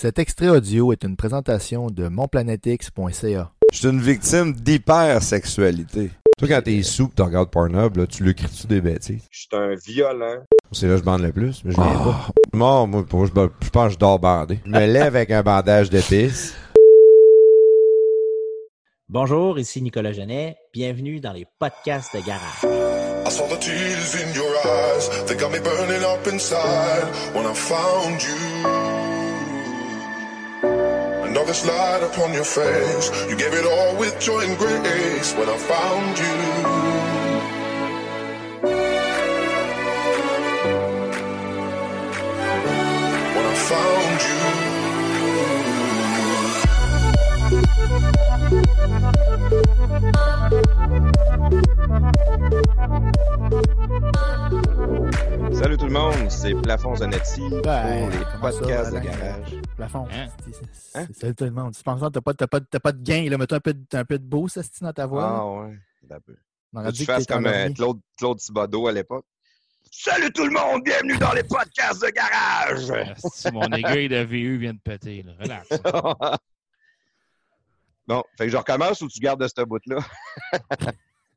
Cet extrait audio est une présentation de monplanetix.ca. Je suis une victime d'hypersexualité. Toi, quand t'es sous tu regardes Pornhub, là, tu le cries-tu des bêtises? Je suis un violent. C'est là que je bande le plus, mais je viens pas. Mort, moi, pour- je, je pense que je dors bandé. Je me lève avec un bandage d'épices. Bonjour, ici Nicolas Genet. Bienvenue dans les podcasts de garage. I saw the tears in your eyes. They got me burning up inside when I found you. This light upon your face. You gave it all with joy and grace when I found you. Salut tout le monde, c'est Plafond Zanetti Ben, pour les ça, podcasts de garage. Plafond. Hein? Hein? c'est- Salut tout le monde. Tu penses que t'as pas, t'as pas, t'as pas de gain, là. Mets-toi un peu, de- un peu de beau, ça, c'est dans ta voix. là. Ah ouais, un peu. Faut tu fasses comme euh. Claude, Claude Thibodeau à l'époque. Salut tout le monde, bienvenue dans les podcasts de garage! Si mon aiguille de VU vient de péter, là. relax. bon, fait que je recommence ou tu gardes de ce bout-là?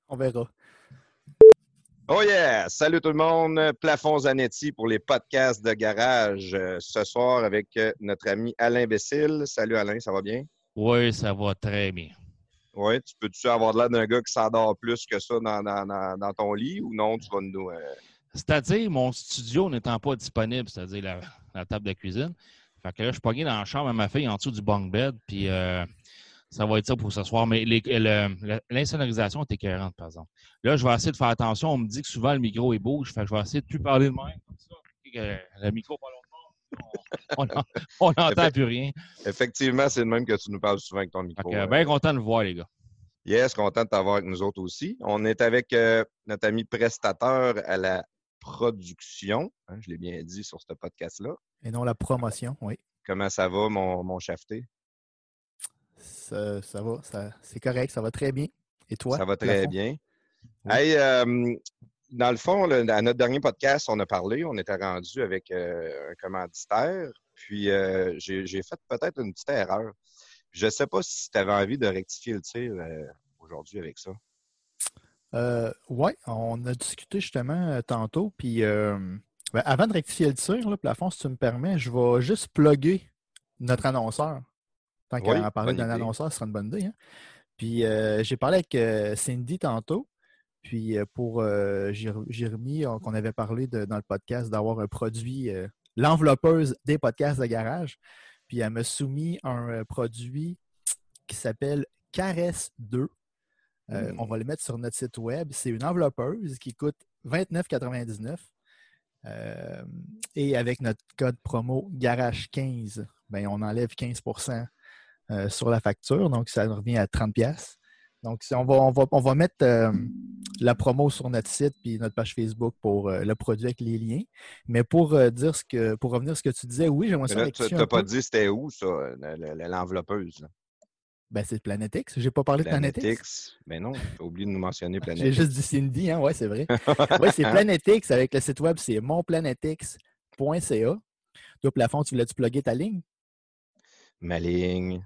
On verra. Oh yeah! Salut tout le monde, Plafond Zanetti pour les podcasts de garage. euh, ce soir avec euh, notre ami Alain Bessil. Salut Alain, ça va bien? Oui, ça va très bien. Oui, tu peux-tu avoir de l'air d'un gars qui s'endort plus que ça dans, dans- dans- dans ton lit ou non, tu vas nous... euh, C'est-à-dire, mon studio n'étant pas disponible, c'est-à-dire la, la table de cuisine. Fait que là, je suis pogné dans la chambre à ma fille en dessous du bunk bed, puis euh, ça va être ça pour ce soir. Mais le- l'insonorisation est écœurante, par exemple. Là, je vais essayer de faire attention. On me dit que souvent le micro est bouge, fait que je vais essayer de plus parler de même, comme ça. le micro pas longtemps. On n'entend on n'entend plus rien. Effectivement, c'est le même que tu nous parles souvent avec ton micro. euh. bien content de le voir, les gars. Yes, content de t'avoir avec nous autres aussi. On est avec euh, notre ami prestateur à la production. hein, je l'ai bien dit sur ce podcast-là. Et non la promotion, oui. Comment ça va, mon, mon chafeté? Ça, ça va, ça, c'est correct, ça va très bien. Et toi? ça va très bien. Oui. Hey, euh, dans le fond, à notre dernier podcast, on a parlé, on était rendu avec euh, un commanditaire, puis euh, j'ai j'ai fait peut-être une petite erreur. Je ne sais pas si tu avais envie de rectifier le tir aujourd'hui avec ça. Oui, on a discuté justement tantôt. Puis ben, avant de rectifier le tir, là, plafond, si tu me permets, je vais juste plugger notre annonceur. Tant Oui, qu'à parler bonne d'un annonceur, ce sera une bonne idée. hein. Puis euh, j'ai parlé avec euh, Cindy tantôt. Puis euh, pour Jé- Jérémy, qu'on avait parlé de- dans le podcast d'avoir un produit, l'enveloppeuse des podcasts de garage. Puis elle m'a soumis un produit qui s'appelle Caresse 2. Euh, Mm. On va le mettre sur notre site web. C'est une enveloppeuse qui coûte 29,99. Euh, et avec notre code promo Garage15, ben, on enlève 15 euh, sur la facture. Donc, ça revient à 30$. pièces. Donc, on, va, on, va, on va mettre euh, la promo sur notre site puis notre page Facebook pour euh, le produit avec les liens. Mais pour dire ce que pour revenir à ce que tu disais, oui, j'aimerais ça tu n'as pas dit c'était où, ça, l'enveloppeuse? Ben, c'est Planetix. J'ai pas parlé de Planetix. Planetix. Mais non, as oublié de nous mentionner J'ai Planetix. juste dit Cindy, hein? Oui, c'est vrai. Oui, c'est Planetix avec le site web, c'est monplanetix.ca. Toi, plafond, tu voulais-tu plugger ta ligne? Ma ligne.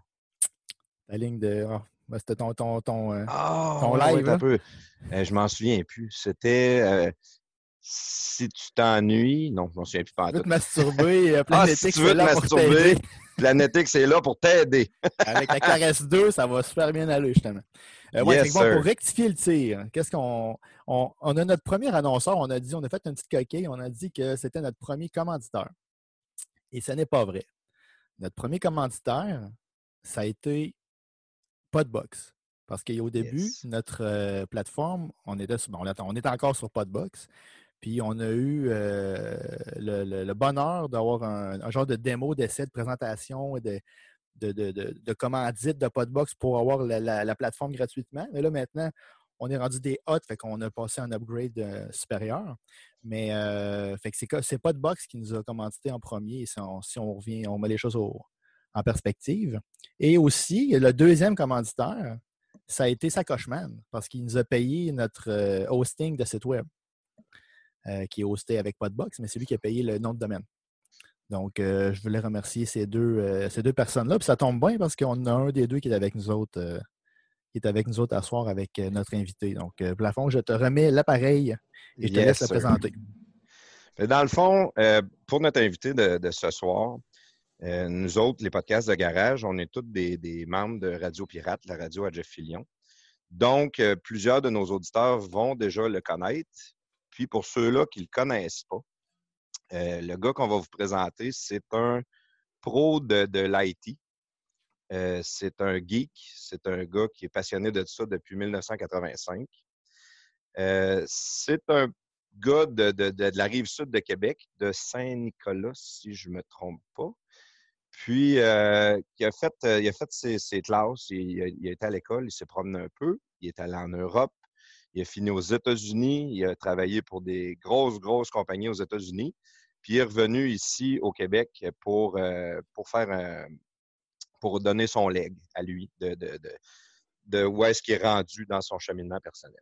Ta ligne de. ah, ben, C'était ton. ton, ton, euh, Ah, Ton live, un peu. Euh, je m'en souviens plus. C'était euh, si tu t'ennuies. Non, je m'en souviens plus pas. tu veux te masturber, Ah, Planetix, si tu veux te là pour masturber, t'aider. Planetix est là pour t'aider. Avec la caresse 2, ça va super bien aller, justement. Euh, ouais, Yes, bon, pour rectifier le tir, qu'est-ce qu'on. On, on a notre premier annonceur, on a dit, on a fait une petite coquille, on a dit que c'était notre premier commanditaire. Et ce n'est pas vrai. Notre premier commanditaire, ça a été Podbox. Parce qu'au début, Yes. notre euh, plateforme, on était, bon, on, encore sur Podbox. Puis on a eu euh, le, le- le bonheur d'avoir un, un genre de démo, d'essai, de présentation et de, de, de, de, de commandite de Podbox pour avoir la, la- la plateforme gratuitement. Mais là, maintenant, on est rendu des hot, fait qu'on a passé un upgrade euh, supérieur. Mais fait que c'est Podbox qui nous a commandité en premier, si on, si on revient, on met les choses au- en perspective. Et aussi, le deuxième commanditaire, ça a été Sacocheman, parce qu'il nous a payé notre euh, hosting de site web, euh, qui est hosté avec Podbox, mais c'est lui qui a payé le nom de domaine. Donc, euh, je voulais remercier ces deux, euh, ces deux personnes-là. Puis ça tombe bien parce qu'on a un des deux qui est avec nous autres, qui est avec nous autres à soir avec notre invité. Donc, Plafond, je te remets l'appareil et je te laisse le présenter. Mais Dans le fond, pour notre invité de, de ce soir, euh, nous autres, les podcasts de garage, on est tous des, membres de Radio Pirate, la radio à Jeff Fillion. Donc, euh, plusieurs de nos auditeurs vont déjà le connaître. Puis pour ceux-là qui ne le connaissent pas, euh, le gars qu'on va vous présenter, c'est un pro de, l'IT. C'est un geek, c'est un gars qui est passionné de ça depuis 1985. Euh, c'est un gars de, de- de- de la rive sud de Québec, de Saint-Nicolas, si je ne me trompe pas. Puis, euh, il a fait, euh, il a fait ses, ses classes, il a été à l'école, il s'est promené un peu, il est allé en Europe, il a fini aux États-Unis, il a travaillé pour des grosses, grosses compagnies aux États-Unis, puis il est revenu ici au Québec pour, euh, pour faire un- pour donner son leg à lui de, de, de, de où est-ce qu'il est rendu dans son cheminement personnel.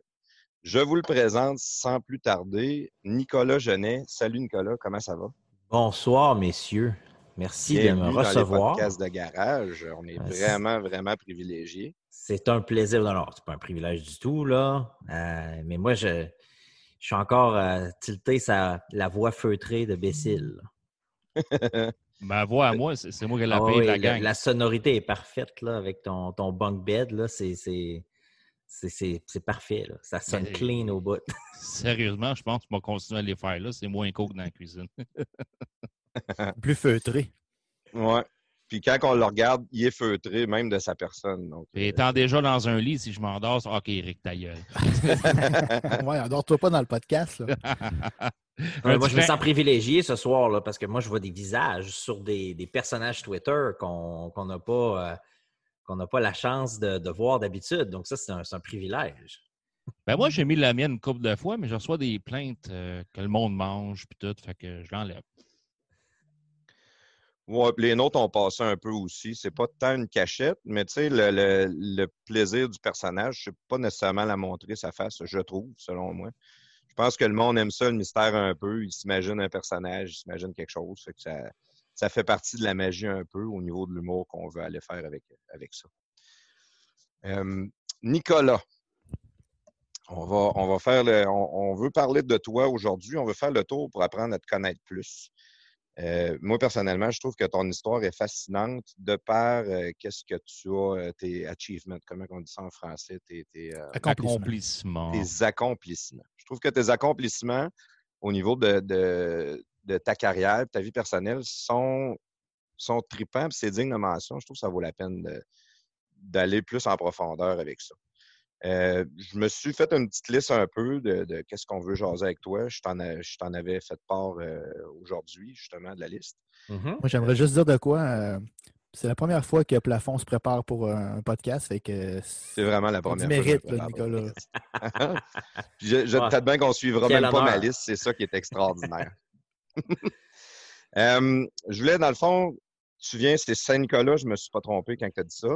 Je vous le présente sans plus tarder, Nicolas Genet. Salut Nicolas, comment ça va? Bonsoir, messieurs. Merci de me dans les recevoir. podcasts de garage. On est Euh, vraiment, vraiment privilégiés. C'est un plaisir. Non, non, c'est pas un privilège du tout, là. Euh, mais moi, je, je suis encore euh, tilté sur la voix feutrée de Bécile. Ma voix à moi, c'est moi qui ai la Ah paye de la la, gang. la sonorité est parfaite, là, avec ton, ton bunk bed, là. C'est, c'est, c'est, c'est- c'est parfait, là. Ça sonne Mais- clean au bout. Sérieusement, je pense que je vais continuer à les faire là. C'est moins coke dans la cuisine. Plus feutré. Ouais. Puis quand on le regarde, il est feutré même de sa personne. Donc, Et étant déjà dans un lit, si je m'endors, c'est OK, Eric, ta gueule. ouais, endors-toi pas dans le podcast. là. Ouais, moi, je me sens privilégié ce soir, là, parce que moi, je vois des visages sur des, des personnages Twitter qu'on qu'on n'a pas, euh, qu'on n'a pas la chance de, de voir d'habitude. Donc, ça, c'est un, c'est un privilège. Ben moi, j'ai mis la mienne une couple de fois, mais je reçois des plaintes euh, que le monde mange puis tout, fait que je l'enlève. Ouais, les nôtres ont passé un peu aussi. C'est pas tant une cachette, mais tu sais, le, plaisir du personnage, c'est pas nécessairement la montrer sa face, je trouve, selon moi. Je pense que le monde aime ça, le mystère un peu. Il s'imagine un personnage, il s'imagine quelque chose. Fait que ça, fait partie de la magie un peu au niveau de l'humour qu'on veut aller faire avec, avec ça. Euh, Nicolas, on va, on va faire le, on, on veut parler de toi aujourd'hui. On veut faire le tour pour apprendre à te connaître plus. Euh, moi, personnellement, je trouve que ton histoire est fascinante de par euh, qu'est-ce que tu as, euh, tes achievements, comment on dit ça en français, tes, tes, euh, Accomplissement. Accomplissement. tes accomplissements. Je trouve que tes accomplissements au niveau de, de, de ta carrière, de ta vie personnelle sont, sont tripants, c'est digne de mention. Je trouve que ça vaut la peine d'aller plus en profondeur avec ça. Euh, je me suis fait une petite liste un peu de, de qu'est-ce qu'on veut jaser avec toi. Je t'en, a- je t'en avais fait part euh, aujourd'hui, justement, de la liste. Mhm. Moi, j'aimerais juste dire de quoi. euh, c'est la première fois que Plafond se prépare pour un podcast. Fait que C'est vraiment la première mérite, fois. là, pour Nicolas. je, je Ouais. peut-être bien qu'on suivra Quel même pas ma liste. C'est ça qui est extraordinaire. Euh, je voulais, dans le fond, tu viens, c'est Saint-Nicolas, je me suis pas trompé quand tu as dit ça.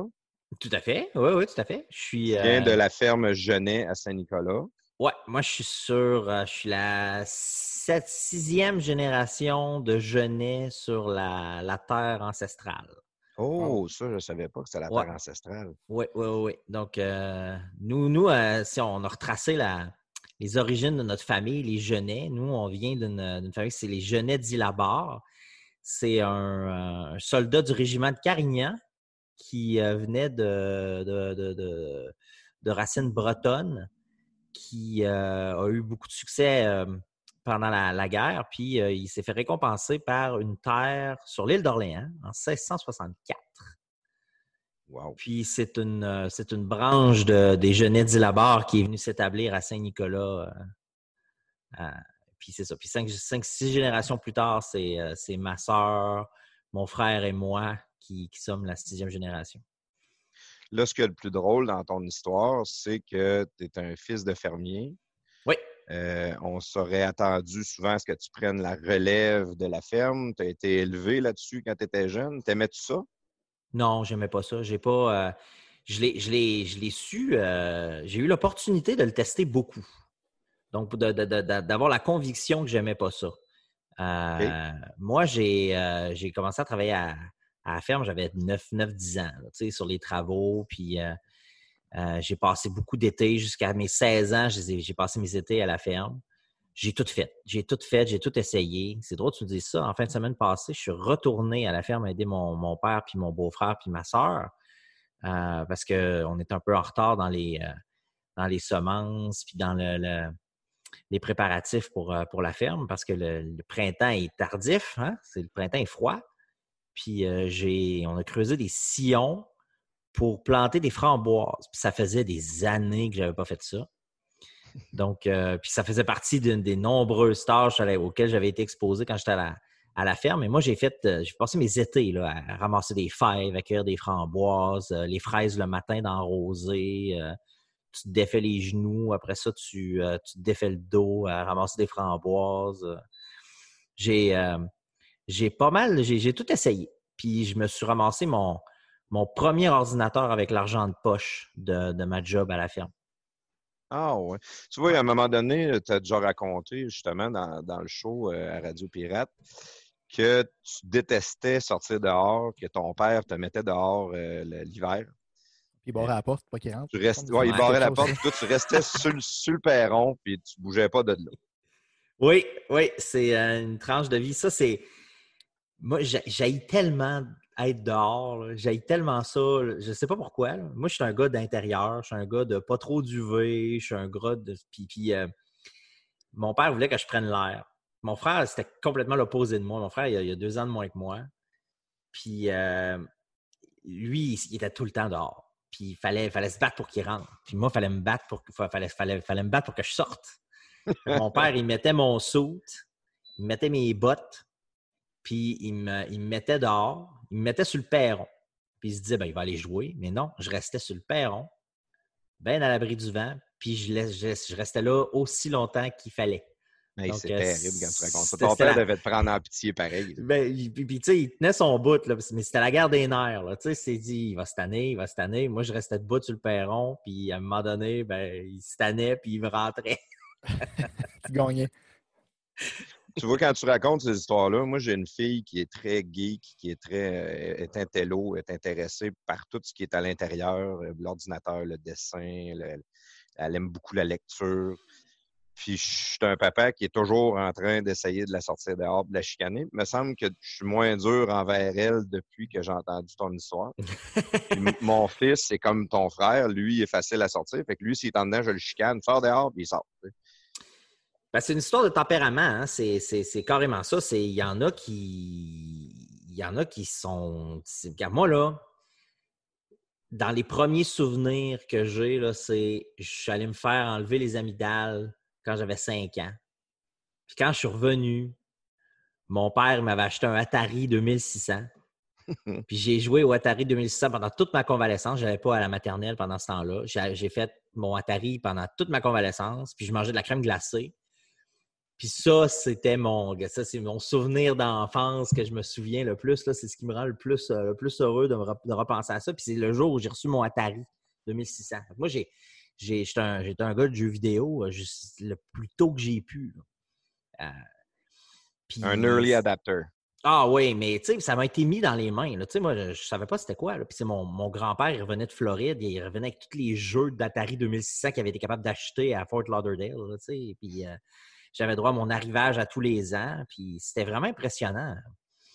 Tout à fait. Oui, oui, tout à fait. Je suis. Viens euh, de la ferme Genet à Saint-Nicolas. Ouais, moi, je suis sur. euh, je suis la sept- sixième génération de genêts sur la, la terre ancestrale. Oh, ça, je ne savais pas que c'était la Ouais. terre ancestrale. Oui, oui, oui. Donc, euh, nous, nous euh, si on a retracé la, les origines de notre famille, les Genets, nous, on vient d'une famille, c'est les Genets d'Ilabar. C'est un, euh, un soldat du régiment de Carignan qui euh, venait de, de, de- de- de racines bretonnes, qui euh, a eu beaucoup de succès euh, pendant la, la guerre, puis il s'est fait récompenser par une terre sur l'île d'Orléans en 1664. Wow. Puis c'est une, c'est une branche de- des Genets d'Ilabar qui est venue s'établir à Saint-Nicolas. puis c'est ça. Puis cinq, cinq, six générations plus tard, c'est, c'est ma soeur, mon frère et moi qui, qui sommes la sixième génération. Là, ce qui est le plus drôle dans ton histoire, c'est que tu es un fils de fermier. Oui. Euh, on s'aurait attendu souvent à ce que tu prennes la relève de la ferme. Tu as été élevé là-dessus quand tu étais jeune. T'aimais-tu ça? Non, j'aimais pas ça. J'ai pas. euh, je l'ai, je l'ai, je l'ai su. euh, j'ai eu l'opportunité de le tester beaucoup. Donc, d'avoir la conviction que j'aimais pas ça. Moi, j'ai commencé à travailler à, à la ferme, j'avais 9-10 ans, sur les travaux. Puis euh, euh, j'ai passé beaucoup d'étés jusqu'à mes 16 ans. J'ai passé mes étés à la ferme. J'ai tout fait. J'ai tout fait. J'ai tout essayé. C'est drôle que tu me dises ça. En fin de semaine passée, je suis retourné à la ferme aider mon, père, puis mon beau-frère, puis ma soeur. parce qu'on est un peu en retard dans les, euh, dans les semences, puis dans le, le- les préparatifs pour, euh, pour la ferme, parce que le, le printemps est tardif. Hein? C'est, le printemps est froid. Puis euh, j'ai, on a creusé des sillons pour planter des framboises. Puis ça faisait des années que je n'avais pas fait ça. Donc, euh, puis ça faisait partie d'une des nombreuses tâches auxquelles j'avais été exposé quand j'étais à la, à la ferme. Et moi, j'ai fait, euh, j'ai passé mes étés là, à ramasser des fèves, à cueillir des framboises, les fraises le matin dans le rosé. euh, tu te défais les genoux. Après ça, tu, tu te défais le dos à ramasser des framboises. J'ai, j'ai pas mal, j'ai, tout essayé. Puis je me suis ramassé mon, mon premier ordinateur avec l'argent de poche de, de ma job à la ferme. Ah ouais. Tu vois, à un moment donné, tu as déjà raconté justement dans, dans le show euh, à Radio Pirate que tu détestais sortir dehors, que ton père te mettait dehors euh, l'hiver. Puis il barrait la porte, pas qu'il rentre. Tu restes, Comme ouais, il barrait la porte, toi, tu restais sur, le- sur le perron, puis tu bougeais pas de là. Oui, oui, c'est euh, une tranche de vie. Ça, c'est. Moi, j'ai tellement être dehors. J'ai tellement ça. là. Je sais pas pourquoi. Moi, je suis un gars d'intérieur. Je suis un gars de pas trop d'UV. Je suis un gars de. Puis, puis, euh, mon père voulait que je prenne l'air. Mon frère, c'était complètement l'opposé de moi. Mon frère, il a, il a deux ans de moins que moi. Puis, euh, lui, il était tout le temps dehors. Puis, il fallait, fallait se battre pour qu'il rentre. Puis, moi, il fallait me battre pour, fallait, fallait, fallait me battre pour que je sorte. Mon père, il mettait mon suit, il mettait mes bottes, puis il me, il me mettait dehors, il me mettait sur le perron. Puis il se disait, ben, il va aller jouer. Mais non, je restais sur le perron, bien à l'abri du vent, puis je, laisse- je, je restais là aussi longtemps qu'il fallait. Hey, c'est euh, terrible quand tu racontes ça. Ton père la- devait te prendre en pitié pareil. Ben, il- puis, puis, tu sais, il tenait son bout, là, mais c'était la guerre des nerfs. Là, tu sais, il s'est dit, il va se tanner, il va se tanner. Moi, je restais debout sur le perron, puis à un moment donné, ben, il se tannait, puis il me rentrait. Tu gagnais. Tu vois, quand tu racontes ces histoires-là, moi, j'ai une fille qui est très geek, qui est très euh, est intello, est intéressée par tout ce qui est à l'intérieur, euh, l'ordinateur, le dessin, le- elle aime beaucoup la lecture. Puis je suis un papa qui est toujours en train d'essayer de la sortir dehors, de la chicaner. Il me semble que je suis moins dur envers elle depuis que j'ai entendu ton histoire. Mon fils, c'est comme ton frère, lui, il est facile à sortir. Fait que lui, s'il est en dedans, je le chicane, sors dehors, puis il sort. Ben, c'est une histoire de tempérament. hein. C'est, carrément ça. C'est- Il y en a qui. Il y en a qui sont. regarde, moi, là, dans les premiers souvenirs que j'ai, là, c'est je suis allé me faire enlever les amygdales quand j'avais 5 ans. Puis quand je suis revenu, mon père m'avait acheté un Atari 2600. Puis j'ai joué au Atari 2600 pendant toute ma convalescence. Je n'allais pas à la maternelle pendant ce temps-là. J'ai fait mon Atari pendant toute ma convalescence. Puis je mangeais de la crème glacée. Puis ça, c'était mon, ça, c'est mon souvenir d'enfance que je me souviens le plus. là. C'est ce qui me rend le plus, euh, le plus heureux de, me rep- de repenser à ça. Puis c'est le jour où j'ai reçu mon Atari 2600. Fait que Moi, j'ai, j'ai, j'étais un, j'étais un gars de jeux vidéo euh, juste le plus tôt que j'ai pu. Euh, puis- Un early adapter. ah oui, mais tu sais, ça m'a été mis dans les mains. Tu sais, moi, je, je savais pas c'était quoi. là. Puis c'est mon, mon grand-père, il revenait de Floride, il revenait avec tous les jeux d'Atari 2600 qu'il avait été capable d'acheter à Fort Lauderdale. tu sais. Puis euh, j'avais droit à mon arrivage à tous les ans. Puis c'était vraiment impressionnant.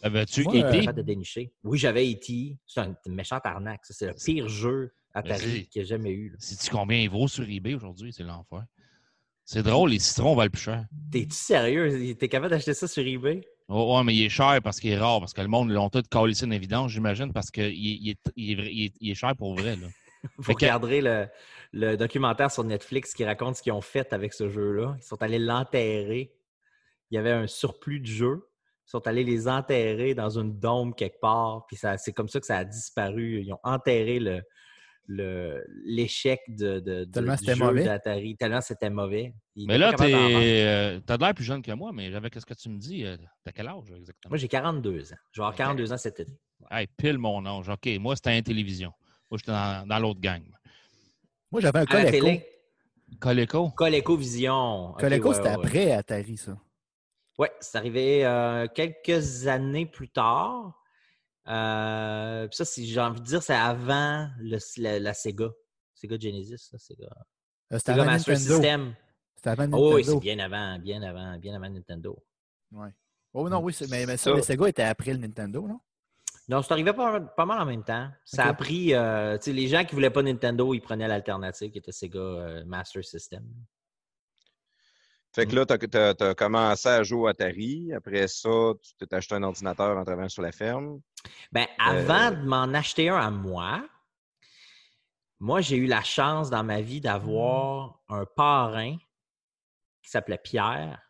Avais-tu été? de dénicher. Oui, j'avais été. C'est un méchant arnaque. C'est le pire jeu Atari que j'ai jamais eu. Sais-tu combien il vaut sur eBay aujourd'hui? C'est l'enfer. C'est drôle, les citrons valent plus cher. T'es-tu sérieux? T'es capable d'acheter ça sur eBay? Oh, ouais, mais il est cher parce qu'il est rare, parce que le monde l'ont tout collé ça en évidence, j'imagine, parce qu'il il est, il est vrai- il est- il est cher pour vrai. Là. Vous regarderez le, le documentaire sur Netflix qui raconte ce qu'ils ont fait avec ce jeu-là. Ils sont allés l'enterrer. Il y avait un surplus de jeux. Ils sont allés les enterrer dans une dôme quelque part. Puis ça- c'est comme ça que ça a disparu. Ils ont enterré le le- l'échec de, de, de- du c'était jeu mauvais. d'Atari. Tellement c'était mauvais. Mais là, t'es, euh, t'as de l'air plus jeune que moi, mais avec ce que tu me dis, euh, t'as quel âge exactement? Moi, j'ai 42 ans. Je vais avoir Ok. 42 ans cet été. Hey, pile mon âge. OK, moi, c'était un télévision. Moi, j'étais dans, dans l'autre gang. Moi, j'avais un Coleco. télé, Coleco? Coleco Vision. Coleco, ouais, c'était ouais, ouais. après Atari, ça. Oui, c'est arrivé euh, quelques années plus tard. Euh, ça, si j'ai envie de dire, c'est avant le, la, la Sega. Sega Genesis, ça, Sega. Euh, C'était Sega avant Master Nintendo. System. C'était avant Oh, Nintendo. oui, c'est bien avant, bien avant, bien avant Nintendo. Ouais. Oh non, oui, mais, mais ça, Ça- le Sega était après le Nintendo, non? Non, c'est arrivé pas, pas mal en même temps. Ça a pris, euh, tu sais, les gens qui voulaient pas Nintendo, ils prenaient l'alternative qui était Sega euh, Master System. Fait que là, tu as, commencé à jouer au Atari. Après ça, tu t'es acheté un ordinateur en travaillant sur la ferme. Ben, avant Euh, de m'en acheter un à moi, moi, j'ai eu la chance dans ma vie d'avoir un parrain qui s'appelait Pierre,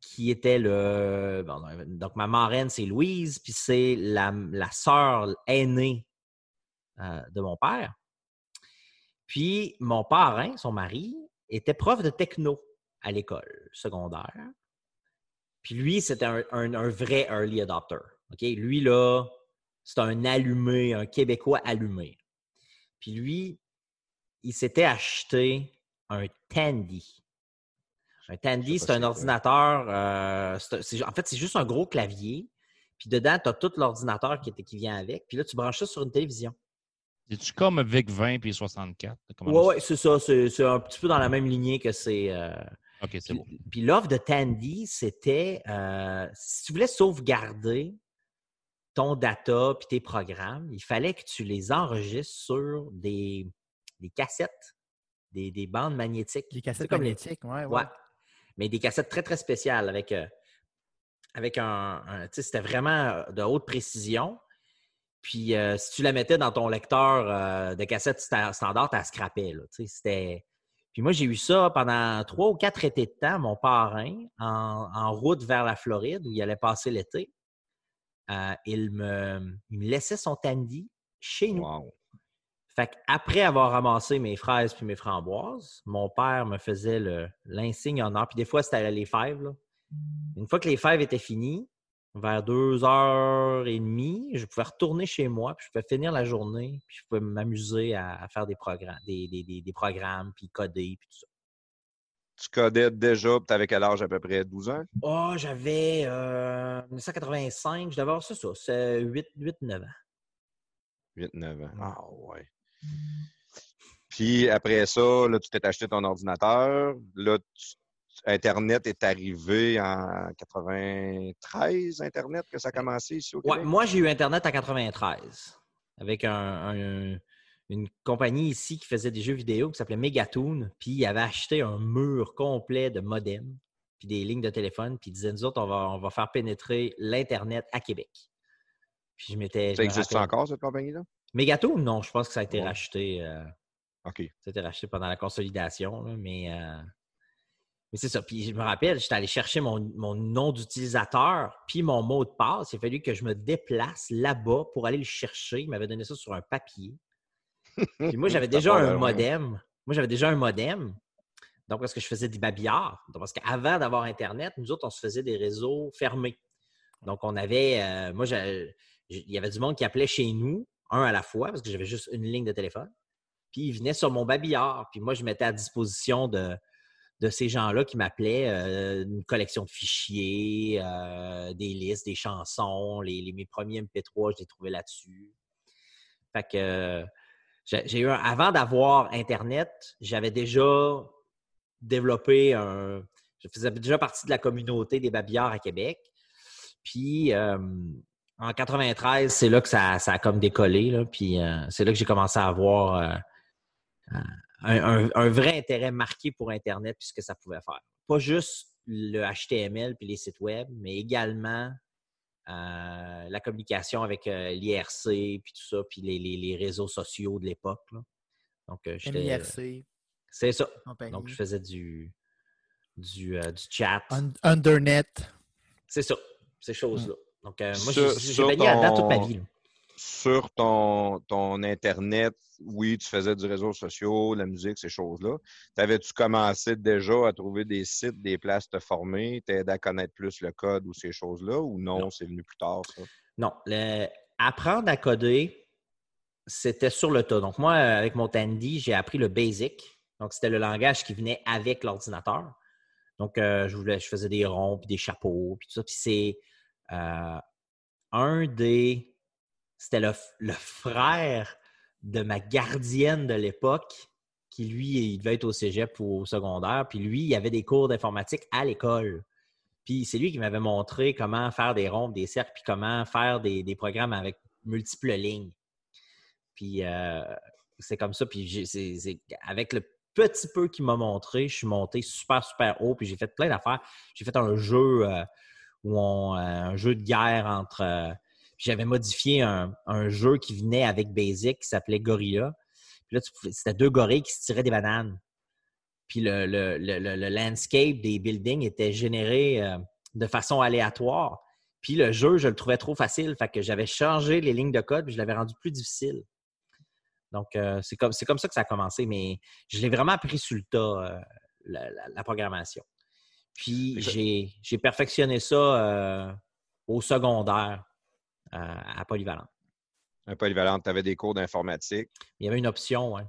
qui était le. donc, ma marraine, c'est Louise, puis c'est la, la sœur aînée euh, de mon père. Puis, mon parrain, son mari, était prof de techno à l'école secondaire. Puis lui, c'était un vrai early adopter. OK? Lui, là, c'est un allumé, un Québécois allumé. Puis lui, il s'était acheté un Tandy. Un Tandy, c'est un ordinateur. euh, c'est un- c'est- en fait, c'est juste un gros clavier. Puis dedans, tu as tout l'ordinateur qui, vient avec. Puis là, tu branches ça sur une télévision. Es-tu comme VIC 20 puis 64? Comment Ouais, c'est ça. C'est c'est un petit peu dans la même lignée que c'est. euh, OK, c'est puis, bon. puis l'offre de Tandy, c'était euh, si tu voulais sauvegarder ton data puis tes programmes, il fallait que tu les enregistres sur des, des cassettes, des, des bandes magnétiques. Les C'est cassettes comme les- magnétiques, ouais, ouais. Ouais. Mais des cassettes très, très spéciales avec, euh, avec un. c'était vraiment de haute précision. Puis euh, si tu la mettais dans ton lecteur euh, de cassette sta- standard, tu sais, c'était... Puis moi, j'ai eu ça pendant trois ou quatre étés de temps, mon parrain, en, route vers la Floride, où il allait passer l'été. Euh, il, me, il me laissait son tandy chez nous. Wow. Fait après avoir ramassé mes fraises puis mes framboises, mon père me faisait le- l'insigne honneur. Puis des fois, c'était les fèves. là. Une fois que les fèves étaient finies, vers deux heures et demie, je pouvais retourner chez moi, puis je pouvais finir la journée, puis je pouvais m'amuser à, à faire des programmes, des, des- des- des programmes, puis coder, puis tout ça. Tu codais déjà, tu avais quel âge à peu près? 12 ans? Oh, j'avais euh, 1985, je devais avoir ça, ça. C'est 8-9 ans. 8-9 ans. Ah ouais. Puis après ça, là, tu t'es acheté ton ordinateur. Là, tu- Internet est arrivé en 93, Internet, que ça a commencé ici au Ouais, Québec? moi, j'ai eu Internet en 93 avec un- un- une compagnie ici qui faisait des jeux vidéo qui s'appelait Megatoon. Puis il avait acheté un mur complet de modem puis des lignes de téléphone. Puis il disait, nous autres, on va, on va faire pénétrer l'Internet à Québec. Puis je m'étais. Ça existe rappelle- encore, cette compagnie-là? Megatoon, non, je pense que ça a été Ouais. racheté. euh, OK. ça a été racheté pendant la consolidation, là, mais, euh, mais c'est ça. Puis je me rappelle, j'étais allé chercher mon, mon nom d'utilisateur puis mon mot de passe. Il a fallu que je me déplace là-bas pour aller le chercher. Il m'avait donné ça sur un papier. Puis moi, j'avais déjà un modem. Moi, j'avais déjà un modem. Donc, parce que je faisais du babillard. Donc, parce qu'avant d'avoir Internet, nous autres, on se faisait des réseaux fermés. Donc, on avait. euh, moi, il y avait du monde qui appelait chez nous, un à la fois, parce que j'avais juste une ligne de téléphone. Puis, ils venaient sur mon babillard. Puis, moi, je mettais à disposition de, de ces gens-là qui m'appelaient euh, une collection de fichiers, euh, des listes, des chansons. Les, mes premiers MP3, je les trouvais là-dessus. Fait que. j'ai eu un- avant d'avoir Internet, j'avais déjà développé un. Je faisais déjà partie de la communauté des babillards à Québec. Puis euh, en 93, c'est là que ça, ça a comme décollé. Là, puis euh, c'est là que j'ai commencé à avoir euh, un, un- un vrai intérêt marqué pour Internet puis ce que ça pouvait faire. Pas juste le HTML puis les sites web, mais également euh, la communication avec euh, l'IRC puis tout ça, puis les, les- les réseaux sociaux de l'époque. Donc, euh, j'étais- C'est ça. compagnie. Donc, je faisais du, du, euh, du chat. Un- Undernet. C'est ça, ces choses-là. Donc, euh, moi, j'ai- baigné là-dedans toute ma vie. là. Sur ton, ton Internet, oui, tu faisais du réseau social, la musique, ces choses-là. T'avais-tu commencé déjà à trouver des sites, des places te former, t'aider à connaître plus le code ou ces choses-là, ou non, Non. c'est venu plus tard, ça? Non, le- apprendre à coder, c'était sur le tas. Donc, moi, avec mon Tandy, j'ai appris le BASIC. Donc, c'était le langage qui venait avec l'ordinateur. Donc, euh, je, voulais, je faisais des ronds, puis des chapeaux, puis tout ça. Puis c'est euh, un des... C'était le, frère de ma gardienne de l'époque, qui lui, il devait être au cégep ou au secondaire. Puis lui, il avait des cours d'informatique à l'école. Puis c'est lui qui m'avait montré comment faire des ronds, des cercles, puis comment faire des, des programmes avec multiples lignes. Puis euh, c'est comme ça. Puis avec le petit peu qu'il m'a montré, je suis monté super, super haut. Puis j'ai fait plein d'affaires. J'ai fait un jeu euh, où on, euh, un jeu de guerre entre. euh, j'avais modifié un, jeu qui venait avec Basic qui s'appelait Gorilla. Puis là, c'était deux gorilles qui se tiraient des bananes. Puis le, le- landscape des buildings était généré euh, de façon aléatoire. Puis le jeu, je le trouvais trop facile. Fait que j'avais changé les lignes de code puis je l'avais rendu plus difficile. Donc, c'est comme, comme ça que ça a commencé. Mais je l'ai vraiment appris sur le tas, la programmation. Puis j'ai, perfectionné ça euh, au secondaire euh, à Polyvalent. Un polyvalent, tu avais des cours d'informatique. Il y avait une option, ouais.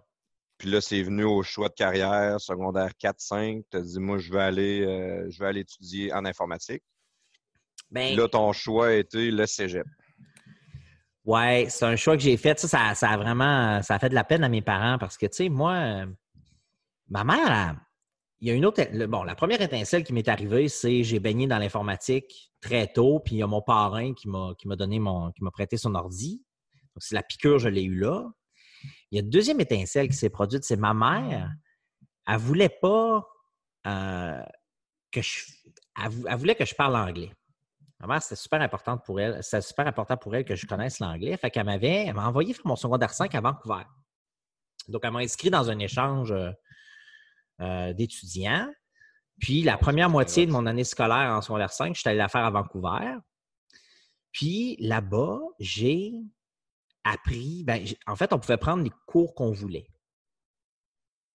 Puis là, c'est venu au choix de carrière, secondaire 4-5. Tu as dit, moi, je vais aller, euh, je vais aller étudier en informatique. Ben, là, ton choix a été le cégep. Ouais, c'est un choix que j'ai fait. Ça, ça, ça a vraiment ça a fait de la peine à mes parents parce que, tu sais, moi, ma mère, il y a une autre. bon, la première étincelle qui m'est arrivée, c'est j'ai baigné dans l'informatique très tôt, puis il y a mon parrain qui m'a donné mon qui m'a prêté son ordi. Donc, c'est la piqûre, je l'ai eu là. Il y a une deuxième étincelle qui s'est produite, c'est ma mère. Elle voulait pas euh, que je. Voulait que je parle anglais. Ma mère, c'était super important pour elle. C'était super important pour elle que je connaisse l'anglais. Fait qu'elle m'avait, elle m'a envoyé faire mon secondaire 5 à Vancouver. Donc, elle m'a inscrit dans un échange euh, euh, d'étudiants. Puis, la première moitié de mon année scolaire en secondaire 5, je suis allé la faire à Vancouver. Puis, là-bas, j'ai appris. Ben, en fait, on pouvait prendre les cours qu'on voulait.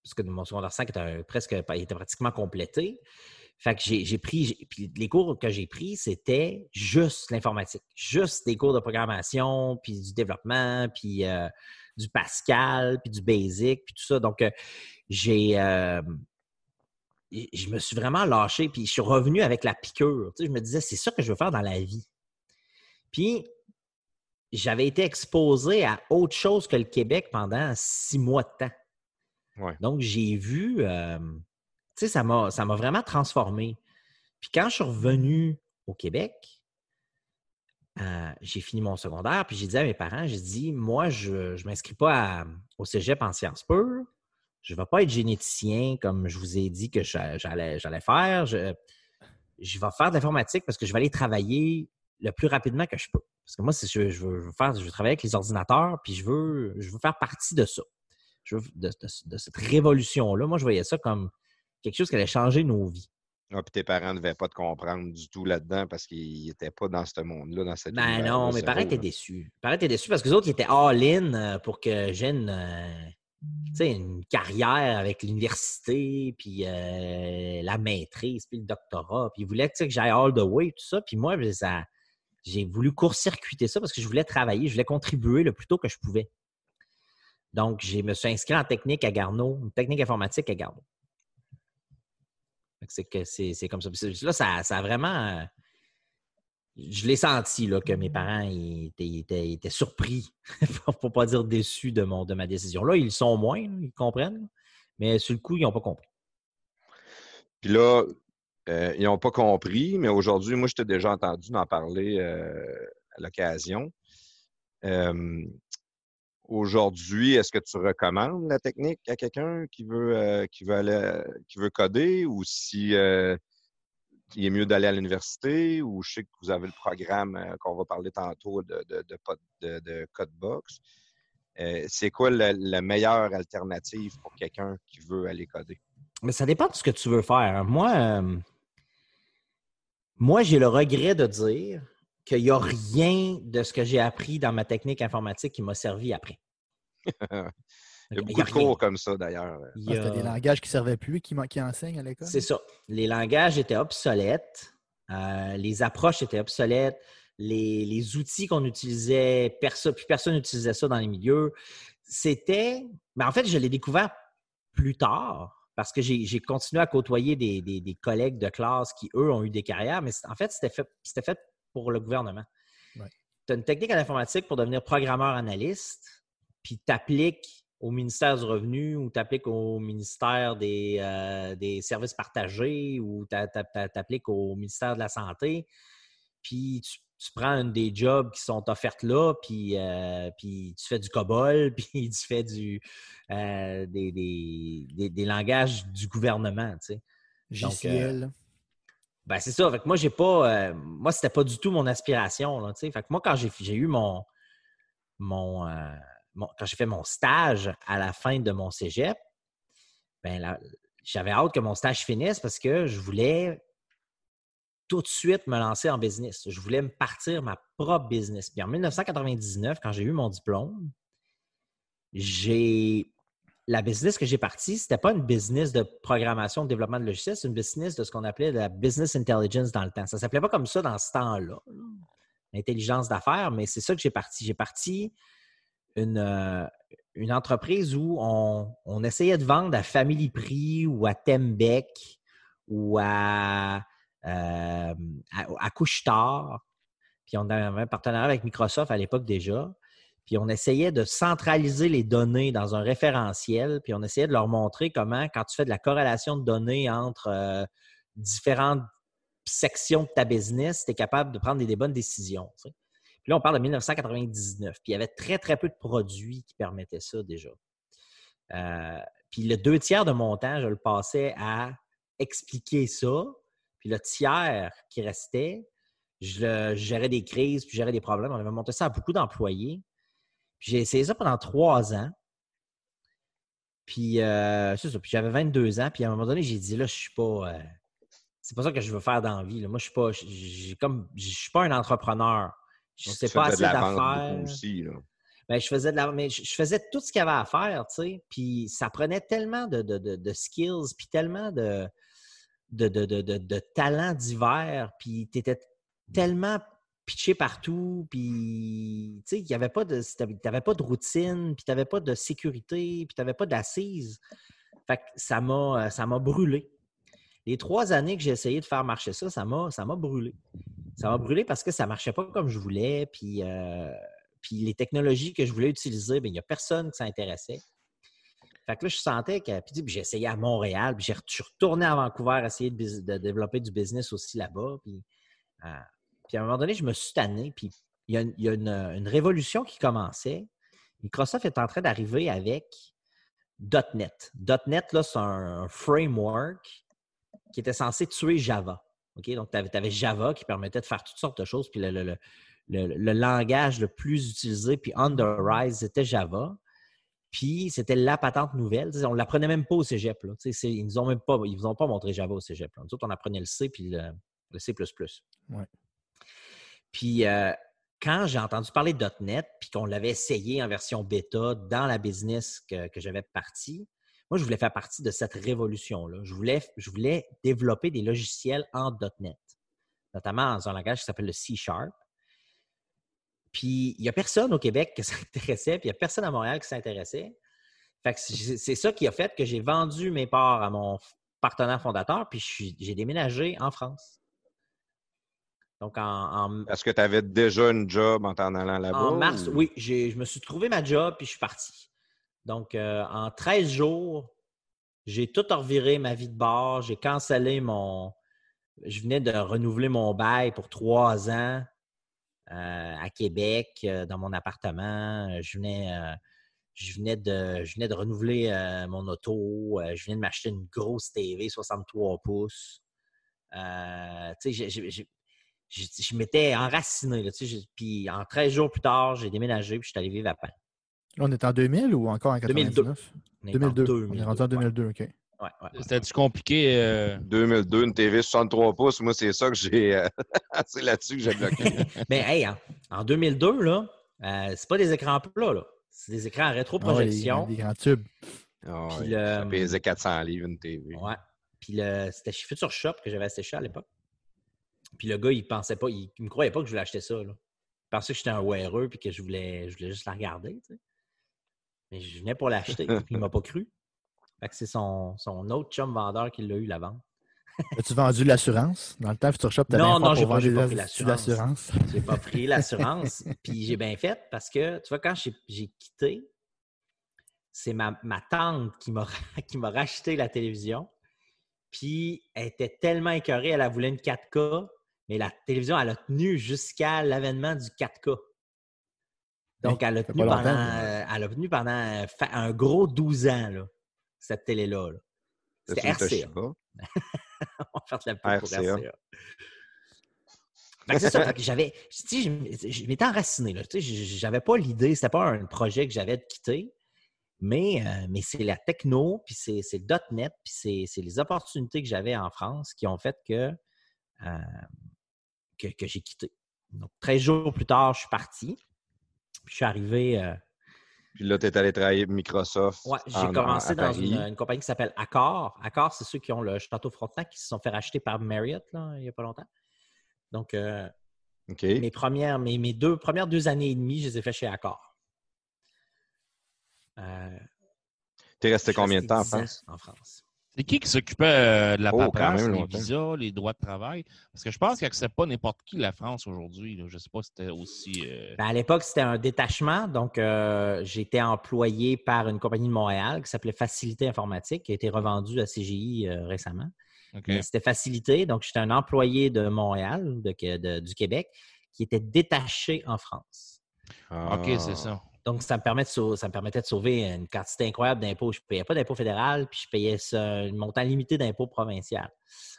Parce que mon secondaire 5 était un- presque, il était pratiquement complété. Fait que j'ai pris, puis les cours que j'ai pris, c'était juste l'informatique, juste des cours de programmation, puis du développement, puis euh, du Pascal, puis du Basic, puis tout ça. Donc, euh, j'ai, euh, je me suis vraiment lâché, puis je suis revenu avec la piqûre. Tu sais, je me disais, c'est ça que je veux faire dans la vie. Puis, j'avais été exposé à autre chose que le Québec pendant six mois de temps. Ouais. Donc, j'ai vu, euh, tu sais, ça m'a, ça m'a vraiment transformé. Puis quand je suis revenu au Québec, euh, j'ai fini mon secondaire, puis j'ai dit à mes parents, j'ai dit, moi, je ne m'inscris pas au cégep en sciences pures. Je ne vais pas être généticien comme je vous ai dit que j'a- j'allais, faire. Je, je vais faire de l'informatique parce que je vais aller travailler le plus rapidement que je peux. Parce que moi, je, veux, faire, je veux travailler avec les ordinateurs, puis je veux, je veux faire partie de ça. Je veux- de cette révolution-là. Moi, je voyais ça comme quelque chose qui allait changer nos vies. Ah, puis tes parents ne devaient pas te comprendre du tout là-dedans parce qu'ils n'étaient pas dans ce monde-là, dans cette Ben non, mes parents étaient déçus. Mes parents étaient déçus parce que les autres, ils étaient all-in euh, pour que j'ai une, euh, une carrière avec l'université, puis euh, la maîtrise, puis le doctorat. Puis ils voulaient que j'aille all the way, tout ça. Puis moi, ben, j'ai voulu court-circuiter ça parce que je voulais travailler, je voulais contribuer le plus tôt que je pouvais. Donc, je me suis inscrit en technique à Garneau, une technique informatique à Garneau. C'est que c'est comme ça. Là, ça, ça a vraiment. euh, je l'ai senti là, que mes parents ils étaient, ils étaient- surpris, pour ne pas dire déçus de, mon, de ma décision. Là, ils sont moins, ils comprennent, mais sur le coup, ils n'ont pas compris. Puis là, euh, ils n'ont pas compris, mais aujourd'hui, moi, je t'ai déjà entendu en parler euh, à l'occasion. Aujourd'hui, est-ce que tu recommandes la technique à quelqu'un qui veut euh, qui veut aller qui veut coder ou si euh, il est mieux d'aller à l'université ou je sais que vous avez le programme euh, qu'on va parler tantôt de, de, de, Codebox. Euh, c'est quoi la, la meilleure alternative pour quelqu'un qui veut aller coder? Mais ça dépend de ce que tu veux faire. Moi, euh, moi j'ai le regret de dire qu'il n'y a rien de ce que j'ai appris dans ma technique informatique qui m'a servi après. Il y a beaucoup a de rien. cours comme ça, d'ailleurs. Il Ah, y a- C'était des langages qui ne servaient plus, qui, enseignent à l'école? C'est ça. Les langages étaient obsolètes. euh, les approches étaient obsolètes. Les, les outils qu'on utilisait, perso- plus personne n'utilisait ça dans les milieux. C'était. ben, en fait, je l'ai découvert plus tard. parce que j'ai continué à côtoyer des, des- des collègues de classe qui, eux, ont eu des carrières, mais en fait, c'était fait, c'était fait pour le gouvernement. Ouais. Tu as une technique en informatique pour devenir programmeur analyste, puis tu appliques au ministère du Revenu ou tu appliques au ministère des, euh, des services partagés ou tu appliques au ministère de la Santé, puis tu, tu prends des jobs qui sont offerts là, puis, euh, puis tu fais du COBOL, puis tu fais du, euh, des, des- langages du gouvernement, tu sais. Donc. Ben, c'est ça. Moi, j'ai pas. euh, moi, c'était pas du tout mon aspiration. Fait que moi, quand j'ai, eu mon. euh, mon- quand j'ai fait mon stage à la fin de mon cégep, ben j'avais hâte que mon stage finisse parce que je voulais tout de suite me lancer en business. Je voulais me partir ma propre business. Puis en 1999, quand j'ai eu mon diplôme, j'ai la business que j'ai partie, c'était pas une business de programmation, de développement de logiciels, c'est une business de ce qu'on appelait la business intelligence dans le temps. Ça s'appelait pas comme ça dans ce temps-là, là. l'intelligence d'affaires, mais c'est ça que j'ai parti. J'ai parti une, euh, une entreprise où on, on essayait de vendre à Family Prix ou à Tembec ou à, euh, à, à Couche-Tard. Puis on avait un partenariat avec Microsoft à l'époque déjà. Puis on essayait de centraliser les données dans un référentiel, puis on essayait de leur montrer comment, quand tu fais de la corrélation de données entre euh, différentes sections de ta business, tu es capable de prendre des, bonnes décisions. Puis là, on parle de 1999. Puis il y avait très, très peu de produits qui permettaient ça déjà. Euh, puis le deux tiers de mon temps, je le passais à expliquer ça. Puis le tiers qui restait, je, gérais des crises, puis gérais des problèmes. On avait monté ça à beaucoup d'employés. J'ai essayé ça pendant trois ans. Puis, euh, c'est ça. Puis j'avais 22 ans. Puis à un moment donné, j'ai dit, là, je suis pas. euh, c'est pas ça que je veux faire dans la vie. là. Moi, je suis pas. J'ai comme. Je suis pas un entrepreneur. Je sais pas assez d'affaires. Ben, je faisais de la, mais je, faisais tout ce qu'il y avait à faire, tu sais. Puis ça prenait tellement de, de, de- de skills, puis tellement de, de, de, de, de- de talents divers, puis tu étais tellement pitché partout, puis tu sais, il y avait pas de, t'avais pas de routine, puis tu n'avais pas de sécurité, puis tu n'avais pas d'assises. Fait que ça m'a, ça m'a brûlé. Les trois années que j'ai essayé de faire marcher ça, ça m'a, ça m'a brûlé. Ça m'a brûlé parce que ça marchait pas comme je voulais, puis euh, puis les technologies que je voulais utiliser, bien, il n'y a personne qui s'intéressait. Fait que là, je sentais que. Puis, j'ai essayé à Montréal, puis je suis retourné à Vancouver essayer de développer du business aussi là-bas. Puis, euh, puis à un moment donné, je me suis tanné. Puis il y a, une, une révolution qui commençait. Microsoft est en train d'arriver avec .NET. .NET, là, c'est un, framework qui était censé tuer Java. OK? Donc, tu avais, Java qui permettait de faire toutes sortes de choses. Puis le, langage le plus utilisé, puis on the rise, c'était Java. Puis c'était la patente nouvelle. On ne l'apprenait même pas au cégep. Ils ne nous ont même pas, ils ont pas montré Java au cégep. Là. Nous autres, on apprenait le C puis le, le C. Ouais. Puis euh, quand j'ai entendu parler de .NET, puis qu'on l'avait essayé en version bêta dans la business que, j'avais partie, moi, je voulais faire partie de cette révolution-là. Je voulais, je voulais développer des logiciels en .NET, notamment dans un langage qui s'appelle le C Sharp. Puis il n'y a personne au Québec qui s'intéressait, puis il n'y a personne à Montréal qui s'intéressait. C'est ça qui a fait que j'ai vendu mes parts à mon partenaire fondateur, puis j'ai déménagé en France. Donc en, en- Est-ce que tu avais déjà une job en t'en allant là-bas? en mars, ou- oui, j'ai- je me suis trouvé ma job, puis je suis parti. Donc euh, en 13 jours, j'ai tout reviré ma vie de bord, j'ai cancellé mon. Je venais de renouveler mon bail pour trois ans euh, à Québec, euh, dans mon appartement. Je venais, je venais, de, je venais de renouveler mon auto. Je venais de m'acheter une grosse TV 63 pouces. Euh, tu sais, j'ai- je m'étais enraciné. Là, tu sais, j'ai- puis en 13 jours plus tard, j'ai déménagé puis je suis allé vivre à Paris. Là, on est en 2000 ou encore en 2002. 99? On est en 2002. On est rendu en 2002, OK. Ouais, ouais, ouais. C'était-tu compliqué? euh, 2002, une TV 63 pouces, moi, c'est ça que j'ai. euh, c'est là-dessus que j'ai bloqué. Mais hey, en, en 2002, là, euh, c'est pas des écrans plats, là. C'est des écrans à rétroprojection. les, les grands tubes. Ah Puis le- Ça pesait 400 livres, une TV. Ouais. Puis le, c'était chez Future Shop que j'avais acheté à l'époque. Puis le gars, il pensait pas, il, il me croyait pas que je voulais acheter ça. Là. Il pensait que j'étais un weareux puis que je voulais, je voulais juste la regarder. tu sais. Mais je venais pour l'acheter. puis il m'a pas cru. Fait que c'est son, son autre chum vendeur qui l'a eu la vente. As-tu vendu l'assurance? Dans le temps, Future Shop, tu Non, non, j'ai pas- pas pris ass- l'assurance. J'ai pas pris l'assurance. Puis j'ai bien fait parce que, tu vois, quand j'ai quitté, c'est ma, ma tante qui m'a qui m'a racheté la télévision. Puis elle était tellement écœurée, elle a voulu une 4K, mais la télévision, elle a tenu jusqu'à l'avènement du 4K. Donc, Hey, elle a tenu pendant, longtemps, euh, elle a tenu pendant euh, un gros 12 ans, là, cette télé-là. là. C'est C'était RCA. On va faire de la pub pour RCA. C'est ça. fait que j'avais, tu sais, je, je m'étais enraciné. Là, tu sais, je- j'avais pas l'idée, c'était pas un projet que j'avais de quitter, mais, euh, mais c'est la techno, puis c'est, c'est le .NET, puis c'est, c'est les opportunités que j'avais en France qui ont fait que, euh, que, que j'ai quitté. Donc, 13 jours plus tard, je suis parti. Puis je suis arrivé. euh, Puis là, tu es allé travailler Microsoft. Ouais, j'ai en- commencé dans une, une compagnie qui s'appelle Accor. Accor, c'est ceux qui ont le Château Frontenac qui se sont fait racheter par Marriott là, il n'y a pas longtemps. Donc, euh, mes premières, mes, mes deux premières deux années et demie, je les ai fait chez Accor. Euh, Tu es resté combien de temps en resté 10 ans France? En France. C'est qui qui s'occupait euh, de la Oh, paperasse, même les longtemps. visas, les droits de travail? Parce que je pense qu'ils n'acceptent pas n'importe qui la France aujourd'hui. Je ne sais pas si c'était aussi. euh, Ben, à l'époque, c'était un détachement. Donc, euh, j'étais employé par une compagnie de Montréal qui s'appelait Facilité Informatique, qui a été revendue à CGI euh, récemment. OK. C'était facilité. Donc, j'étais un employé de Montréal, de- de- du Québec, qui était détaché en France. OK, Ah. c'est ça. Donc, ça me, permet de sau- ça me permettait de sauver une quantité incroyable d'impôts. Je ne payais pas d'impôt fédéral, puis je payais un montant limité d'impôts provincial.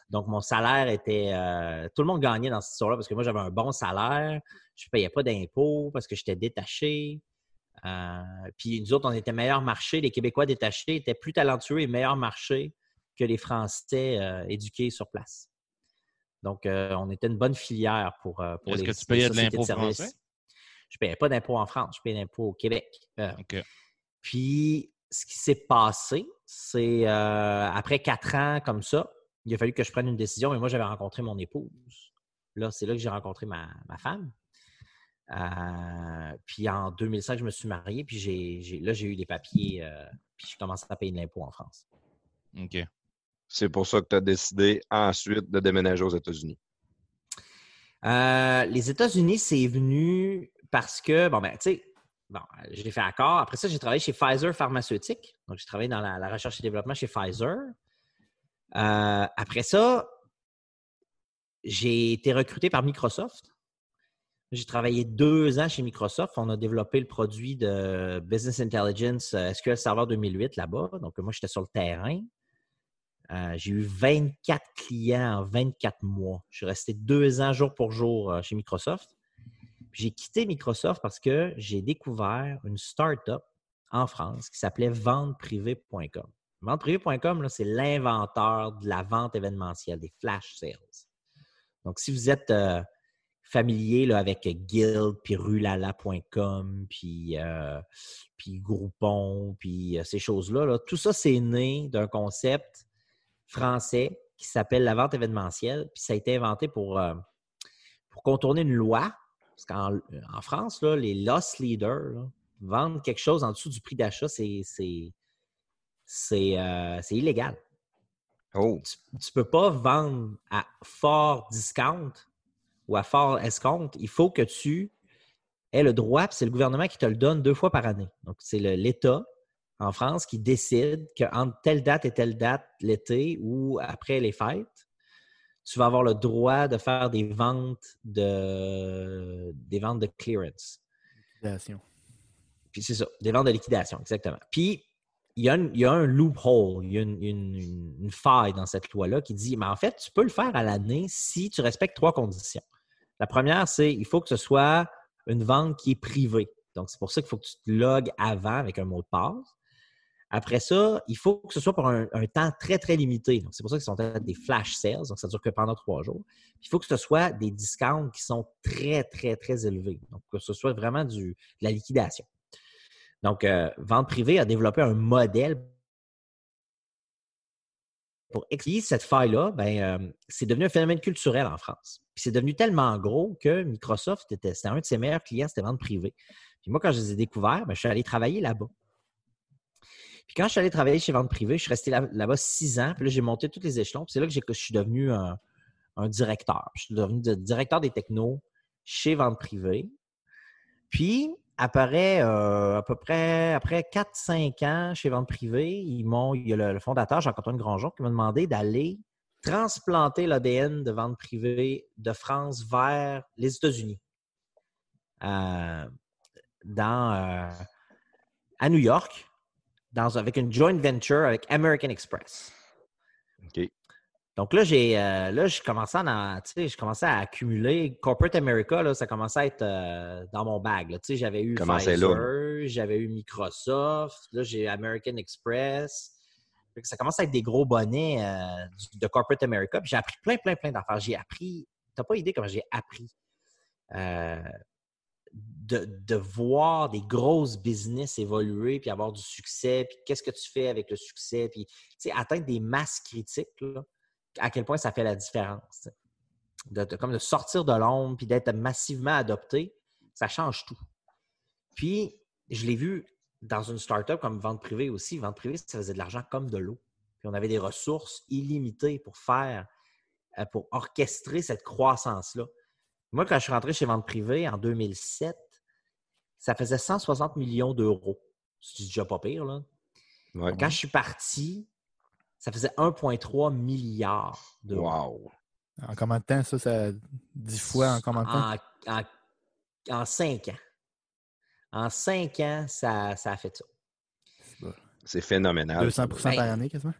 Donc, mon salaire était. euh, tout le monde gagnait dans cette histoire-là parce que moi, j'avais un bon salaire. Je ne payais pas d'impôts parce que j'étais détaché. Euh, puis nous autres, on était meilleur marché. Les Québécois détachés étaient plus talentueux et meilleur marché que les Français euh, éduqués sur place. Donc, on était une bonne filière pour, pour Est-ce les que tu payais de l'impôt services. français? Je ne payais pas d'impôt en France, je payais d'impôt au Québec. Euh, OK. puis, ce qui s'est passé, c'est euh, après quatre ans comme ça, il a fallu que je prenne une décision. Et moi, j'avais rencontré mon épouse. Là, c'est là que j'ai rencontré ma, ma femme. Euh, puis en 2005, je me suis marié. Puis j'ai, j'ai- là, j'ai eu des papiers. euh, puis je commençais à payer de l'impôt en France. OK. C'est pour ça que tu as décidé ensuite de déménager aux États-Unis. Euh, les États-Unis, c'est venu parce que, bon, ben, tu sais, bon, je l'ai fait à corps. Après ça, j'ai travaillé chez Pfizer Pharmaceutique. Donc, j'ai travaillé dans la, recherche et développement chez Pfizer. Euh, après ça, j'ai été recruté par Microsoft. J'ai travaillé deux ans chez Microsoft. On a développé le produit de Business Intelligence euh, SQL Server 2008 là-bas. Donc, moi, j'étais sur le terrain. Euh, j'ai eu 24 clients en 24 mois. Je suis resté deux ans jour pour jour chez Microsoft. J'ai quitté Microsoft parce que j'ai découvert une start-up en France qui s'appelait venteprivée.com. Venteprivée.com, c'est l'inventeur de la vente événementielle, des flash sales. Donc, si vous êtes euh, familier là, avec Guild, puis rulala.com, puis, euh, puis Groupon, puis euh, ces choses-là, là, tout ça, c'est né d'un concept français qui s'appelle la vente événementielle. Puis ça a été inventé pour, pour contourner une loi. Parce qu'en en France, là, les loss leaders, là, vendre quelque chose en dessous du prix d'achat, c'est, euh, illégal. Oh, Tu ne peux pas vendre à fort discount ou à fort escompte. Il faut que tu aies le droit, puis c'est le gouvernement qui te le donne deux fois par année. Donc, c'est l'État en France qui décide qu'entre telle date et telle date, l'été ou après les fêtes, tu vas avoir le droit de faire des ventes de, des ventes de clearance. Liquidation. Puis c'est ça, des ventes de liquidation, exactement. Puis il y a, un- il y a un loophole, il y a une- une faille dans cette loi-là qui dit, mais en fait, tu peux le faire à l'année si tu respectes trois conditions. La première, c'est il faut que ce soit une vente qui est privée. Donc, c'est pour ça qu'il faut que tu te logues avant avec un mot de passe. Après ça, il faut que ce soit pour un, temps très, très limité. C'est pour ça qu'ils sont des flash sales. Donc, ça dure que pendant trois jours. Il faut que ce soit des discounts qui sont très, très, très élevés. Donc, que ce soit vraiment de la liquidation. Donc, euh, Vente privée a développé un modèle pour expliquer cette faille-là. Ben, euh, c'est devenu un phénomène culturel en France. C'est devenu tellement gros que Microsoft était, c'était un de ses meilleurs clients, c'était Vente privée. Puis moi, quand je les ai découverts, ben, je suis allé travailler là-bas. Puis quand je suis allé travailler chez Vente Privée, je suis resté là- là-bas six ans. Puis là, j'ai monté tous les échelons. Puis c'est là que, je suis devenu un, directeur. Je suis devenu de- directeur des technos chez Vente Privée. Puis, après, euh, à peu près après 4-5 ans chez Vente Privée, il y a le, fondateur, Jean-Antoine Grandjean, qui m'a demandé d'aller transplanter l'ADN de Vente Privée de France vers les États-Unis. Euh, euh, à New York, dans, avec une joint venture avec American Express. OK. Donc là, j'ai euh, là, je commençais à, tu sais, je commençais à accumuler. Corporate America, là, ça commençait à être euh, dans mon bag. là. Tu sais, j'avais eu Commençait Pfizer, j'avais eu Microsoft, là, j'ai American Express. Ça commence à être des gros bonnets euh, de Corporate America. Puis j'ai appris plein, plein, plein d'affaires. J'ai appris. T'as pas idée comment j'ai appris euh, de, de voir des grosses business évoluer puis avoir du succès. Puis qu'est-ce que tu fais avec le succès? Puis, atteindre des masses critiques, là, à quel point ça fait la différence. de- comme de sortir de l'ombre puis d'être massivement adopté, ça change tout. Puis, je l'ai vu dans une startup comme vente privée aussi. Vente privée, ça faisait de l'argent comme de l'eau. Puis on avait des ressources illimitées pour faire, euh, pour orchestrer cette croissance-là. Moi, quand je suis rentré chez Vente privée en 2007, ça faisait 160 millions d'euros. C'est déjà pas pire, là. Ouais. Quand je suis parti, ça faisait 1,3 milliard d'euros. Wow. En combien de temps, ça, ça 10 fois en combien de temps? En, en, en cinq ans. En cinq ans, ça, ça a fait ça. C'est phénoménal. 200% ben, par année, quasiment?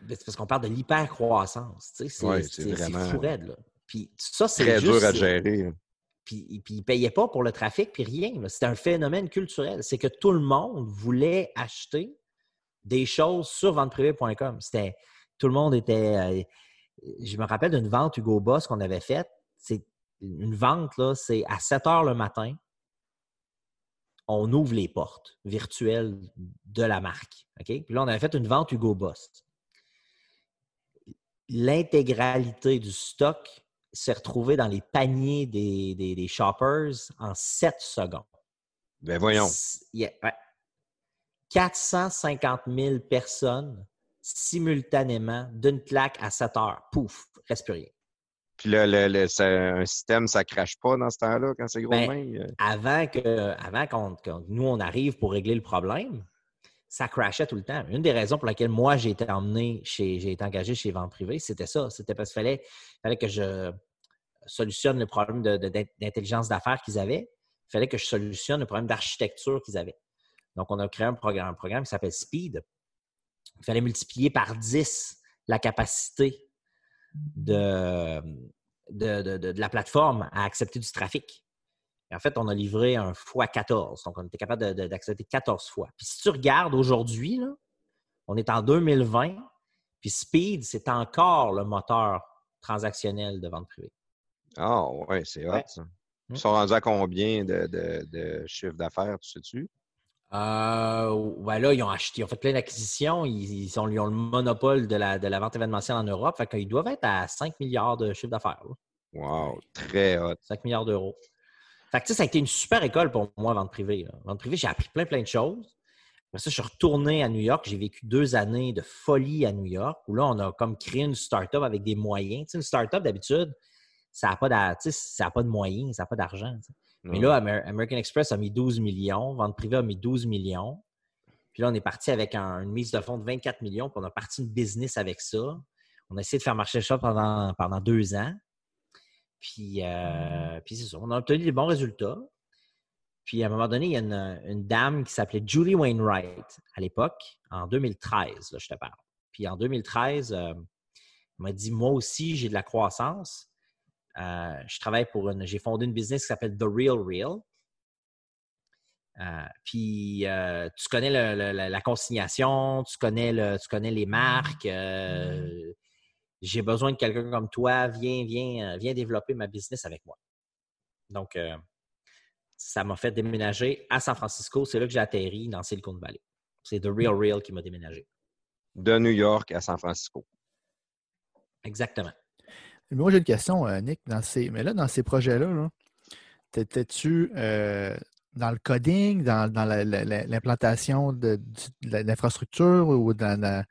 Ben, C'est parce qu'on parle de l'hypercroissance. tu sais, C'est Ouais, c'est c'est- c'est vraiment- fou raide, là. Puis ça, c'est Très juste... dur à gérer. hein. Puis, puis ils ne payaient pas pour le trafic, puis rien. C'était un phénomène culturel. C'est que tout le monde voulait acheter des choses sur venteprivée.com. C'était Tout le monde était... euh, je me rappelle d'une vente Hugo Boss qu'on avait faite. C'est une vente, là, c'est à 7 heures le matin, on ouvre les portes virtuelles de la marque. OK? Puis là, on avait fait une vente Hugo Boss. L'intégralité du stock s'est retrouvée dans les paniers des, des- des shoppers en 7 secondes. Ben voyons. S- yeah, ouais. 450 000 personnes simultanément d'une claque à 7 heures. Pouf, reste plus rien. Puis là, le, le- ça- un système, ça crache pas dans ce temps-là quand c'est gros Ben, de même? avant que, avant qu'on, que nous, on arrive pour régler le problème, ça crashait tout le temps. Une des raisons pour laquelle moi, j'ai été emmené chez, j'ai été engagé chez Vente Privée, c'était ça. C'était parce qu'il fallait, fallait que je solutionne le problème de- de- d'intelligence d'affaires qu'ils avaient. Il fallait que je solutionne le problème d'architecture qu'ils avaient. Donc, on a créé un programme, un programme qui s'appelle Speed. Il fallait multiplier par 10 la capacité de, de- de- de la plateforme à accepter du trafic. Et en fait, on a livré un fois 14. Donc, on était capable de- de- d'accepter 14 fois. Puis si tu regardes aujourd'hui, on est en 2020, puis Speed, c'est encore le moteur transactionnel de vente privée. Ah, ouais, c'est hot, Ouais. ça. Ils sont rendus à combien de, de, de chiffre d'affaires, tu sais-tu? Euh, là, ils ont acheté, ils ont fait plein d'acquisitions. Ils, ils ont, ils ont le monopole de la, de la vente événementielle en Europe. Fait qu'ils doivent être à 5 milliards de chiffre d'affaires. Wow, très hot. 5 milliards d'euros. Fait que, ça a été une super école pour moi, vente privée. là. Vente privée, j'ai appris plein, plein de choses. Après ça, je suis retourné à New York. J'ai vécu deux années de folie à New York, où là, on a comme créé une start-up avec des moyens. Tu sais, une start-up, d'habitude, ça n'a pas, pas de moyens, ça n'a pas d'argent. tu sais. Mais là, Amer- American Express a mis 12 millions, Vente privée a mis 12 millions. Puis là, on est parti avec un- une mise de fonds de 24 millions, puis on a parti une business avec ça. On a essayé de faire marcher ça pendant, pendant deux ans. Puis, euh, puis c'est ça, on a obtenu des bons résultats. Puis à un moment donné, il y a une, une dame qui s'appelait Julie Wainwright à l'époque, en 2013, là, je te parle. Puis en 2013, euh, elle m'a dit Moi aussi, j'ai de la croissance. Euh, je travaille pour une. J'ai fondé une business qui s'appelle The Real Real. Euh, puis tu connais le- le- la, consignation, tu connais, le, tu connais les marques. euh, j'ai besoin de quelqu'un comme toi. Viens, viens, euh, viens développer ma business avec moi. Donc, euh, ça m'a fait déménager à San Francisco. C'est là que j'ai atterri dans Silicon Valley. C'est The Real Real qui m'a déménagé. De New York à San Francisco. Exactement. Moi, j'ai une question, euh, Nick. Dans ces... Mais là, dans ces projets-là, là, t'étais-tu, euh, dans le coding, dans, dans la- la- la- l'implantation de, l'infrastructure ou dans la-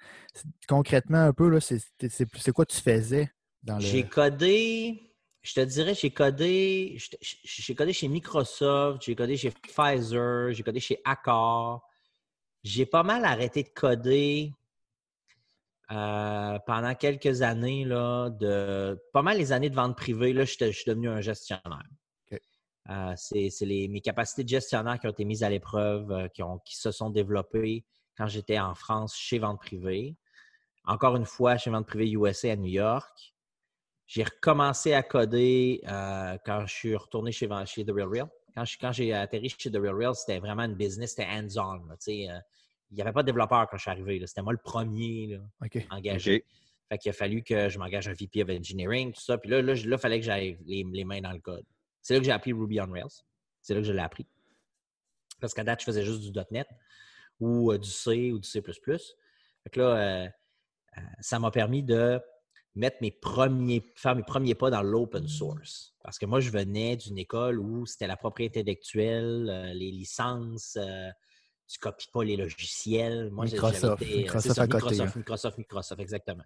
concrètement un peu, c'est, quoi tu faisais dans le. J'ai codé, je te dirais, j'ai codé, j'ai codé chez Microsoft, j'ai codé chez Pfizer, j'ai codé chez Accor. J'ai pas mal arrêté de coder euh, pendant quelques années, là, de pas mal les années de vente privée, là, je suis devenu un gestionnaire. Euh, c'est les- mes capacités de gestionnaire qui ont été mises à l'épreuve, euh, qui, ont- qui se sont développées quand j'étais en France chez Vente Privée. Encore une fois, chez Vente Privée USA à New York. J'ai recommencé à coder euh, quand je suis retourné chez, chez The Real Real. Quand je- quand j'ai atterri chez The Real Real, c'était vraiment une business, c'était hands-on. là, tu sais, euh, Il n'y avait pas de développeur quand je suis arrivé. C'était moi le premier là, engagé. OK. Fait qu'il a fallu que je m'engage un VP of Engineering, tout ça. Puis là, là, il fallait que j'aille les, les mains dans le code. C'est là que j'ai appris Ruby on Rails. C'est là que je l'ai appris. Parce qu'à date, je faisais juste du .NET ou euh, du C ou du C++. Fait que là, euh, euh, ça m'a permis de mettre mes premiers, faire mes premiers pas dans l'open source. Parce que moi, je venais d'une école où c'était la propriété intellectuelle, euh, les licences, tu copies pas les logiciels. Moi, Microsoft, été, Microsoft c'est ça, à côté, Microsoft, hein. Microsoft, Microsoft, exactement.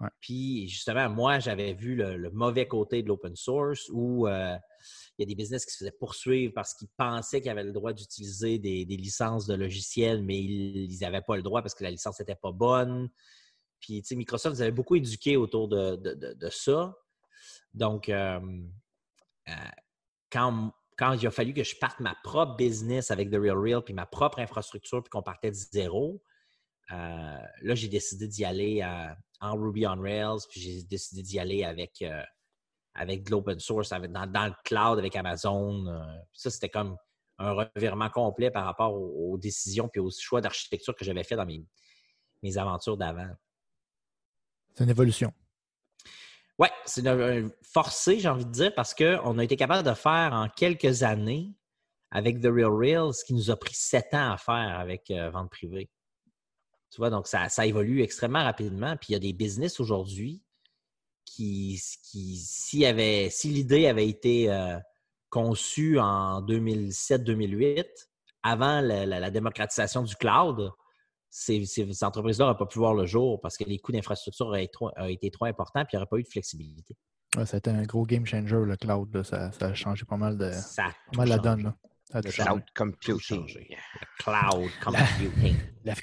Ouais. Puis, justement, moi, j'avais vu le, le mauvais côté de l'open source où euh, il y a des business qui se faisaient poursuivre parce qu'ils pensaient qu'ils avaient le droit d'utiliser des, licences de logiciels, mais ils n'avaient pas le droit parce que la licence n'était pas bonne. Puis, tu sais, Microsoft vous beaucoup éduqué autour de, ça. Donc, euh, euh, quand, quand il a fallu que je parte ma propre business avec The Real Real, puis ma propre infrastructure, puis qu'on partait de zéro, euh, là, j'ai décidé d'y aller en Ruby on Rails, puis j'ai décidé d'y aller avec, avec de l'open source, avec- dans, dans le cloud avec Amazon. euh. ça, c'était comme un revirement complet par rapport aux, aux décisions puis aux choix d'architecture que j'avais fait dans mes, mes aventures d'avant. C'est une évolution. Oui, c'est forcé, j'ai envie de dire, parce qu'on a été capable de faire en quelques années avec The Real Real ce qui nous a pris sept ans à faire avec euh, Vente Privée. Tu vois, donc ça, ça évolue extrêmement rapidement. Puis il y a des business aujourd'hui qui, y avait, si l'idée avait été euh, conçue en 2007-2008, avant la, la- la démocratisation du cloud, ces, ces entreprises-là n'auraient pas pu voir le jour parce que les coûts d'infrastructure auraient été trop importants puis il n'y aurait pas eu de flexibilité. Ouais, ça a été un gros game changer, le cloud. là. Ça, ça a changé pas mal de. Ça a Pas mal la donne. là. Ça a tout Le. Cloud computing. Le cloud computing.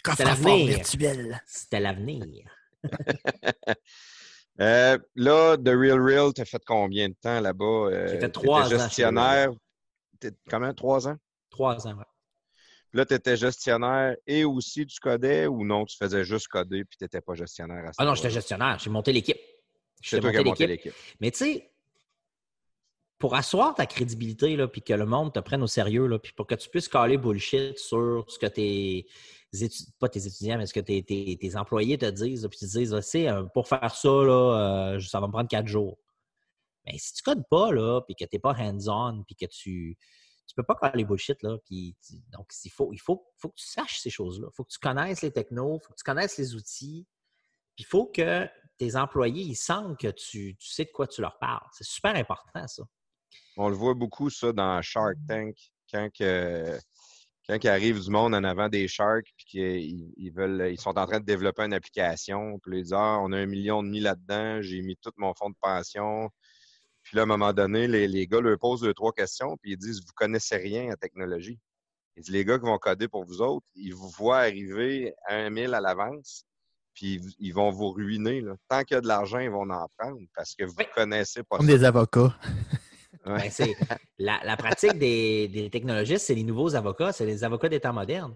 Coffre-fort l'avenir. virtuel. C'était l'avenir. Euh, là, The Real Real, t'as fait combien de temps là-bas? Euh, J'ai fait t'étais trois ans gestionnaire? Comment? Trois ans? Trois ans. ouais. Puis Là, tu étais gestionnaire et aussi tu codais ou non, tu faisais juste coder puis tu n'étais pas gestionnaire à ce Ah non, j'étais gestionnaire. J'ai monté l'équipe. J'ai monté monté l'équipe. l'équipe. Mais tu sais, pour asseoir ta crédibilité, là, puis que le monde te prenne au sérieux, là, puis pour que tu puisses caler bullshit sur ce que tes étudiants, pas tes étudiants, mais ce que tes, tes- tes employés te disent, puis tu te disent, tu sais, euh, pour faire ça, là, euh, ça va me prendre quatre jours. Mais si tu codes pas, là, puis que tu n'es pas hands-on, puis que tu tu peux pas caler bullshit, là, puis donc il faut, il faut, faut que tu saches ces choses-là. Il faut que tu connaisses les technos, il faut que tu connaisses les outils, puis il faut que tes employés, ils sentent que tu, tu sais de quoi tu leur parles. C'est super important, ça. On le voit beaucoup, ça, dans Shark Tank, quand, que, quand il arrive du monde en avant des Sharks, puis qu'ils ils veulent, ils sont en train de développer une application, puis ils disent Ah, on a un million de mis là-dedans, j'ai mis tout mon fonds de pension. Puis là, à un moment donné, les, les gars leur posent deux, trois questions, puis ils disent Vous connaissez rien en technologie. Ils disent Les gars qui vont coder pour vous autres, ils vous voient arriver à un mille à l'avance, puis ils, vont vous ruiner. là. Tant qu'il y a de l'argent, ils vont en prendre parce que vous Oui. connaissez pas Comme ça. des avocats. Ben, la, pratique des, technologistes, c'est les nouveaux avocats, c'est les avocats des temps modernes.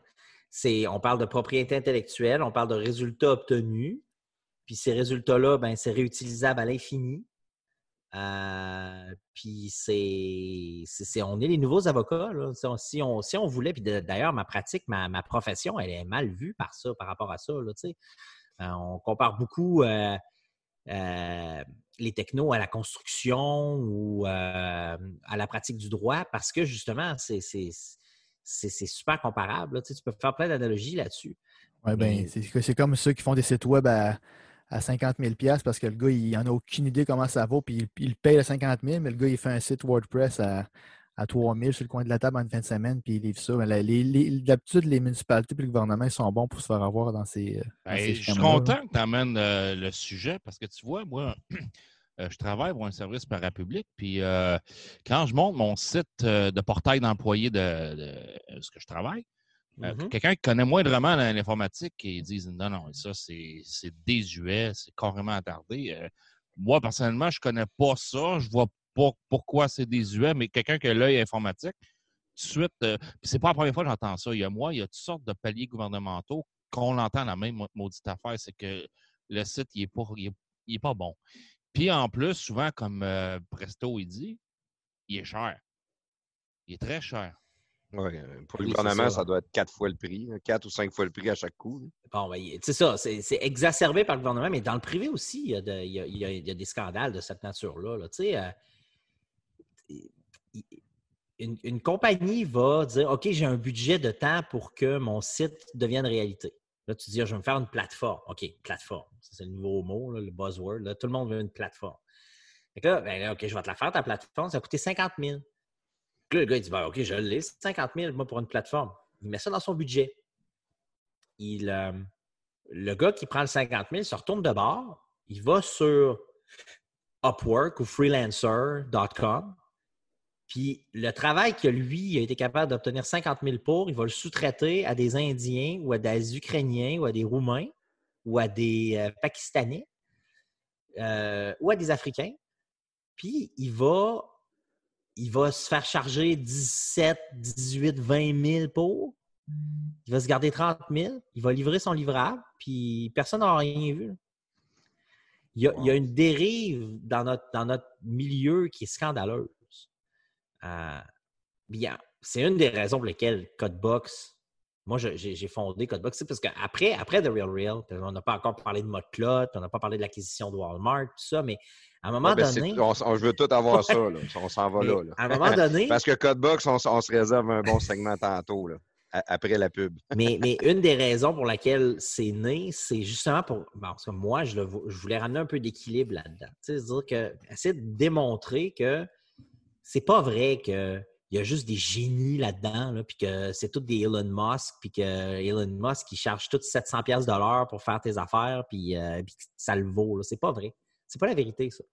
C'est, on parle de propriété intellectuelle, on parle de résultats obtenus, puis ces résultats-là, ben, c'est réutilisable à l'infini. Euh, puis c'est, on est les nouveaux avocats. Si, on, si, on, voulait, puis d'ailleurs, ma pratique, ma, profession, elle est mal vue par ça, par rapport à ça. Euh, on compare beaucoup euh, les technos à la construction ou euh, à la pratique du droit parce que justement, c'est, c'est, c'est, c'est super comparable. là. Tu, sais, tu peux faire plein d'analogies là-dessus. Ben, Mais- c'est que- c'est comme ceux qui font des sites web à, à 50 000 parce que le gars, il n'en a aucune idée comment ça vaut, puis il, il paye le 50 000, mais le gars, il fait un site WordPress à, à 3000 sur le coin de la table en une fin de semaine, puis ils livrent ça. Les- D'habitude, les municipalités et le gouvernement ils sont bons pour se faire avoir dans ces. euh, dans Ben, ces je suis content que tu amènes le sujet parce que tu vois, moi, euh, je travaille pour un service parapublic. Puis euh, quand je monte mon site euh, de portail d'employés de, de ce que je travaille, euh, Mhm. quelqu'un qui connaît moindrement l'informatique et ils disent non, non, ça c'est désuet, c'est carrément attardé. Euh, moi, personnellement, je connais pas ça. Je vois pas pourquoi c'est désuet, mais quelqu'un qui a l'œil informatique, tout de suite, euh, puis c'est pas la première fois que j'entends ça. Il y a moi, il y a toutes sortes de paliers gouvernementaux qu'on entend la même mau- maudite affaire, c'est que le site, il est pas, il est, il est pas bon. Puis en plus, souvent, comme euh, Presto il dit, il est cher. Il est très cher. Ouais, euh, pour le Oui, gouvernement, ça. ça. doit être quatre fois le prix, là, quatre ou cinq fois le prix à chaque coup. Bon, ben, c'est ça, c'est exacerbé par le gouvernement, mais dans le privé aussi, il y a, de- il y a- il y des scandales de cette nature-là. là. Tu sais, euh, une, compagnie va dire OK, j'ai un budget de temps pour que mon site devienne réalité. Là, tu dis, Ah, je vais me faire une plateforme. OK, plateforme. C'est le nouveau mot, le buzzword. là. Tout le monde veut une plateforme. Fait que là, ben OK, je vais te la faire, ta plateforme. Ça va coûter 50 000. Puis là, le gars, il dit, ben, OK, je l'ai, 50 000, moi, pour une plateforme. Il met ça dans son budget. Il, euh, le gars qui prend le 50 000 se retourne de bord. Il va sur Upwork ou freelancer.com. Puis le travail que lui a été capable d'obtenir 50 000 pour, il va le sous-traiter à des Indiens ou à des Ukrainiens ou à des Roumains ou à des euh, Pakistanais euh, ou à des Africains. Puis il va, il va se faire charger 17, 18, 20 000 pour. Il va se garder 30 000. Il va livrer son livrable. Puis personne n'aura rien vu. là. Il y, a, il y a une dérive dans notre, dans notre milieu qui est scandaleuse. C'est une des raisons pour lesquelles Codebox, moi, j'ai fondé Codebox, c'est parce qu'après après The Real Real, on n'a pas encore parlé de Modclot, on n'a pas parlé de l'acquisition de Walmart, tout ça, mais à un moment Ouais, ben, donné, on, on- je veux tout avoir ça. Là. On s'en va là. là. à un moment donné, Parce que Codebox, on, se réserve un bon segment tantôt, là, après la pub. mais, mais une des raisons pour laquelle c'est né, c'est justement pour. bon, parce que moi, je, le je voulais ramener un peu d'équilibre là-dedans. C'est-à-dire que essayer de démontrer que c'est pas vrai qu'il y a juste des génies là-dedans, là, puis que c'est tous des Elon Musk, puis que Elon Musk, il charge tous 700$ piastres de l'heure pour faire tes affaires, puis, euh, que ça le vaut. C'est pas vrai. C'est pas la vérité, ça.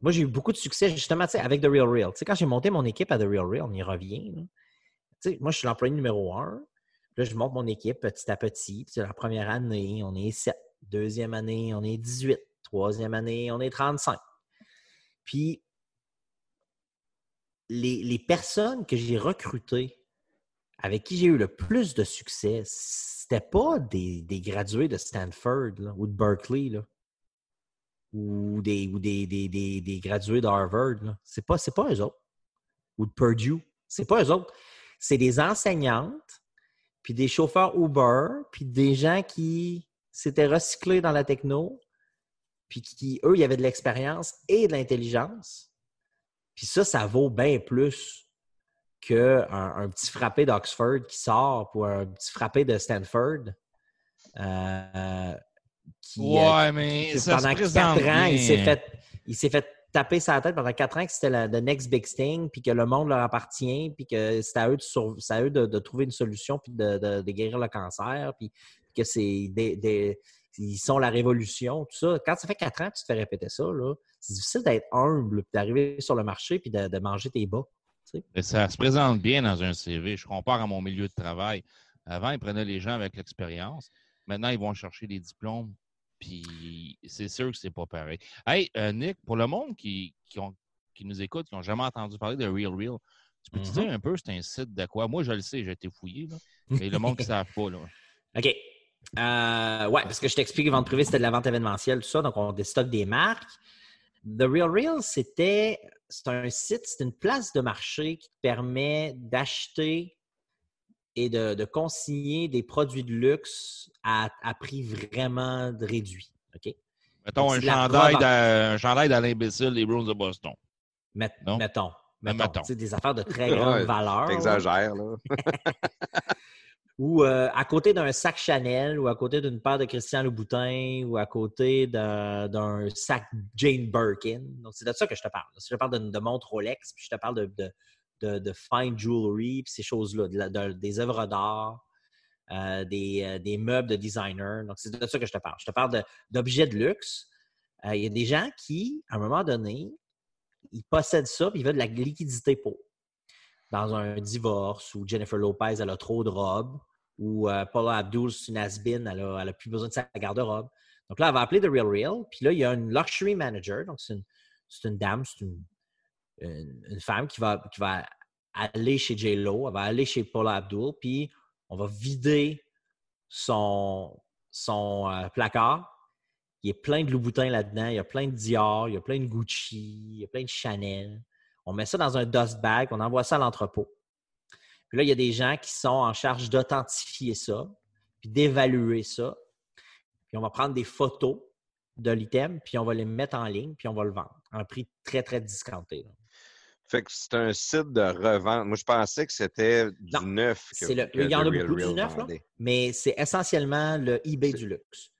Moi, j'ai eu beaucoup de succès justement avec The Real Real. Tu sais, quand j'ai monté mon équipe à The Real Real, on y revient. moi, je suis l'employé numéro un. Là, je monte mon équipe petit à petit. Puis, la première année, on est 7. Deuxième année, on est 18. Troisième année, on est 35. Puis, les, personnes que j'ai recrutées, avec qui j'ai eu le plus de succès, c'était pas des, des gradués de Stanford ou de Berkeley ou des, ou des, des, gradués d'Harvard. C'est pas, pas eux autres. Ou de Purdue. C'est pas eux autres. C'est des enseignantes, puis des chauffeurs Uber, puis des gens qui s'étaient recyclés dans la techno, puis qui, eux, avait de l'expérience et de l'intelligence. Puis ça, ça vaut bien plus qu'un un petit frappé d'Oxford qui sort pour un petit frappé de Stanford. euh, qui, euh, Ouais, mais ça pendant quatre ans, il s'est fait, il s'est fait taper sa tête pendant quatre ans que c'était the next big thing, puis que le monde leur appartient, puis que c'est à eux de, à eux de, de trouver une solution, puis de, de- de guérir le cancer, puis que c'est des, des- ils sont la révolution, tout ça. Quand ça fait quatre ans que tu te fais répéter ça, là, c'est difficile d'être humble, puis d'arriver sur le marché, puis de, de manger tes bas. Ça se présente bien dans un CV. Je compare à mon milieu de travail. Avant, ils prenaient les gens avec l'expérience. Maintenant, ils vont chercher des diplômes. Puis c'est sûr que c'est pas pareil. Hey, euh, Nick, pour le monde qui, qui, ont- qui nous écoute, qui n'ont jamais entendu parler de Real Real, tu peux te Mhm. dire un peu c'est un site de quoi? Moi, je le sais, j'ai été fouillé, là. mais le monde qui ne savent pas, là. OK. Euh, ouais, parce que je t'explique, vente privée, c'était de la vente événementielle, tout ça. Donc, on déstocke des marques. The Real Real, c'était c'est un site, c'est une place de marché qui te permet d'acheter et de, de consigner des produits de luxe à, à prix vraiment réduit. OK? Mettons un chandail un chandail dans l'imbécile des Bruins de Boston. Met- Non? Mettons. Mettons. mettons. C'est des affaires de très grande Ouais, valeur. T'exagères, là. ou euh, à côté d'un sac Chanel, ou à côté d'une paire de Christian Louboutin, ou à côté d'un sac Jane Birkin. Donc, c'est de ça que je te parle. Je te parle de, de Rolex, puis je te parle de, fine jewelry, puis ces choses-là, des œuvres d'art, euh, des, euh, des meubles de designer. Donc, c'est de ça que je te parle. Je te parle d'objets de, luxe. Il y a des gens qui, à un moment donné, ils possèdent ça, puis ils veulent de la liquidité pour. Dans un divorce, ou Jennifer Lopez, elle a trop de robes, ou euh, Paula Abdul, c'est une has-been, elle a, elle a plus besoin de sa garde-robe. Donc là, elle va appeler The Real Real, puis là, il y a une luxury manager, donc c'est une, dame, c'est une, femme qui va, qui va aller chez J-Lo, elle va aller chez Paula Abdul, puis on va vider son, son euh, placard. Il y a plein de Louboutin là-dedans, il y a plein de Dior, il y a plein de Gucci, il y a plein de Chanel. On met ça dans un dust bag, on envoie ça à l'entrepôt. Puis là, il y a des gens qui sont en charge d'authentifier ça, puis d'évaluer ça. Puis on va prendre des photos de l'item, puis on va les mettre en ligne, puis on va le vendre à un prix très, très discounté. là. Fait que c'est un site de revente. Moi, je pensais que c'était du Non, neuf. que- le- que il y en a beaucoup du neuf, là. Mais c'est essentiellement le eBay du luxe.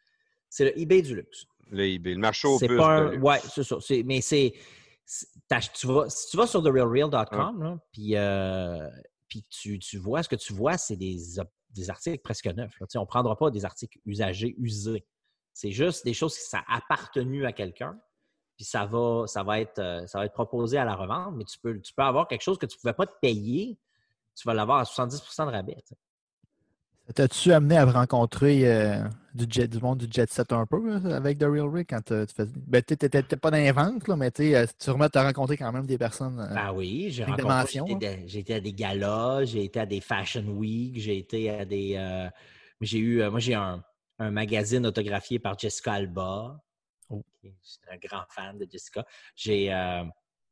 C'est le eBay du luxe. Le eBay, le marché au un. luxe. Ouais, c'est ça. Mais c'est. Tu vas, si tu vas sur therealreal.com, puis euh, puis tu, tu vois ce que tu vois, c'est des, des articles presque neufs. Tu on ne prendra pas des articles usagés, usés. C'est juste des choses qui sont appartenues à quelqu'un. Puis ça va, ça, va être, euh, ça va être proposé à la revente, mais tu peux, tu peux avoir quelque chose que tu ne pouvais pas te payer. Tu vas l'avoir à 70% de rabais. Ça T'as-tu amené à rencontrer euh, du, jet, du monde du jet set un peu là, avec The Real Rig quand euh, tu faisais. Ben, tu n'étais pas dans les ventes, là, mais tu sais, euh, tu remets à rencontrer quand même des personnes. euh, Ah oui, j'ai rencontré, j'ai été, j'ai été à des galas, j'ai été à des Fashion Week, j'ai été à des. euh, j'ai eu, moi, j'ai un, un magazine autographié par Jessica Alba. Oh. Je suis un grand fan de Jessica. J'ai.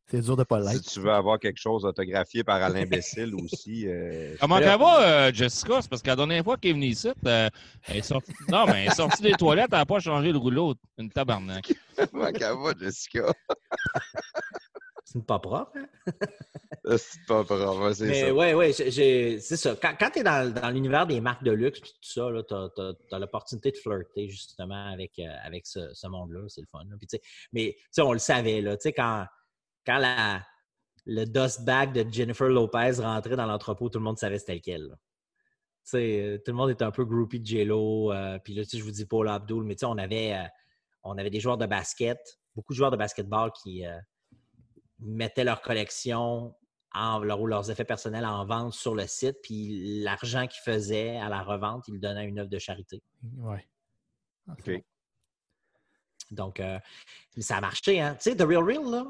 C'est dur de pas Si l'être. tu veux avoir quelque chose autographié par Alain Bécile aussi. euh, Comment qu'elle va, euh, Jessica? C'est parce que la dernière fois qu'elle est venue ici, euh, elle est sortie... Non, mais elle est sortie des toilettes, elle n'a pas changé le rouleau. Une tabarnak. Comment qu'elle va, Jessica? c'est pas propre. hein? C'est pas propre, c'est Mais ça. ouais, ouais, j'ai- j'ai- c'est ça. Quand, quand tu es dans, dans l'univers des marques de luxe et tout ça, tu as, l'opportunité de flirter justement avec, euh, avec ce, ce monde-là. C'est le fun. là. Puis, mais on le savait, là, tu sais, quand, quand la, le dust bag de Jennifer Lopez rentrait dans l'entrepôt, tout le monde savait c'était lequel. là. Tu sais, euh, tout le monde était un peu groupie de J-Lo. euh, puis là, tu sais, je vous dis Paul Abdul, mais tu sais, on avait, euh, on avait des joueurs de basket, beaucoup de joueurs de basketball qui euh, mettaient leur collection en, leur- ou leurs effets personnels en vente sur le site, puis l'argent qu'ils faisaient à la revente, ils le donnaient à une œuvre de charité. Ouais. Ah, OK. Donc, euh, ça a marché. Hein? Tu sais, The Real Real, là,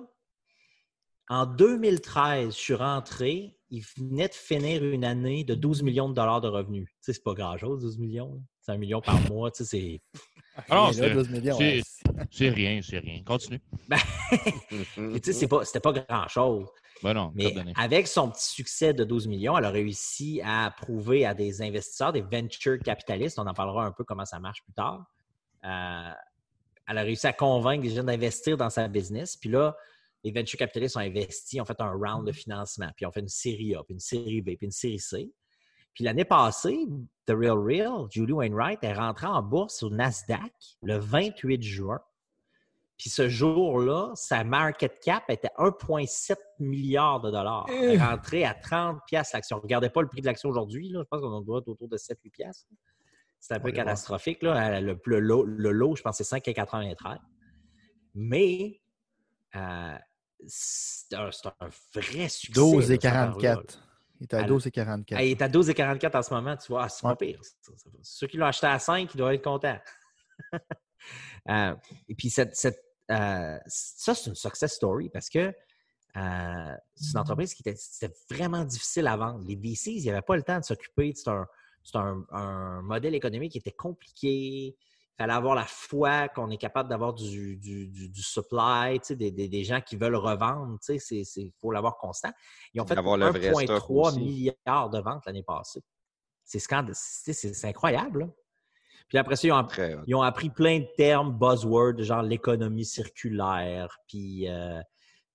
en 2013, je suis rentré, il venait de finir une année de 12 millions de dollars de revenus. Tu sais, c'est pas grand-chose, 12 millions. C'est un million par mois. Tu sais, c'est... Ah là, c'est 12 millions, c'est- ouais, c'est rien, c'est rien. Continue. Et tu sais, c'est pas- c'était pas grand-chose. Ben non, Mais avec son petit succès de 12 millions, elle a réussi à prouver à des investisseurs, des venture capitalistes, on en parlera un peu comment ça marche plus tard. euh, elle a réussi à convaincre les gens d'investir dans sa business. Puis là, les venture capitalistes ont investi, ont fait un round de financement, puis ont fait une série A, puis une série B, puis une série C. Puis l'année passée, The Real Real, Julie Wainwright, est rentrée en bourse au Nasdaq le 28 juin. Puis ce jour-là, sa market cap était 1,7 milliard de dollars. Elle est rentrée à 30 pièces l'action. Regardez pas le prix de l'action aujourd'hui. Je pense qu'on doit être autour de 7-8 pièces. C'est un peu catastrophique. Là. Le, le lot, le lot, je pense, c'est 5,93. Mais euh, c'est un, vrai succès. 12 et là, cette affaire-là, là. 44. Il est à Elle- 12 et 44. Ah, il est à 12,44 en ce moment, tu vois. Ah, c'est pas Ouais. pire. Ceux qui l'ont acheté à 5, ils doivent être contents. Euh, et puis, cette, cette, euh, ça, c'est une success story parce que euh, c'est une entreprise qui était, vraiment difficile à vendre. Les VCs, ils n'avaient pas le temps de s'occuper. C'est un, c'est un, un modèle économique qui était compliqué. Il fallait avoir la foi qu'on est capable d'avoir du, du, du, du supply, des, des, des gens qui veulent revendre. Il faut l'avoir constant. Ils ont fait D'avoir le vrai stock 1,3 aussi. milliards de ventes l'année passée. C'est scand- c'est- incroyable. là. Puis après ça, ils ont, hot. ils ont appris plein de termes buzzwords, genre l'économie circulaire, puis, euh,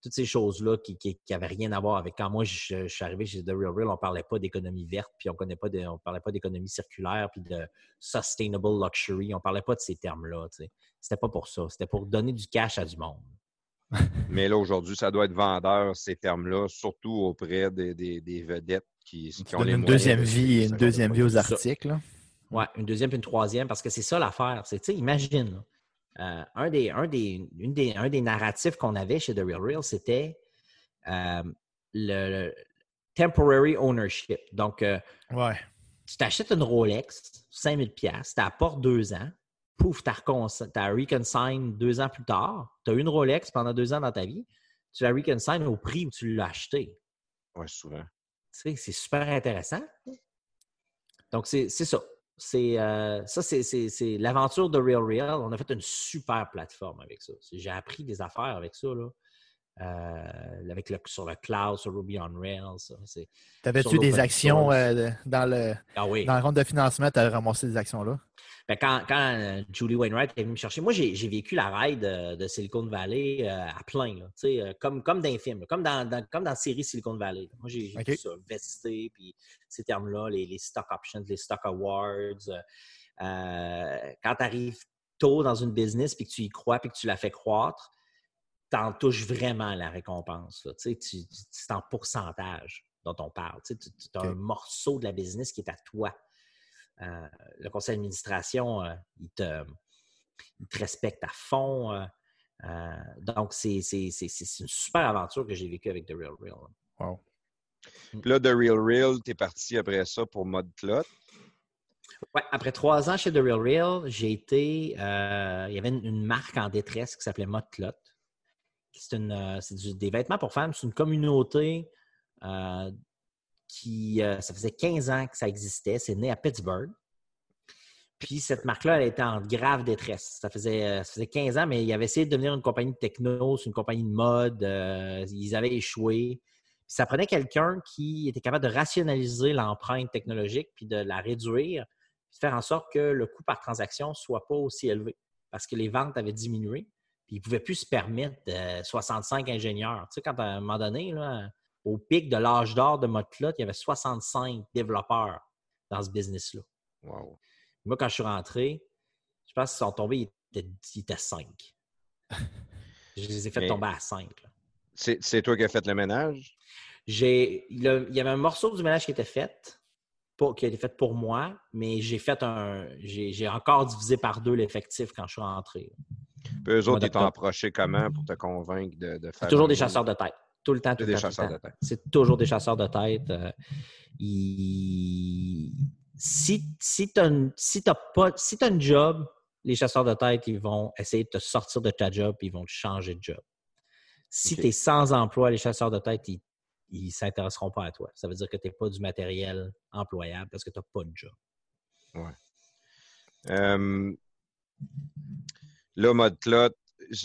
toutes ces choses-là qui n'avaient rien à voir avec quand moi je, suis arrivé chez The Real Real, on ne parlait pas d'économie verte, puis on ne parlait pas d'économie circulaire, puis de sustainable luxury. On ne parlait pas de ces termes-là. C'était pas pour ça. C'était pour donner du cash à du monde. Mais là, aujourd'hui, ça doit être vendeur, ces termes-là, surtout auprès des, vedettes qui, qui ont les une deuxième vie, une deuxième vie aux articles. Oui, une deuxième puis une troisième, parce que c'est ça l'affaire. C'est, imagine, euh, un, des, un, des, un des narratifs qu'on avait chez The Real Real, c'était euh, le, temporary ownership. Donc, euh, ouais. tu t'achètes une Rolex, 5000 pièces, tu apportes deux ans, pouf, tu as reconsign deux ans plus tard, tu as une Rolex pendant deux ans dans ta vie, tu la reconsign au prix où tu l'as acheté. Oui, souvent. Tu sais, c'est super intéressant. Donc, c'est ça c'est euh, ça, c'est l'aventure de Real Real. On a fait une super plateforme avec ça. J'ai appris des affaires avec ça. Euh, avec le, sur le cloud, sur Ruby on Rails. T'avais-tu des actions euh, dans, le, ah oui. dans le compte de financement? Tu as ramassé des actions-là? Ben, quand, quand, euh, Julie Wainwright est venue me chercher, moi, j'ai vécu la ride de, Silicon Valley à plein, là, comme, comme dans un film, comme dans, comme dans la série Silicon Valley. Moi, j'ai vu ça, vesté, puis ces termes-là, les, les, stock options, les stock awards. quand tu arrives tôt dans une business, puis que tu y crois, puis que tu la fais croître, t'en touches vraiment la récompense. C'est en pourcentage dont on parle. Tu as un morceau de la business qui est à toi. Euh, le conseil d'administration, euh, il, te, respecte à fond. Euh, donc, c'est une super aventure que j'ai vécue avec The Real Real. Wow. Mm. là, The Real Real, tu es parti après ça pour Mode Clot? Ouais, après trois ans chez The Real Real, j'ai été. il y avait une, marque en détresse qui s'appelait Mode Clot c'est euh, des vêtements pour femmes. C'est une communauté euh, qui, euh, ça faisait 15 ans que ça existait. C'est né à Pittsburgh. Puis cette marque-là, elle était en grave détresse. Ça faisait, ça faisait 15 ans, mais ils avaient essayé de devenir une compagnie de techno, une compagnie de mode. ils avaient échoué. ça prenait quelqu'un qui était capable de rationaliser l'empreinte technologique puis de la réduire, puis de faire en sorte que le coût par transaction ne soit pas aussi élevé parce que les ventes avaient diminué ils ne pouvaient plus se permettre 65 ingénieurs. Tu sais, quand à un moment donné, au pic de l'âge d'or de Motclot, il y avait 65 développeurs dans ce business-là. Moi, quand je suis rentré, je pense qu'ils sont tombés, ils étaient, 5. je les ai fait tomber à 5. C'est toi qui as fait le ménage? il, y avait un morceau du ménage qui était fait, qui a été fait pour moi, mais j'ai fait un. J'ai encore divisé par deux l'effectif quand je suis rentré. Puis eux autres, ils t'ont approché comment pour te convaincre de, faire. Toujours des chasseurs de tête. Tout le temps, tout le temps. C'est toujours des chasseurs de tête. Euh, si, si tu as, si pas... si un job, les chasseurs de tête, ils vont essayer de te sortir de ta job et ils vont te changer de job. Si tu es sans emploi, les chasseurs de tête, ils ne s'intéresseront pas à toi. Ça veut dire que tu n'es pas du matériel employable parce que tu n'as pas de job. Ouais. Euh, Là, mode clot,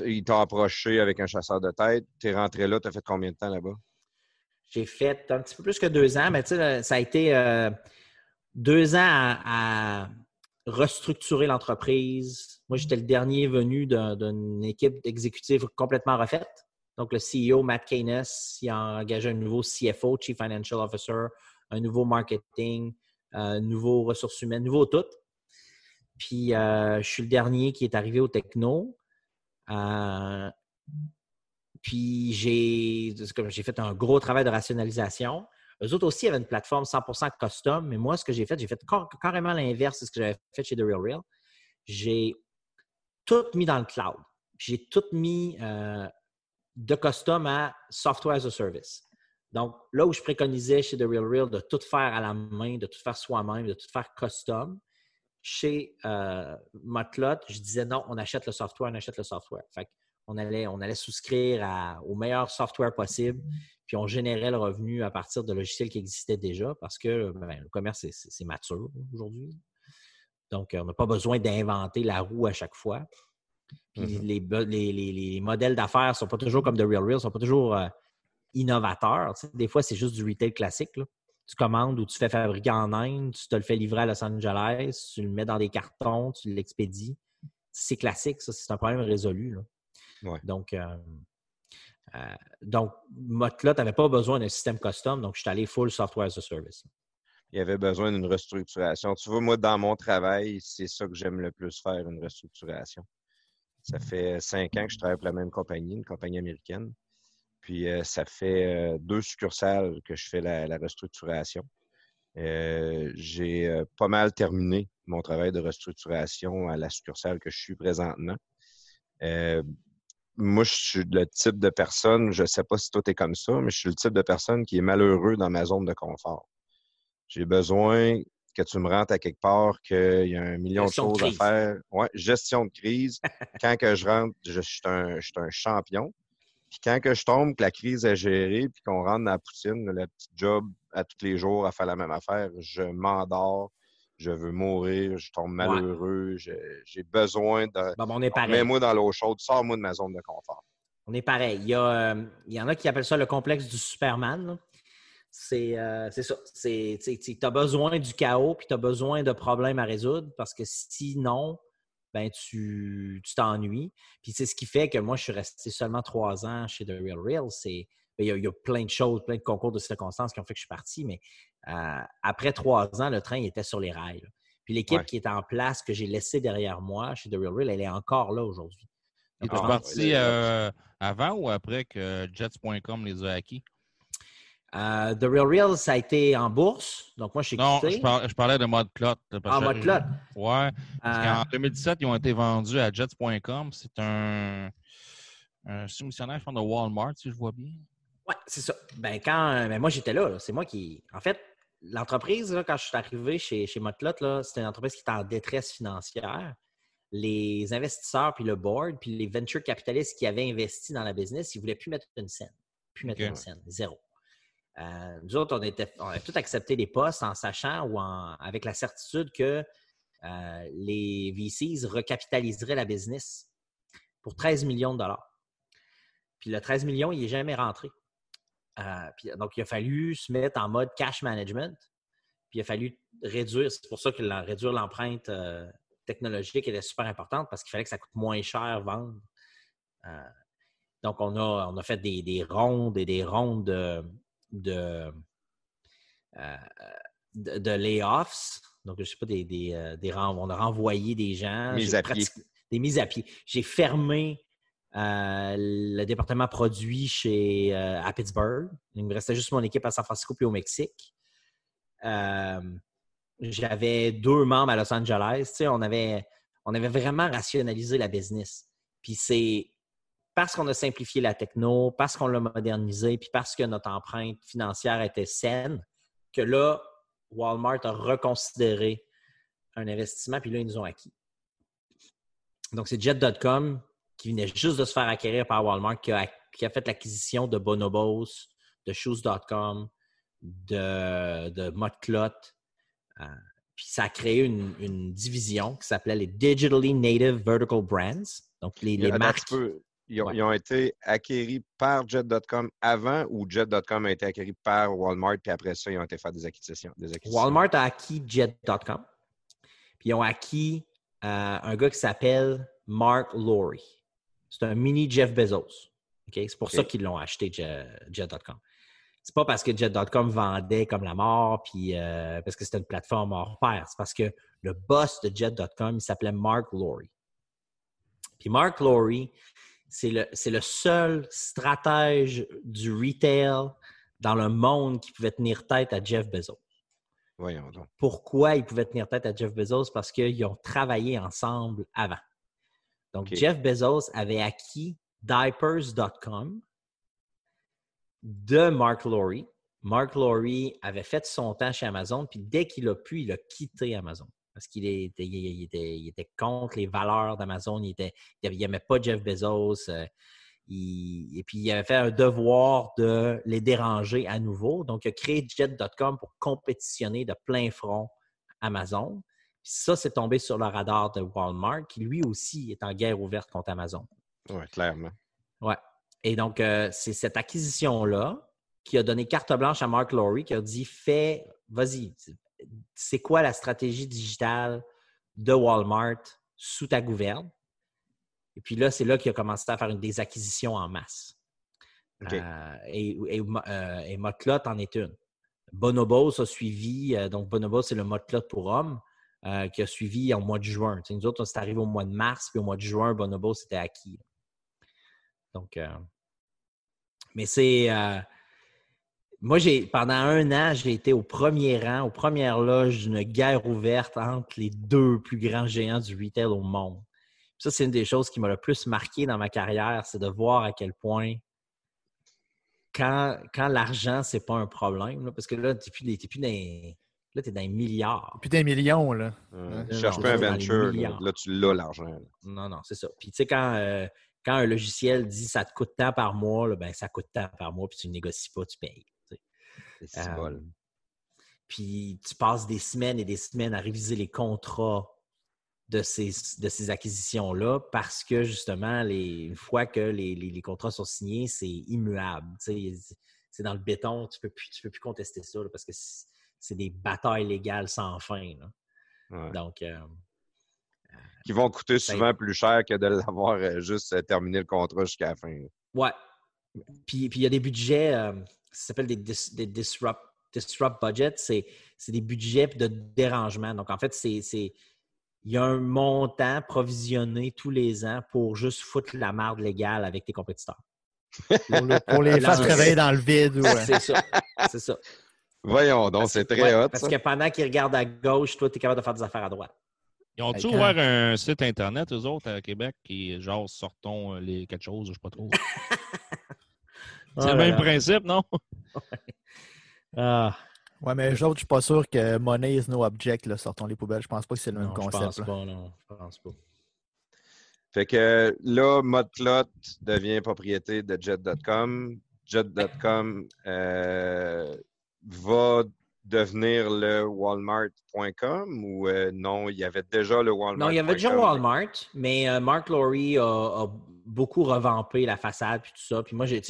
il t'a approché avec un chasseur de tête. Tu es rentré là, tu as fait combien de temps là-bas? J'ai fait un petit peu plus que deux ans, mais tu sais, ça a été euh, deux ans à, restructurer l'entreprise. Moi, j'étais le dernier venu d'une équipe exécutive complètement refaite. Donc, le CEO, Matt Keynes, il a engagé un nouveau CFO, Chief Financial Officer, un nouveau marketing, un nouveau ressources humaines, nouveau tout. Puis euh, je suis le dernier qui est arrivé au techno. Euh, puis j'ai, fait un gros travail de rationalisation. Eux autres aussi avaient une plateforme 100% custom, mais moi, ce que j'ai fait, j'ai fait carrément l'inverse de ce que j'avais fait chez The Real Real. J'ai tout mis dans le cloud. J'ai tout mis euh, de custom à software as a service. Donc, là où je préconisais chez The Real Real de tout faire à la main, de tout faire soi-même, de tout faire custom, chez euh, je disais non, on achète le software, on achète le software. Fait on allait, on allait souscrire au meilleur software possible, puis on générait le revenu à partir de logiciels qui existaient déjà parce que ben, le commerce, c'est mature aujourd'hui. Donc, on n'a pas besoin d'inventer la roue à chaque fois. Puis mm-hmm. les, modèles d'affaires ne sont pas toujours comme The Real Real, ne sont pas toujours euh, innovateurs. des fois, c'est juste du retail classique. Là tu commandes ou tu fais fabriquer en Inde, tu te le fais livrer à Los Angeles, tu le mets dans des cartons, tu l'expédies. C'est classique, ça, c'est un problème résolu. Donc, euh, Euh, donc, Motlot n'avait pas besoin d'un système custom, donc je suis allé full software as a service. Il y avait besoin d'une restructuration. Tu vois, moi, dans mon travail, c'est ça que j'aime le plus faire, une restructuration. Ça fait cinq ans que je travaille pour la même compagnie, une compagnie américaine. Puis ça fait deux succursales que je fais la, la restructuration. J'ai pas mal terminé mon travail de restructuration à la succursale que je suis présentement. Moi, je suis le type de personne, je sais pas si toi es comme ça, mais je suis le type de personne qui est malheureux dans ma zone de confort. J'ai besoin que tu me rentres à quelque part, qu'il y a un million Gestion de choses à faire. Ouais, gestion de crise. quand que je rentre, je suis un, je suis un champion. Puis quand que je tombe, que la crise est gérée, puis qu'on rentre dans la poutine, le petit job à tous les jours à faire la même affaire, je m'endors, je veux mourir, je tombe malheureux, j'ai- j'ai besoin de... Bon, ben, on est pareil. Mets-moi dans l'eau chaude, sors-moi de ma zone de confort. On est pareil. Il y, a, euh, il y en a qui appellent ça le complexe du Superman. C'est euh, c'est ça. Tu as besoin du chaos puis tu as besoin de problèmes à résoudre parce que sinon, ben, tu tu t'ennuies. Puis c'est ce qui fait que moi, je suis resté seulement trois ans chez The Real Real. C'est ben, il y, a, il y a plein de choses, plein de concours de circonstances qui ont fait que je suis parti, mais euh, après trois ans, le train il était sur les rails. là. Puis l'équipe Ouais. qui est en place, que j'ai laissée derrière moi chez The Real Real, elle est encore là aujourd'hui. Est Ah, parti euh, avant ou après que Jets.com les a acquis? Euh, The Real Real, ça a été en bourse. Donc, moi, je suis Non, quitté. je, par- je parlais de mode clot. Ah, mode clot. Ouais. Parce Euh, qu'en 2017, ils ont été vendus à Jets.com. C'est un, un soumissionnaire, je de Walmart, si je vois bien. ouais, c'est ça. Ben, quand, ben, moi, j'étais là. là. C'est moi qui. En fait, l'entreprise, quand je suis arrivé chez, chez Motlot, c'était une entreprise qui était en détresse financière. Les investisseurs, puis le board, puis les venture capitalistes qui avaient investi dans la business, ils ne voulaient plus mettre une scène. Plus mettre une scène. Zéro. Euh, nous autres, on, était, a tout accepté les postes en sachant ou avec la certitude que euh, les VCs recapitaliseraient la business pour 13 millions de dollars. Puis le 13 millions, il n'est jamais rentré. Euh, puis, donc, il a fallu se mettre en mode cash management. Puis il a fallu réduire. C'est pour ça que réduire l'empreinte euh, technologique était super importante parce qu'il fallait que ça coûte moins cher vendre. Donc, on a, on a fait des, des rondes et des rondes de, de, euh, de, de layoffs. Donc, je ne sais pas, des, des, euh, des on a renvoyé des gens. Mise à pied. Des mises à pied. J'ai fermé euh, le département produit chez, euh, à Pittsburgh. Il me restait juste mon équipe à San Francisco puis au Mexique. Euh, J'avais deux membres à Los Angeles. Tu sais, on, avait, on avait vraiment rationalisé la business. Puis c'est parce qu'on a simplifié la techno, parce qu'on l'a modernisé, puis parce que notre empreinte financière était saine, que là, Walmart a reconsidéré un investissement, puis là, ils nous ont acquis. Donc, c'est Jet.com qui venait juste de se faire acquérir par Walmart, qui a, qui a fait l'acquisition de Bonobos, de Shoes.com, de, de Modclot. Euh, puis ça a créé une, une division qui s'appelait les Digitally Native Vertical Brands. Donc, les, marques. peu. Ils ont, Ouais. ils ont été acquéris par Jet.com avant ou Jet.com a été acquéri par Walmart, puis après ça, ils ont été faire des acquisitions. Des acquisitions. Walmart a acquis Jet.com. Puis ils ont acquis euh, un gars qui s'appelle Mark Laurie. C'est un mini Jeff Bezos. C'est pour ça qu'ils l'ont acheté, Je- Jet.com. C'est pas parce que Jet.com vendait comme la mort, puis euh, parce que c'était une plateforme hors pair. C'est parce que le boss de Jet.com, il s'appelait Mark Laurie. Puis Mark Laurie, c'est le, seul stratège du retail dans le monde qui pouvait tenir tête à Jeff Bezos Voyons donc. pourquoi ils pouvaient tenir tête à Jeff Bezos? Parce qu'ils ont travaillé ensemble avant. Donc. Jeff Bezos avait acquis diapers.com de Mark Laurie. Mark Laurie avait fait son temps chez Amazon, puis dès qu'il a pu, il a quitté Amazon. Parce qu'il était, il- il était, il était contre les valeurs d'Amazon. Il n'aimait pas Jeff Bezos. euh, il- et puis, il avait fait un devoir de les déranger à nouveau. Donc, il a créé Jet.com pour compétitionner de plein front Amazon. Puis ça, c'est tombé sur le radar de Walmart, qui lui aussi est en guerre ouverte contre Amazon. Oui, clairement. Ouais. Et donc, euh, c'est cette acquisition-là qui a donné carte blanche à Mark Laurie, qui a dit Fais, vas-y, c'est quoi la stratégie digitale de Walmart sous ta gouverne? Et puis là, c'est là qu'il a commencé à faire une- des acquisitions en masse. Euh, et, et, euh, et Motlot en est une. Bonobos a suivi, euh, donc Bonobos, c'est le Motlot pour hommes, qui a suivi en mois de juin. Tu sais, nous autres, on s'est arrivé au mois de mars, puis au mois de juin, Bonobos c'était acquis. Donc, mais c'est. Moi, j'ai pendant un an, j'ai été au premier rang, aux premières loges d'une guerre ouverte entre les deux plus grands géants du retail au monde. Ça, c'est une des choses qui m'a le plus marqué dans ma carrière, c'est de voir à quel point quand, quand l'argent, c'est pas un problème, là, parce que là, tu n'es plus, plus dans, les- là, t'es dans les milliards. Plus d'un million, là. Euh, je cherche Non, pas un dans les venture. Là, tu l'as, l'argent. Non, non, c'est ça. Puis tu sais, quand, euh, quand un logiciel dit ça te coûte tant par mois, là, ben, ça coûte tant par mois, puis tu ne négocies pas, tu payes. tu sais. C'est si Euh. Puis tu passes des semaines et des semaines à réviser les contrats de ces, de ces acquisitions-là parce que justement, les, une fois que les, les- les contrats sont signés, c'est immuable. C'est dans le béton, tu ne peux, plus- tu peux plus contester ça là, parce que c'est des batailles légales sans fin. là. Ouais. Donc, euh, Qui vont coûter souvent plus cher que de l'avoir euh, juste terminé le contrat jusqu'à la fin. Ouais. Puis puis il y a des budgets, euh, ça s'appelle des, dis- des disrupt, disrupt budgets. C'est c'est des budgets de dérangement. Donc, en fait, c'est. c'est- Il y a un montant provisionné tous les ans pour juste foutre la marde légale avec tes compétiteurs. Pour, le- pour les faire travailler dans le vide. ouais. C'est ça. C'est ça. Voyons donc, Parce- c'est très ouais, hot. Parce ça. que pendant qu'ils regardent à gauche, toi, tu es capable de faire des affaires à droite. Ils ont-tu ouvert un site Internet, eux autres, à Québec, qui, genre, sortons euh, les quelque chose, je sais pas trop. C'est le là même principe, non? Ah, Ouais, mais eux autres, je suis pas sûr que Money is no object, là, sortons les poubelles. Je pense pas que c'est le même non, je concept. pense là. pas, non. Je pense pas. Fait que là, Modclot devient propriété de Jet.com. Jet.com euh, va devenir le Walmart.com ou euh, non, il y avait déjà le Walmart. Non, il y avait déjà Walmart, mais euh, Mark Laurie a, beaucoup revampé la façade puis tout ça. Puis moi, j'ai,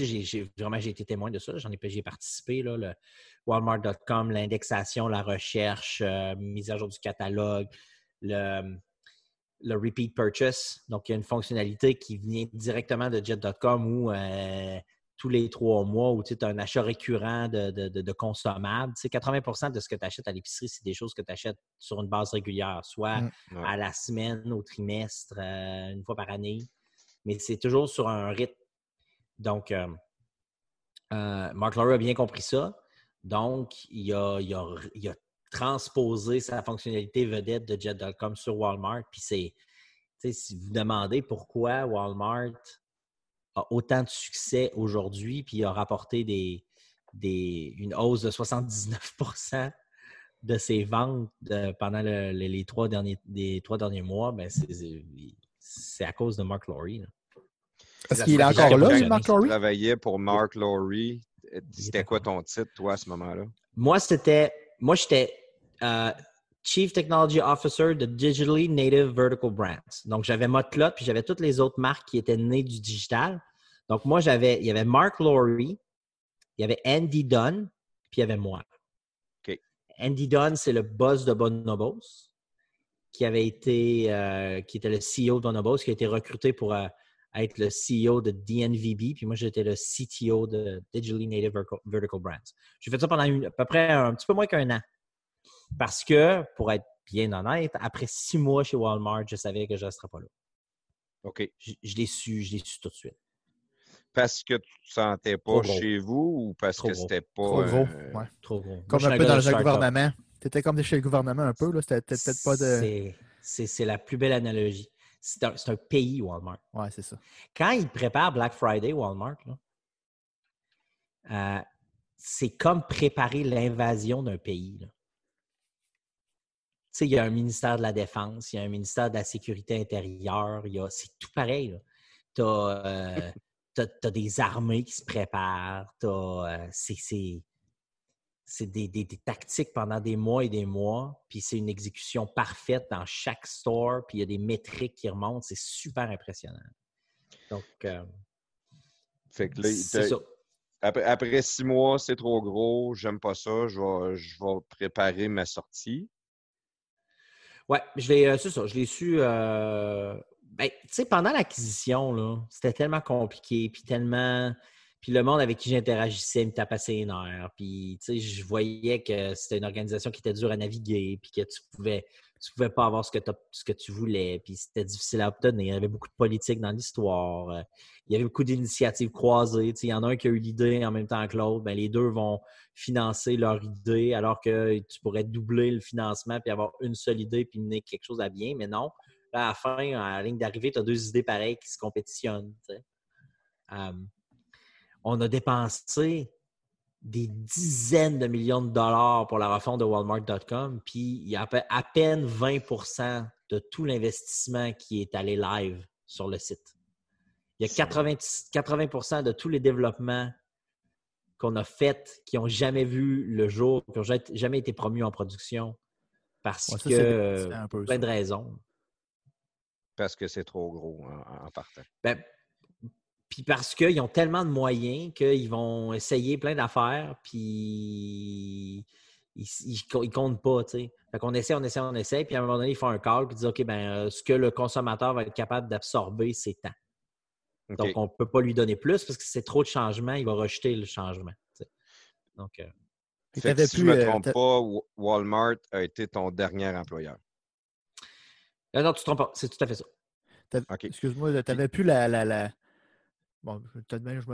vraiment j'ai été témoin de ça. J'en ai, j'ai participé, là, le Walmart.com, l'indexation, la recherche, euh, mise à jour du catalogue, le, le repeat purchase. Donc, il y a une fonctionnalité qui vient directement de Jet.com où tous les trois mois, où tu as un achat récurrent de, de, de- de consommables. Tu sais, 80% de ce que tu achètes à l'épicerie, c'est des choses que tu achètes sur une base régulière, soit Mm. Ouais. à la semaine, au trimestre, euh, une fois par année. Mais c'est toujours sur un rythme. Donc, euh, euh, Mark Laurie a bien compris ça. Donc, il a, il a- il a transposé sa fonctionnalité vedette de Jet.com sur Walmart. Puis c'est, tu sais, si vous demandez pourquoi Walmart a autant de succès aujourd'hui, puis a rapporté des, des, une hausse de 79% de ses ventes de- pendant le- les, les trois derniers, les trois derniers mois, ben c'est, à cause de Mark Laurie. là. Est-ce qu'il est encore là, Mark Tu Laurie? travaillais pour Mark Laurie. C'était quoi ton titre, toi, à ce moment-là? Moi, c'était. Moi, j'étais euh, Chief Technology Officer de Digitally Native Vertical Brands. Donc, j'avais Motlot, puis j'avais toutes les autres marques qui étaient nées du digital. Donc, moi, j'avais. Il y avait Mark Laurie, il y avait Andy Dunn, puis il y avait moi. Andy Dunn, c'est le boss de Bonobos, qui avait été. euh, qui était le CEO de Bonobos, qui a été recruté pour euh, être le CEO de DNVB, puis moi, j'étais le CTO de Digitally Native Vertical- Brands. J'ai fait ça pendant une- à peu près un petit peu moins qu'un an. Parce que, pour être bien honnête, après six mois chez Walmart, je savais que je ne serais pas là. OK. Je, je l'ai su, je l'ai su tout de suite. Parce que tu ne te sentais Trop pas gros. chez vous ou parce Trop que c'était pas. Trop gros. euh, ouais. Trop gros. Comme un peu dans le gouvernement. Tu étais comme chez le gouvernement un peu. là. C'était peut-être peut-être pas de. C'est- la plus belle analogie. C'est un, pays, Walmart. Ouais, c'est ça. Quand ils préparent Black Friday, Walmart, là, euh, c'est comme préparer l'invasion d'un pays. là. Tu sais, il y a un ministère de la Défense, il y a un ministère de la Sécurité intérieure, il y a- c'est tout pareil. Tu as, des armées qui se préparent, euh, c'est c'est- des, des- des tactiques pendant des mois et des mois, puis c'est une exécution parfaite dans chaque store, puis il y a des métriques qui remontent, c'est super impressionnant. Donc, euh, Fait que là, c'est ça. après, après six mois, c'est trop gros, j'aime pas ça, je vais, je vais préparer ma sortie. Ouais, je l'ai, euh, c'est ça, je l'ai su. euh, ben, tu sais, pendant l'acquisition, c'était tellement compliqué, puis tellement. Puis le monde avec qui j'interagissais me tapait ses nerfs. Puis, tu sais, je voyais que c'était une organisation qui était dure à naviguer, puis que tu pouvais, tu pouvais pas avoir ce que, tu voulais, puis c'était difficile à obtenir. Il y avait beaucoup de politique dans l'histoire. Euh, Il y avait beaucoup d'initiatives croisées. Il y en a un qui a eu l'idée en même temps que l'autre. Ben, les deux vont financer leur idée, alors que tu pourrais doubler le financement puis avoir une seule idée puis mener quelque chose à bien. Mais non, là, à la fin, à la ligne d'arrivée, tu as deux idées pareilles qui se compétitionnent. Euh, on a dépensé des dizaines de millions de dollars pour la refonte de Walmart.com, puis il y a à, peine 20% de tout l'investissement qui est allé live sur le site. Il y a 80, 80 de tous les développements qu'on a faits qui n'ont jamais vu le jour, qui n'ont jamais été promus en production parce Ouais, ça, que euh, plein de raisons. Parce que c'est trop gros en, en partant. Ben, puis parce qu'ils ont tellement de moyens qu'ils vont essayer plein d'affaires, puis ils, ils, co- ils comptent pas, tu sais. Fait qu'on essaie, on essaie, on essaie, puis à un moment donné, ils font un call, puis ils disent, OK, ben, euh, ce que le consommateur va être capable d'absorber, c'est tant. Donc, on ne peut pas lui donner plus parce que c'est trop de changements, il va rejeter le changement. tu sais. Donc, euh, Fait que si je pu, ne me euh, trompe pas, Wa- Walmart a été ton dernier employeur. euh, non, tu te trompes pas, c'est tout à fait ça. T'as- OK. Excuse-moi, tu n'avais plus la, la, la- Bon, bien, je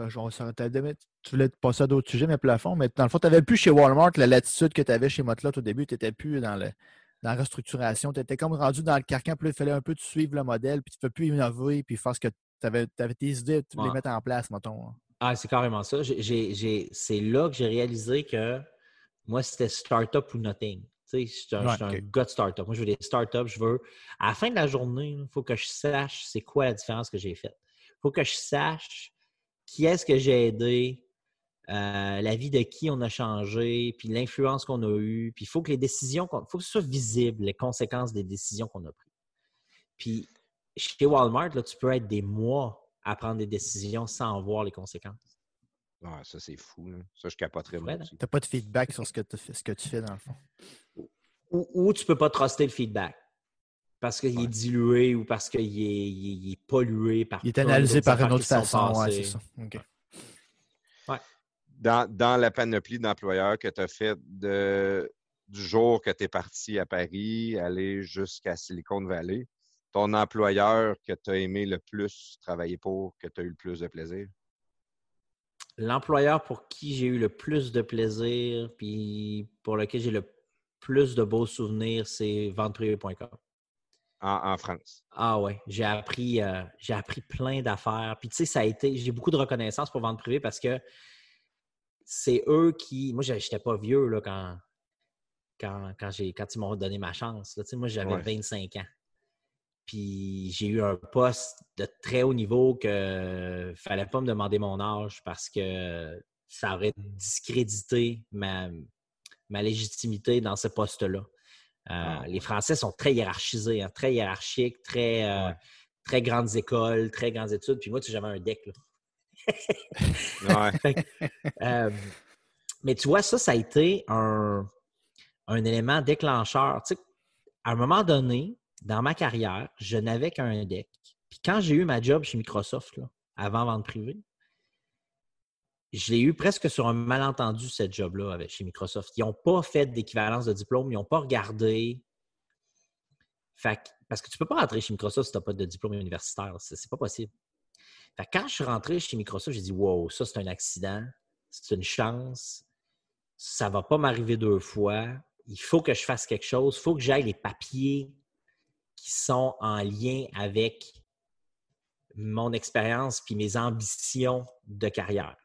je- demandé- tu voulais te passer à d'autres sujets, mais plafond, mais dans le fond, tu n'avais plus chez Walmart la latitude que tu avais chez Motlot au début, tu n'étais plus dans, le, dans la restructuration, tu étais comme rendu dans le carcan, puis il fallait un peu te suivre le modèle, puis tu ne peux plus innover, puis faire ce que tu avais, tes idées, tu voulais Ouais. mettre en place, mettons. hein. Ah, c'est carrément ça. C'est là que j'ai réalisé que moi, c'était startup ou nothing. Tu sais, je suis un, Ouais, gars de startup. Moi, je veux des startups. Je veux. À la fin de la journée, il faut que je sache c'est quoi la différence que j'ai faite. Il faut que je sache qui est-ce que j'ai aidé, euh, la vie de qui on a changé, puis l'influence qu'on a eue. Puis il faut que les décisions, il faut que ce soit visible, les conséquences des décisions qu'on a prises. Puis chez Walmart, là, tu peux être des mois à prendre des décisions sans voir les conséquences. Ah, ça, c'est fou. là. Ça, je capoterais. Tu n'as pas de feedback sur ce que, tu fais- ce que tu fais, dans le fond. ou, ou tu peux pas truster le feedback parce qu'il Ouais. est dilué ou parce qu'il est, il est- il est pollué par Il est analysé par une autre façon, ouais, c'est ça. OK. Dans, dans la panoplie d'employeurs que tu as fait de, du jour que tu es parti à Paris, aller jusqu'à Silicon Valley, ton employeur que tu as aimé le plus travailler pour, que tu as eu le plus de plaisir? L'employeur pour qui j'ai eu le plus de plaisir puis pour lequel j'ai le plus de beaux souvenirs, c'est venteprivé.com. En, en France. Ah ouais, j'ai appris, euh, j'ai appris plein d'affaires. Puis tu sais, ça a été, j'ai beaucoup de reconnaissance pour Vente Privée parce que c'est eux qui. Moi, j'étais pas vieux là, quand, quand, quand, quand ils m'ont donné ma chance. là. Tu sais, moi, j'avais Ouais. 25 ans. Puis j'ai eu un poste de très haut niveau que fallait pas me demander mon âge parce que ça aurait discrédité ma, ma légitimité dans ce poste-là. Euh, Ah, Les Français sont très hiérarchisés, hein, très hiérarchiques, très, euh, Ouais. très grandes écoles, très grandes études. Puis moi, tu sais, j'avais un deck. là. Ouais. Euh, mais tu vois, ça, ça a été un, un élément déclencheur. Tu sais, à un moment donné, dans ma carrière, je n'avais qu'un deck. Puis quand j'ai eu ma job chez Microsoft, là, avant vente privée, je l'ai eu presque sur un malentendu, cette job-là, chez Microsoft. Ils n'ont pas fait d'équivalence de diplôme, ils n'ont pas regardé. Parce que tu ne peux pas rentrer chez Microsoft si tu n'as pas de diplôme universitaire. C'est pas possible. Fait que quand je suis rentré chez Microsoft, j'ai dit Wow, ça c'est un accident, c'est une chance, ça va pas m'arriver deux fois. Il faut que je fasse quelque chose, il faut que j'aille les papiers qui sont en lien avec mon expérience puis mes ambitions de carrière.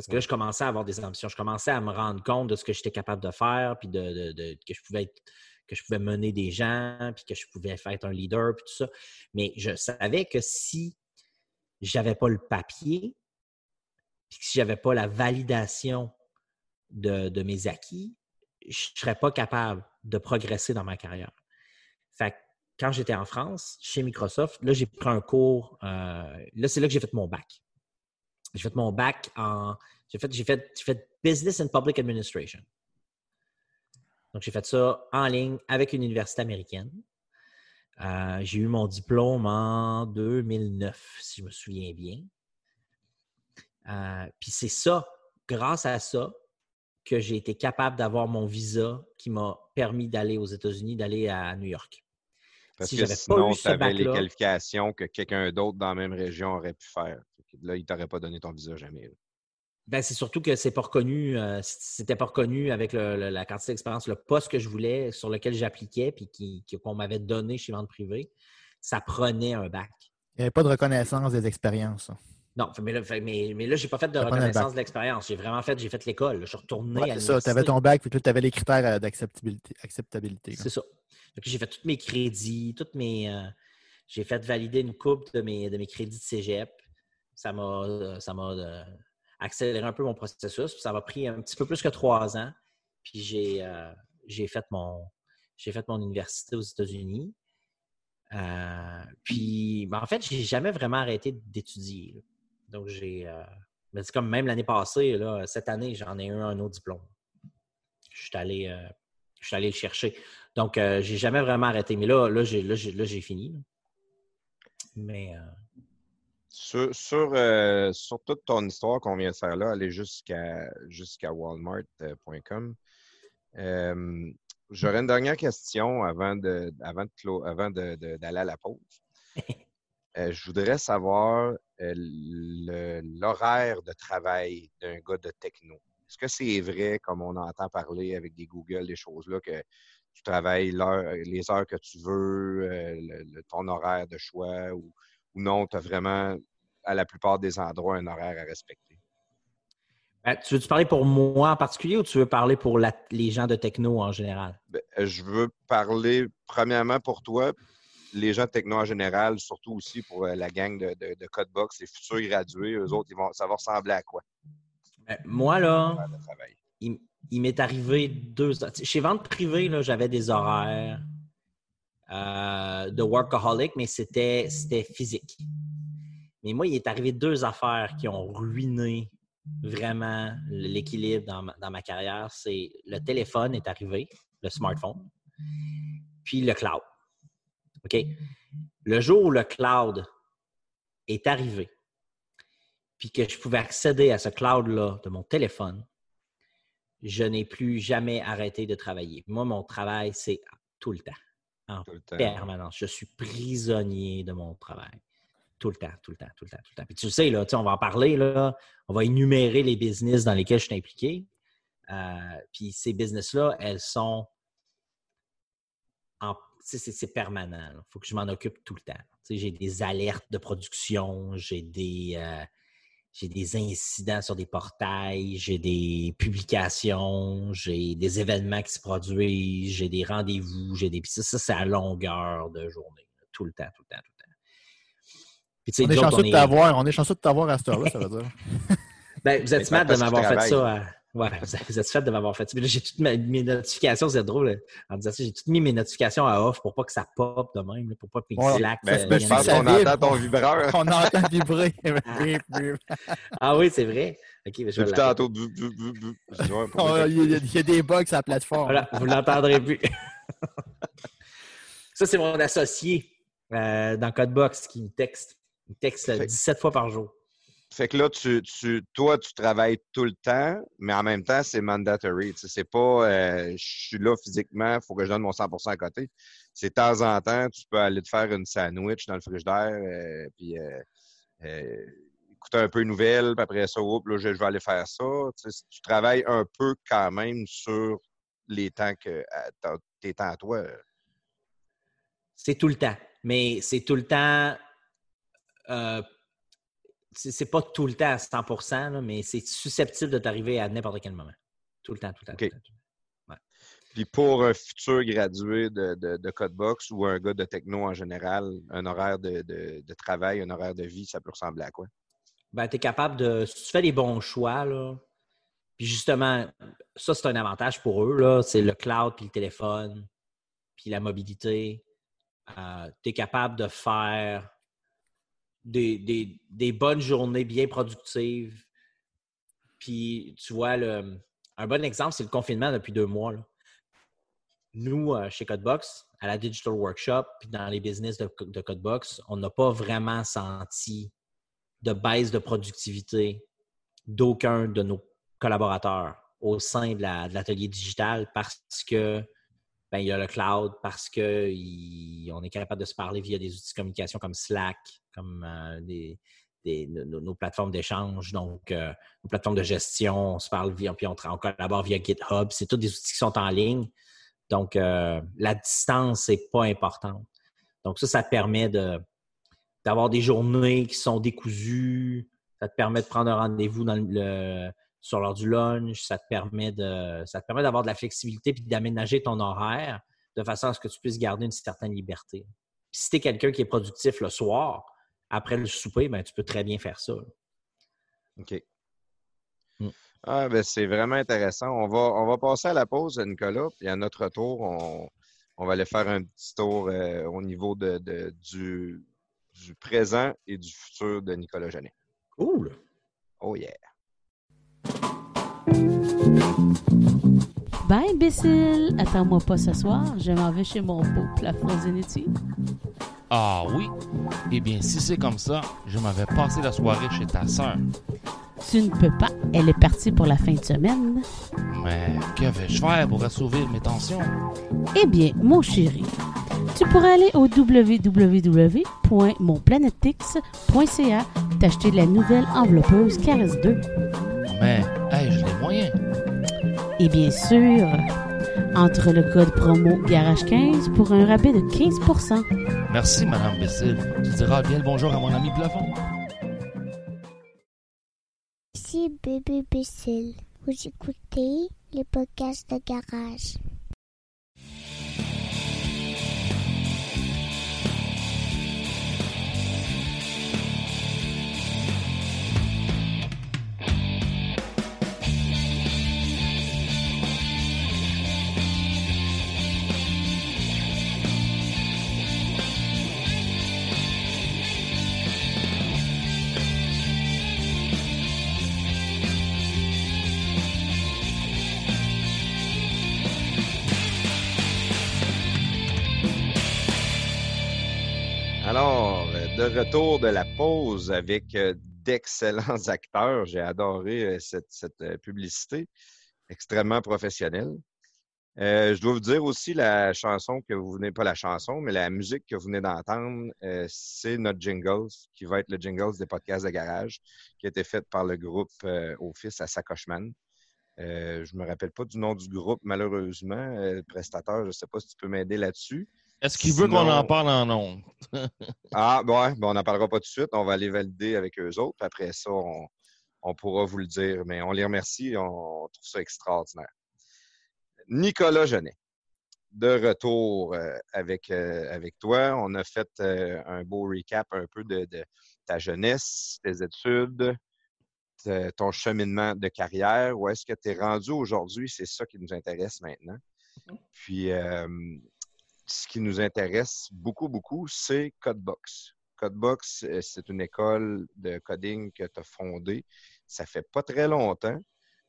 Parce que là, je commençais à avoir des ambitions. Je commençais à me rendre compte de ce que j'étais capable de faire, puis de, de- de- que je pouvais être- que je pouvais mener des gens, puis que je pouvais faire être un leader, puis tout ça. Mais je savais que si j'avais pas le papier, puis que si j'avais pas la validation de, de mes acquis, je serais pas capable de progresser dans ma carrière. Fait que quand j'étais en France, chez Microsoft, là, j'ai pris un cours. euh, là, c'est là que j'ai fait mon bac. J'ai fait mon bac en. J'ai fait, j'ai fait, j'ai fait Business and Public Administration. Donc, j'ai fait ça en ligne avec une université américaine. Euh, j'ai eu mon diplôme en 2009, si je me souviens bien. Euh, puis c'est ça, grâce à ça, que j'ai été capable d'avoir mon visa qui m'a permis d'aller aux États-Unis, d'aller à New York. Parce Si que sinon, tu avais les qualifications que quelqu'un d'autre dans la même région aurait pu faire. Là, il t'aurait pas donné ton visa jamais. là. Ben, c'est surtout que c'est pas reconnu, euh, c'était pas reconnu avec le- le- la quantité d'expérience, le poste que je voulais, sur lequel j'appliquais, puis qui- qui- qu'on m'avait donné chez Vente Privée, ça prenait un bac. Il n'y avait pas de reconnaissance des expériences. Non, mais là, mais, mais là j'ai pas fait de Ça reconnaissance de l'expérience. J'ai vraiment fait, j'ai fait l'école. là. Je suis retourné Ouais, à c'est ça, tu avais ton bac, puis tu avais les critères euh, d'acceptabilité. acceptabilité. C'est ça. J'ai fait tous mes crédits, toutes mes. euh, j'ai fait valider une coupe de mes, de mes crédits de cégep. Ça m'a, euh, ça m'a euh, accéléré un peu mon processus. Puis ça m'a pris un petit peu plus que trois ans. Puis j'ai, j'ai, fait, mon, j'ai fait mon université aux États-Unis. Puis, ben, en fait, j'ai jamais vraiment arrêté d'étudier. Donc, j'ai. mais c'est comme même l'année passée, là, cette année, j'en ai eu un autre diplôme. Je suis allé, je suis allé le chercher. Donc, euh, j'ai jamais vraiment arrêté. Mais là, là, j'ai, là, j'ai, là, j'ai fini. Mais euh, Sur, sur, euh, sur toute ton histoire qu'on vient de faire là, aller jusqu'à jusqu'à walmart.com. Euh, J'aurais une dernière question avant de avant de avant de- de- d'aller à la pause. Euh, je voudrais savoir euh, le- l'horaire de travail d'un gars de techno. Est-ce que c'est vrai, comme on entend parler avec des Google, des choses-là, que tu travailles les heures que tu veux, euh, le- le- ton horaire de choix, ou, ou non, tu as vraiment, à la plupart des endroits, un horaire à respecter? ben, tu veux-tu parler pour moi en particulier ou tu veux parler pour la- les gens de techno en général? Ben, je veux parler premièrement pour toi, les gens de techno en général, surtout aussi pour euh, la gang de, de, de Codebox, les futurs gradués, eux autres, ils vont, ça va ressembler à quoi? Ben, moi, là, il, il m'est arrivé deux. Chez Vente Privée, là, j'avais des horaires euh, de workaholic, mais c'était physique. Mais moi, il est arrivé deux affaires qui ont ruiné vraiment l'équilibre dans ma, dans ma carrière. C'est le téléphone est arrivé, le smartphone, puis le cloud. OK? Le jour où le cloud est arrivé, puis que je pouvais accéder à ce cloud-là de mon téléphone, je n'ai plus jamais arrêté de travailler. Moi, mon travail, c'est tout le temps, en Tout le temps. permanence. Je suis prisonnier de mon travail. Tout le temps, tout le temps, tout le temps, tout le temps. Puis tu sais, là, tu sais, on va en parler, là, on va énumérer les business dans lesquels je suis impliqué. Euh, puis ces business-là, elles sont en. C'est permanent. Il faut que je m'en occupe tout le temps. J'ai des alertes de production, j'ai des, euh, j'ai des incidents sur des portails, j'ai des publications, j'ai des événements qui se produisent, j'ai des rendez-vous, j'ai des. puis Ça, ça, c'est à longueur de journée. là, Tout le temps, tout le temps, tout le temps. Puis, tu sais, On est chanceux on de est- t'avoir. On est chanceux de t'avoir à cette heure-là, ça veut dire. ben, vous êtes smart de m'avoir fait ça. à- Ouais, vous êtes- vous êtes fait de m'avoir fait j'ai toutes mes, notifications, c'est drôle. là. En disant ça, j'ai toutes mis mes notifications à off pour pas que ça pop de même, pour pas que mes Ouais. Ben, euh, ben, je pense qu'on entend ton vibreur. On entend vibrer. Ah oui, c'est vrai. Ok, je vais tantôt. Il y, a- il y a des bugs sur la plateforme. Voilà, vous l'entendrez plus. ça, c'est mon associé euh, dans Codebox qui me texte. Il me texte euh, Fait- 17 fois par jour. Fait que là, tu, tu, toi, tu travailles tout le temps, mais en même temps, c'est mandatory. Tu c'est pas euh, je suis là physiquement, il faut que je donne mon 100% à côté. C'est de temps en temps, tu peux aller te faire une sandwich dans le frigidaire, euh, puis euh, euh, écouter un peu une nouvelle, puis après ça, oups, là, je, vais aller faire ça. Tu, tu travailles un peu quand même sur les temps que à- ta- tes temps à toi. euh. C'est tout le temps. Mais c'est tout le temps. Euh, c'est pas tout le temps à 100 là, mais c'est susceptible de t'arriver à n'importe quel moment. Tout le temps, tout le temps. tout le temps. Puis pour un futur gradué de, de, de Codebox ou un gars de techno en général, un horaire de, de, travail, un horaire de vie, ça peut ressembler à quoi? Ben, tu es capable de. Si tu fais les bons choix, là, puis justement, ça, c'est un avantage pour eux, là, c'est le cloud, puis le téléphone, puis la mobilité. tu es capable de faire des, des- bonnes journées bien productives. Puis, tu vois, le, un bon exemple, c'est le confinement depuis deux mois. Nous, euh, chez Codebox, à la Digital Workshop, puis dans les business de, de Codebox, on n'a pas vraiment senti de baisse de productivité d'aucun de nos collaborateurs au sein de l'atelier digital parce que ben, il y a le cloud, parce qu'on est capable de se parler via des outils de communication comme Slack, comme euh, des, nos, plateformes d'échange, donc euh, nos plateformes de gestion, on se parle via, puis on, on collabore via GitHub. C'est tous des outils qui sont en ligne. Donc, euh, la distance n'est pas importante. Donc, ça, ça te permet d'avoir des journées qui sont décousues. Ça te permet de prendre un rendez-vous dans le, sur l'heure du lunch. Ça te permet de, ça te permet d'avoir de la flexibilité puis d'aménager ton horaire de façon à ce que tu puisses garder une certaine liberté. Puis si tu es quelqu'un qui est productif le soir, après le souper, ben, tu peux très bien faire ça. OK. Mm. Ah, ben, c'est vraiment intéressant. On va, on va passer à la pause, Nicolas, puis à notre retour, on, on va aller faire un petit tour euh, au niveau de, de- du, du présent et du futur de Nicolas Genet. Cool. Oh yeah! Ben, imbécile, attends-moi pas ce soir, je m'en vais chez mon beau plafond zénithie. Ah oui? Eh bien, si c'est comme ça, je m'avais passé la soirée chez ta sœur. Tu ne peux pas, elle est partie pour la fin de semaine. Mais que vais-je faire pour assouvir mes tensions? Eh bien, mon chéri, tu pourrais aller au www.monplanetpix.ca t'acheter la nouvelle enveloppeuse Caresse 2. Mais ai-je les moyens? Et bien sûr, entre le code promo Garage15 pour un rabais de 15% Merci, Madame Bessel. Tu diras bien le bonjour à mon ami Plafond. Ici Bébé Bécile. Vous écoutez les podcasts de garage. Retour de la pause avec euh, d'excellents acteurs. J'ai adoré euh, cette, euh, publicité, extrêmement professionnelle. Je dois vous dire aussi la chanson que vous venez, pas la chanson, mais la musique que vous venez d'entendre, c'est notre jingle, qui va être le jingle des podcasts de garage, qui a été fait par le groupe Office à Sacocheman. Euh, je me rappelle pas du nom du groupe, malheureusement. Prestateur, je ne sais pas si tu peux m'aider là-dessus. Est-ce qu'il veut qu'on en parle en ondes? Ah, bon, ouais, bon, on n'en parlera pas tout de suite. On va aller valider avec eux autres. puis Après ça, on, on pourra vous le dire. Mais on les remercie. On trouve ça extraordinaire. Nicolas Genet, de retour euh, avec, euh, avec toi. On a fait euh, un beau recap un peu de, de ta jeunesse, tes études, ton cheminement de carrière. Où est-ce que tu es rendu aujourd'hui? C'est ça qui nous intéresse maintenant. Puis, euh, ce qui nous intéresse beaucoup, beaucoup, c'est Codebox. Codebox, euh, c'est une école de coding que tu as fondée. Ça fait pas très longtemps.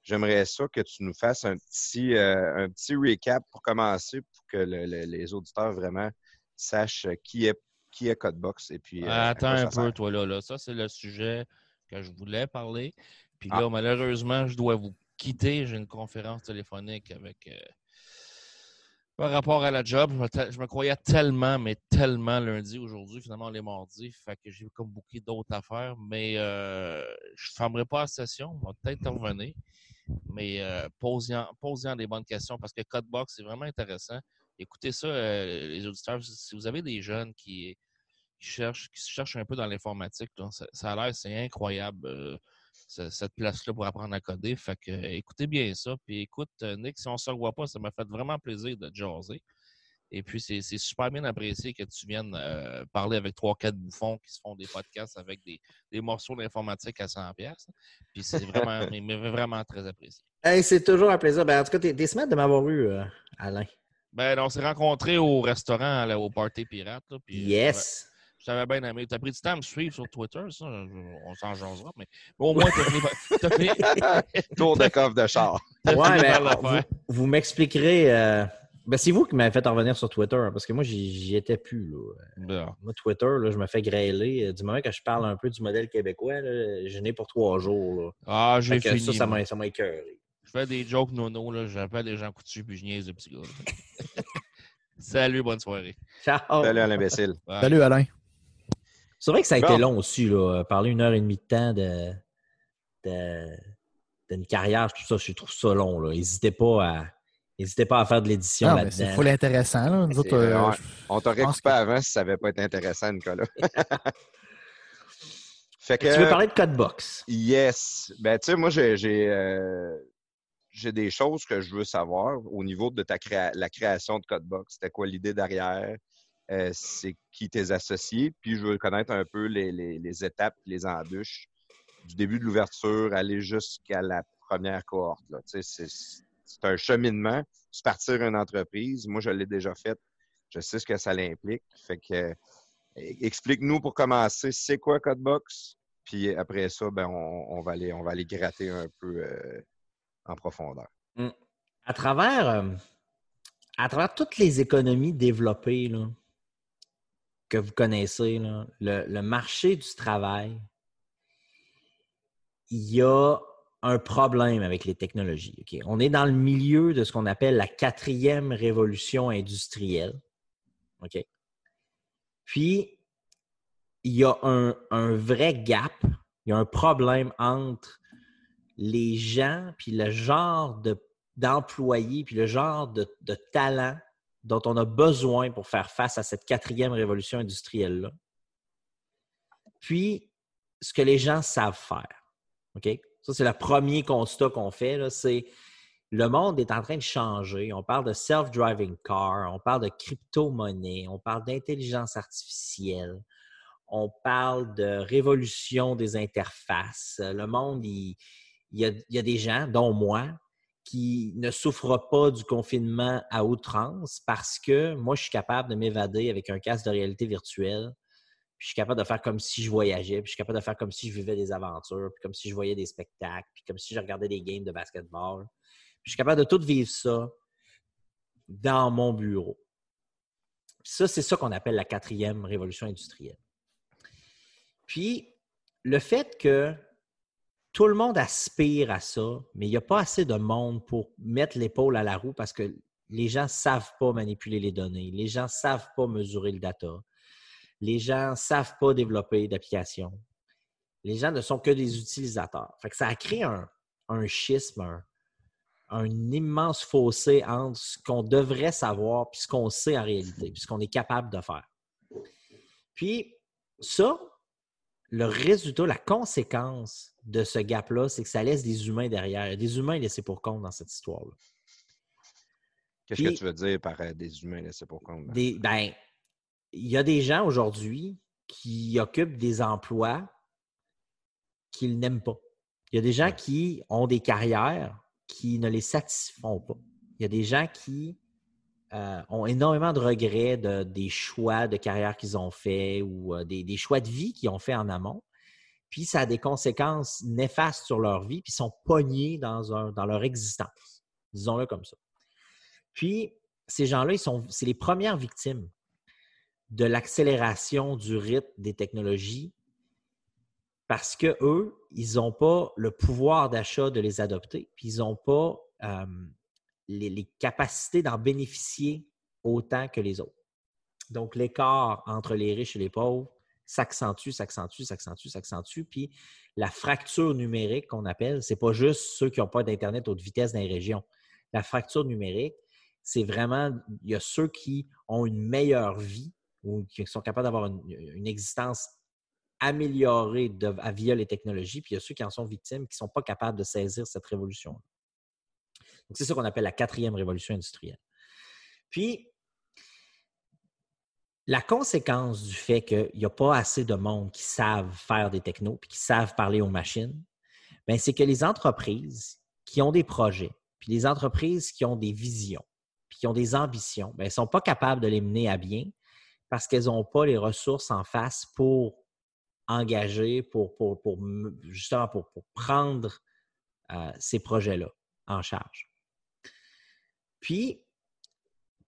J'aimerais ça que tu nous fasses un petit, euh, un petit recap pour commencer, pour que le- le- les auditeurs vraiment sachent qui est, qui est Codebox. Et puis, euh, Attends un peu, sert. toi, là. là. Ça, c'est le sujet que je voulais parler. Puis Ah. là, malheureusement, je dois vous quitter. J'ai une conférence téléphonique avec. euh, par rapport à la job, je me, croyais tellement, mais tellement lundi, aujourd'hui, finalement, on est mardi. Fait que j'ai comme beaucoup d'autres affaires. Mais euh, je ne fermerai pas la session. On va peut-être en revenir. Mais euh, posez-en des bonnes questions parce que Codebox, c'est vraiment intéressant. Écoutez ça, euh, les auditeurs. Si vous avez des jeunes qui, cherchent, qui cherchent un peu dans l'informatique, ça, ça a l'air, c'est incroyable, euh, cette place-là pour apprendre à coder. Fait que, écoutez bien ça. Puis écoute, euh, Nick, si on ne se revoit pas, ça m'a fait vraiment plaisir de te jaser. Et puis, c'est super bien apprécié que tu viennes euh, parler avec trois, quatre bouffons qui se font des podcasts avec des, des morceaux d'informatique à 100$. pièces. Puis c'est vraiment, vraiment très apprécié. Hey, c'est toujours un plaisir. Ben, en tout cas, t'es, smart de m'avoir eu, euh, Alain. Ben, on s'est rencontrés au restaurant, là, au Party Pirate. là, puis Yes. Je t'avais bien aimé. Tu as pris du temps à me suivre sur Twitter, ça? On s'en jasera. Mais mais au moins, fini, t'as fini- Tour de coffre de char. t'as Ouais, le vous, vous m'expliquerez euh, Ben, c'est vous qui m'avez fait revenir sur Twitter, hein, parce que moi, j'y étais plus. Là. Bon. Moi, Twitter, là, je me fais grêler. Euh, Du moment que je parle un peu du modèle québécois, là, je n'ai pour trois jours. Là. Ah, j'ai fini. ça, ça m'a ça m'a écœuré. Je fais des jokes nono, là. J'appelle les gens coutus puis je niaise le petit gars. Salut, bonne soirée. Ciao! Salut à l'imbécile. Salut Alain. C'est vrai que ça a été long aussi, là. Parler une heure et demie de temps de, de- d'une carrière, tout ça, je trouve ça long. Là. N'hésitez pas à. N'hésitez pas à faire de l'édition mais c'est là-dedans. full intéressant. Là. Nous C'est- autres, euh, ouais. On t'aurait coupé que- avant si ça n'avait pas été intéressant, Nicolas. fait que, Tu veux parler de Codebox? yes. Ben, tu sais, moi, j'ai, j'ai, euh, j'ai des choses que je veux savoir au niveau de ta créa- la création de Codebox. C'était quoi l'idée derrière? Euh, c'est qui tes associés? Puis, je veux connaître un peu les, les- étapes, les embûches du début de l'ouverture, aller jusqu'à la première cohorte. Là. C'est, c'est un cheminement. Partir une entreprise. Moi, je l'ai déjà fait. Je sais ce que ça l'implique. Fait que, euh, explique-nous pour commencer, c'est quoi Codebox? Puis après ça, ben, on, va, aller, on va aller gratter un peu euh, en profondeur. À travers, à travers toutes les économies développées là, que vous connaissez, le, marché du travail, il y a un problème avec les technologies. On est dans le milieu de ce qu'on appelle la quatrième révolution industrielle. Puis, il y a un, un vrai gap, il y a un problème entre les gens, puis le genre de- d'employés, puis le genre de, de talent dont on a besoin pour faire face à cette quatrième révolution industrielle-là. Puis, ce que les gens savent faire. OK? Ça, c'est le premier constat qu'on fait. C'est le monde est en train de changer. On parle de self-driving car, on parle de crypto-monnaie, on parle d'intelligence artificielle, on parle de révolution des interfaces. Le monde, il, il il y a des gens, dont moi, qui ne souffrent pas du confinement à outrance parce que moi, je suis capable de m'évader avec un casque de réalité virtuelle. Puis je suis capable de faire comme si je voyageais, puis je suis capable de faire comme si je vivais des aventures, puis comme si je voyais des spectacles, puis comme si je regardais des games de basketball. Puis je suis capable de tout vivre ça dans mon bureau. Ça, c'est ça qu'on appelle la quatrième révolution industrielle. Puis le fait que tout le monde aspire à ça, mais il n'y a pas assez de monde pour mettre l'épaule à la roue parce que les gens ne savent pas manipuler les données, les gens ne savent pas mesurer le data, les gens ne savent pas développer d'applications. Les gens ne sont que des utilisateurs. Fait que ça a créé un, schisme, un, un immense fossé entre ce qu'on devrait savoir et ce qu'on sait en réalité, puis ce qu'on est capable de faire. Puis ça, le résultat, la conséquence de ce gap-là, c'est que ça laisse des humains derrière. Il y a des humains laissés pour compte dans cette histoire-là. Qu'est-ce que tu veux dire par euh, des humains laissés pour compte? Des, ben, il y a des gens aujourd'hui qui occupent des emplois qu'ils n'aiment pas. Il y a des gens qui ont des carrières qui ne les satisfont pas. Il y a des gens qui euh, ont énormément de regrets de, des choix de carrière qu'ils ont faits ou euh, des, des choix de vie qu'ils ont fait en amont. Puis ça a des conséquences néfastes sur leur vie, puis ils sont pognés dans, leur existence. Disons-le comme ça. Puis ces gens-là, ils sont, c'est les premières victimes de l'accélération du rythme des technologies parce que eux, ils n'ont pas le pouvoir d'achat de les adopter, puis ils n'ont pas les capacités d'en bénéficier autant que les autres. Donc, l'écart entre les riches et les pauvres s'accentue, s'accentue, s'accentue, s'accentue. Puis la fracture numérique qu'on appelle, c'est pas juste ceux qui n'ont pas d'Internet haute vitesse dans les régions. La fracture numérique, c'est vraiment, il y a ceux qui ont une meilleure vie ou qui sont capables d'avoir une, existence améliorée de- via les technologies, puis il y a ceux qui en sont victimes, qui ne sont pas capables de saisir cette révolution. Donc, c'est ça qu'on appelle la quatrième révolution industrielle. Puis, la conséquence du fait qu'il n'y a pas assez de monde qui savent faire des technos puis qui savent parler aux machines, ben, c'est que les entreprises qui ont des projets, puis les entreprises qui ont des visions, puis qui ont des ambitions, ben, elles ne sont pas capables de les mener à bien parce qu'elles n'ont pas les ressources en face pour engager, pour prendre euh, ces projets-là en charge. Puis,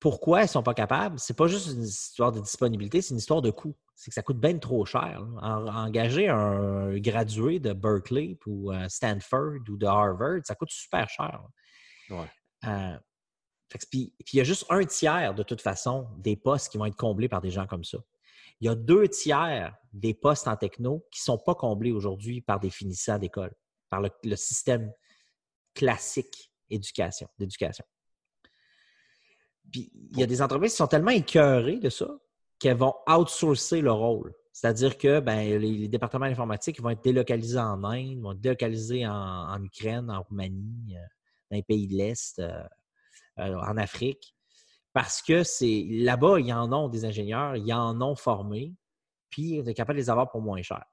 pourquoi ils ne sont pas capables? C'est pas juste une histoire de disponibilité, c'est une histoire de coût. C'est que ça coûte bien trop cher. En- engager un gradué de Berkeley ou euh, Stanford ou de Harvard, ça coûte super cher. Ouais. Euh, puis, il y a juste un tiers, de toute façon, des postes qui vont être comblés par des gens comme ça. Il y a deux tiers des postes en techno qui ne sont pas comblés aujourd'hui par des finissants d'école, par le, le système classique éducation, d'éducation. Puis il y a des entreprises qui sont tellement écœurées de ça qu'elles vont outsourcer le rôle. C'est-à-dire que ben, les, les départements informatiques vont être délocalisés en Inde, vont être délocalisés en, en Ukraine, en Roumanie, euh, dans les pays de l'Est, euh, euh, en Afrique. Parce que c'est là-bas, ils en ont des ingénieurs, ils en ont formés, puis on est capable de les avoir pour moins cher.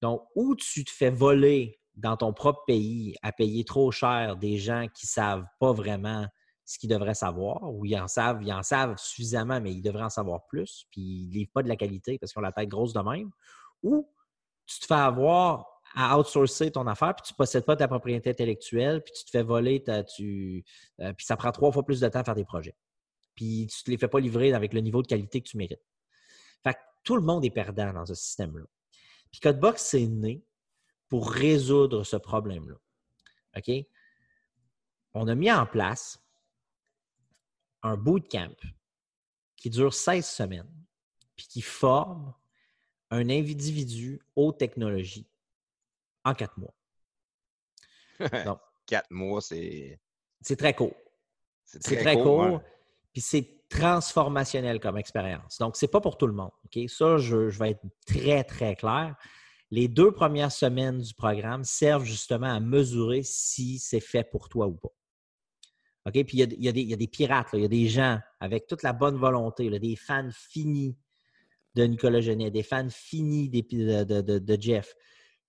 Donc, où tu te fais voler dans ton propre pays à payer trop cher des gens qui ne savent pas vraiment ce qu'ils devraient savoir, ou ils en savent, ils en savent suffisamment, mais ils devraient en savoir plus, puis ils ne livrent pas de la qualité parce qu'ils ont la tête grosse de même, ou tu te fais avoir à outsourcer ton affaire, puis tu ne possèdes pas ta propriété intellectuelle, puis tu te fais voler, ta- euh, puis ça prend trois fois plus de temps à faire des projets. Puis tu ne te les fais pas livrer avec le niveau de qualité que tu mérites. Fait que tout le monde est perdant dans ce système-là. Puis Codebox, c'est né pour résoudre ce problème-là. OK? On a mis en place un bootcamp qui dure 16 semaines, puis qui forme un individu aux technologies en quatre mois. Donc, Quatre mois, c'est c'est très court. c'est C'est très court. Puis c'est transformationnel comme expérience. Donc, c'est pas pour tout le monde. OK? Ça, je, je vais être très, très clair. Les deux premières semaines du programme servent justement à mesurer si c'est fait pour toi ou pas. OK? Puis il y a, des, pirates, il y a des gens avec toute la bonne volonté, des fans finis de Nicolas Genet, des fans finis de, Jeff,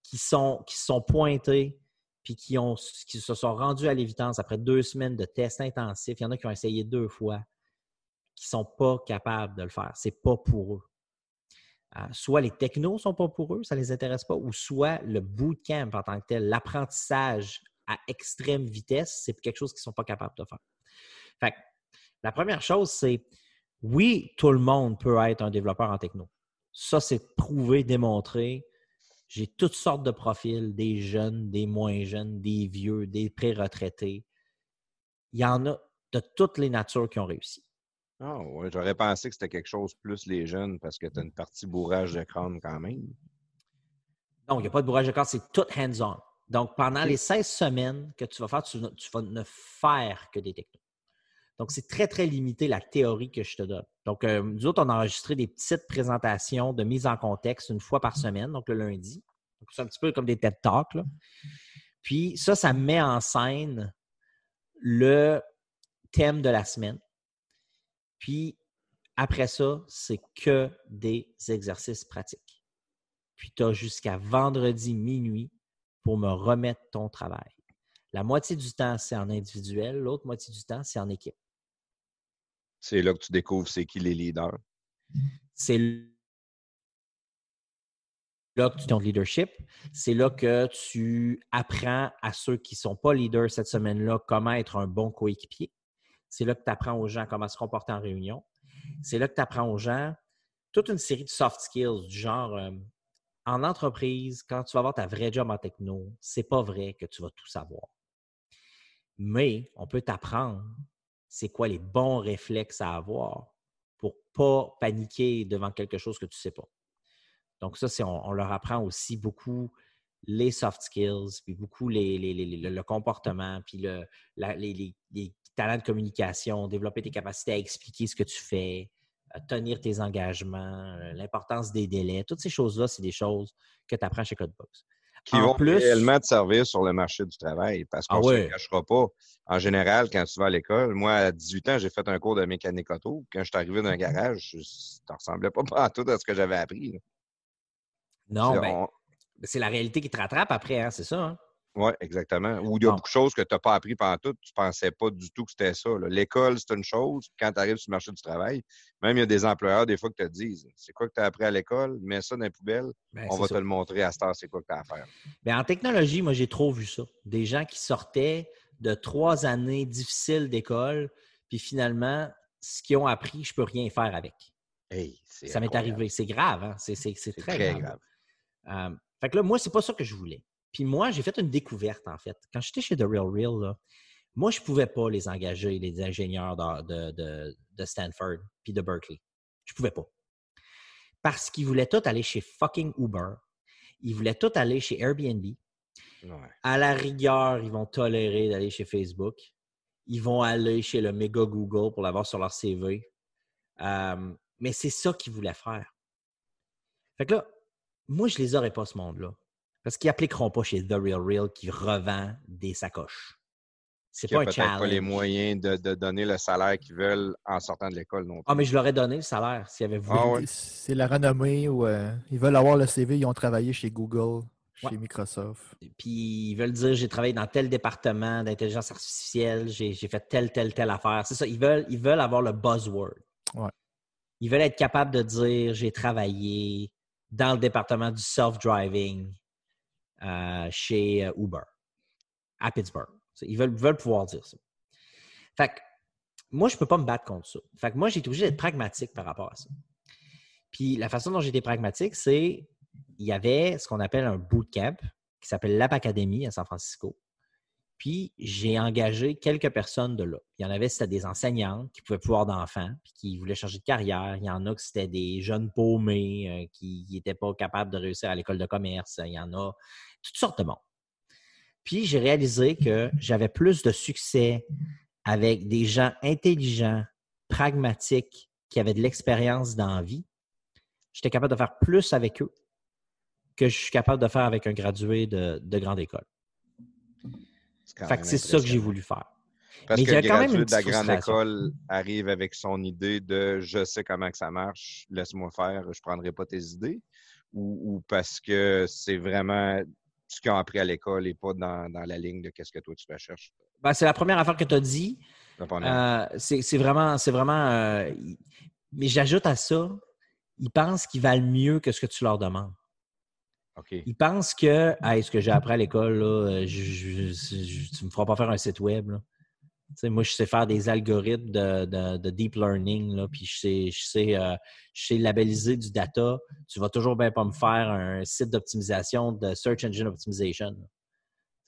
qui sont, qui sont pointés puis qui, ont, qui se sont rendus à l'évidence après deux semaines de tests intensifs. Il y en a qui ont essayé deux fois, qui ne sont pas capables de le faire. Ce n'est pas pour eux. Euh, soit les technos ne sont pas pour eux, ça ne les intéresse pas, ou soit le bootcamp en tant que tel, l'apprentissage à extrême vitesse, c'est quelque chose qu'ils ne sont pas capables de faire. Fait que, la première chose, c'est oui, tout le monde peut être un développeur en techno. Ça, c'est prouvé, démontré. J'ai toutes sortes de profils, des jeunes, des moins jeunes, des vieux, des pré-retraités. Il y en a de toutes les natures qui ont réussi. Ah ouais, j'aurais pensé que c'était quelque chose plus les jeunes parce que tu as une partie bourrage de crâne quand même. Non, il n'y a pas de bourrage de corps, c'est tout hands-on. Donc, pendant les 16 semaines que tu vas faire, tu, tu vas ne faire que des technos. Donc, c'est très, très limité la théorie que je te donne. Donc, euh, nous autres, on a enregistré des petites présentations de mise en contexte une fois par semaine, donc le lundi. Donc, c'est un petit peu comme des TED Talks. là. Puis, ça, ça met en scène le thème de la semaine. Puis, après ça, c'est que des exercices pratiques. Puis, tu as jusqu'à vendredi minuit pour me remettre ton travail. La moitié du temps, c'est en individuel. L'autre moitié du temps, c'est en équipe. C'est là que tu découvres c'est qui les leaders. C'est là que tu ton leadership. C'est là que tu apprends à ceux qui ne sont pas leaders cette semaine-là comment être un bon coéquipier. C'est là que tu apprends aux gens comment se comporter en réunion. C'est là que tu apprends aux gens toute une série de soft skills du genre euh, en entreprise, quand tu vas avoir ta vraie job en techno, c'est pas vrai que tu vas tout savoir. Mais on peut t'apprendre c'est quoi les bons réflexes à avoir pour pas paniquer devant quelque chose que tu ne sais pas. Donc, ça, c'est on, leur apprend aussi beaucoup les soft skills, puis beaucoup les, le, comportement, puis les, talents de communication, développer tes capacités à expliquer ce que tu fais, tenir tes engagements, euh, l'importance des délais. Toutes ces choses-là, c'est des choses que tu apprends chez Codebox. Qui En vont plus- réellement te servir sur le marché du travail. Parce qu'on Ah ne ouais. se le cachera pas. En général, quand tu vas à l'école, moi, à 18 ans, j'ai fait un cours de mécanique auto. Quand je suis arrivé dans un garage, je- ça ne ressemblait pas à tout à ce que j'avais appris. là. Non, C'est- ben, on- c'est la réalité qui te rattrape après, hein, c'est ça. hein? Oui, exactement. Ou il y a beaucoup de choses que tu n'as pas appris pendant tout. Tu ne pensais pas du tout que c'était ça. L'école, c'est une chose. Quand tu arrives sur le marché du travail, même il y a des employeurs, des fois, qui te disent C'est quoi que tu as appris à l'école? Mets ça dans les poubelles. Ben, On va ça. te le montrer à cette heure, c'est quoi que tu as à faire. Mais en technologie, moi, j'ai trop vu ça. Des gens qui sortaient de trois années difficiles d'école, puis finalement, ce qu'ils ont appris, je peux rien faire avec. Hey, Ça m'est arrivé. C'est grave, hein? C'est très, très grave. grave. Euh, fait que là, moi, c'est pas ça que je voulais. Puis moi, j'ai fait une découverte, en fait. Quand j'étais chez The Real Real, là, moi, je pouvais pas les engager, les ingénieurs de, de- de- de Stanford puis de Berkeley. Je pouvais pas. Parce qu'ils voulaient tous aller chez fucking Uber. Ils voulaient tous aller chez Airbnb. Ouais. À la rigueur, ils vont tolérer d'aller chez Facebook. Ils vont aller chez le méga Google pour l'avoir sur leur CV. Euh, mais c'est ça qu'ils voulaient faire. Fait que là, moi, je les aurais pas, ce monde-là. Parce qu'ils appliqueront pas chez The Real Real qui revend des sacoches. C'est pas a un peut-être challenge. pas les moyens de, de donner le salaire qu'ils veulent en sortant de l'école non plus. Ah, mais je leur ai donné le salaire s'ils avaient voulu. Ah ouais. C'est la renommée ou euh, ils veulent avoir le CV, ils ont travaillé chez Google, chez Ouais. Microsoft. Puis ils veulent dire j'ai travaillé dans tel département d'intelligence artificielle, j'ai j'ai fait telle, telle, telle affaire. C'est ça, ils veulent, ils veulent avoir le buzzword. Ouais. Ils veulent être capables de dire j'ai travaillé dans le département du self-driving euh, chez euh, Uber à Pittsburgh. Ils veulent, pouvoir dire ça. Fait que moi, je ne peux pas me battre contre ça. Fait que moi, j'ai été obligé d'être pragmatique par rapport à ça. Puis la façon dont été pragmatique, c'est il y avait ce qu'on appelle un bootcamp qui s'appelle l'App Academy à San Francisco. Puis j'ai engagé quelques personnes de là. Il y en avait, c'était des enseignantes qui pouvaient plus avoir d'enfants, puis qui voulaient changer de carrière. Il y en a que c'était des jeunes paumés euh, qui n'étaient pas capables de réussir à l'école de commerce. Il y en a toutes sortes de monde. Puis j'ai réalisé que j'avais plus de succès avec des gens intelligents, pragmatiques, qui avaient de l'expérience dans la vie. J'étais capable de faire plus avec eux que je suis capable de faire avec un gradué de grande école. Fait que c'est ça que j'ai voulu faire. Parce Mais que le gradué de la grande école arrive avec son idée de je sais comment que ça marche, laisse-moi faire, je ne prendrai pas tes idées, ou, ou parce que c'est vraiment ce qu'ils ont appris à l'école et pas dans, dans la ligne de qu'est-ce que toi tu recherches. Ben, c'est la première affaire que tu as dit. Euh, c'est vraiment, c'est vraiment. euh, mais j'ajoute à ça, ils pensent qu'ils valent mieux que ce que tu leur demandes. OK. Ils pensent que, hey, ce que j'ai appris à l'école, là, euh, je, je- je- tu me feras pas faire un site web. là. Moi, je sais faire des algorithmes de, de- de deep learning, là, puis je sais, je, sais, euh, je sais labelliser du data. Tu vas toujours bien pas me faire un site d'optimisation de Search Engine Optimization. là.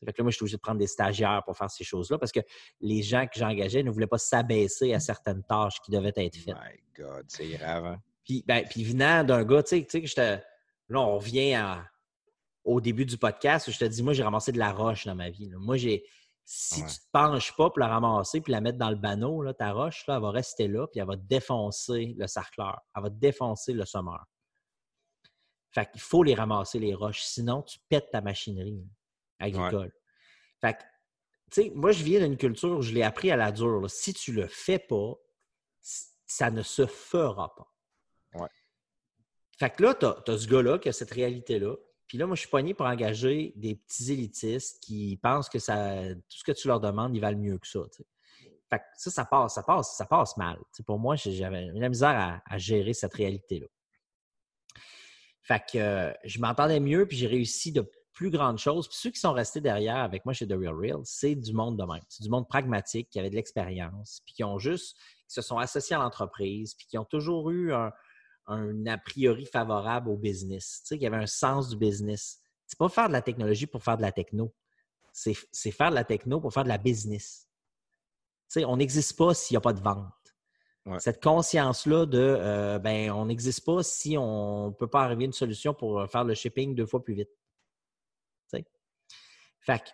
Fait que là, moi, je suis obligé de prendre des stagiaires pour faire ces choses-là parce que les gens que j'engageais ne voulaient pas s'abaisser à certaines tâches qui devaient être faites. My God, c'est grave. hein? Puis, ben, puis venant d'un gars, tu sais. Là, on revient à- au début du podcast où je te dis, moi, j'ai ramassé de la roche dans ma vie. là. Moi, j'ai. Si Ouais. tu te penches pas pour la ramasser puis la mettre dans le banneau, là, ta roche, là, elle va rester là, puis elle va défoncer le sarcleur. Elle va défoncer le sommeur. Fait qu'il faut les ramasser, les roches. Sinon, tu pètes ta machinerie agricole. Fait que, tu sais, moi, je viens d'une culture où je l'ai appris à la dure. là. Si tu le fais pas, ça ne se fera pas. Ouais. Fait que là, tu as, ce gars-là qui a cette réalité-là. Puis là, moi, je suis pogné pour engager des petits élitistes qui pensent que ça, tout ce que tu leur demandes, ils valent mieux que ça. Fait que ça, ça passe, ça passe, ça passe mal. Pour moi, j'avais la misère à, à gérer cette réalité-là. Fait que euh, je m'entendais mieux, puis j'ai réussi de plus grandes choses. Puis ceux qui sont restés derrière avec moi chez The Real Real, c'est du monde de même. C'est du monde pragmatique, qui avait de l'expérience, puis qui ont juste, qui se sont associés à l'entreprise, puis qui ont toujours eu un, un a priori favorable au business. Tu sais, qui avait un sens du business. C'est pas faire de la technologie pour faire de la techno. C'est faire de la techno pour faire de la business. Tu sais, on n'existe pas s'il n'y a pas de vente. Ouais. Cette conscience-là de, euh, ben, on n'existe pas si on ne peut pas arriver à une solution pour euh, faire le shipping deux fois plus vite. Tu sais? Fait que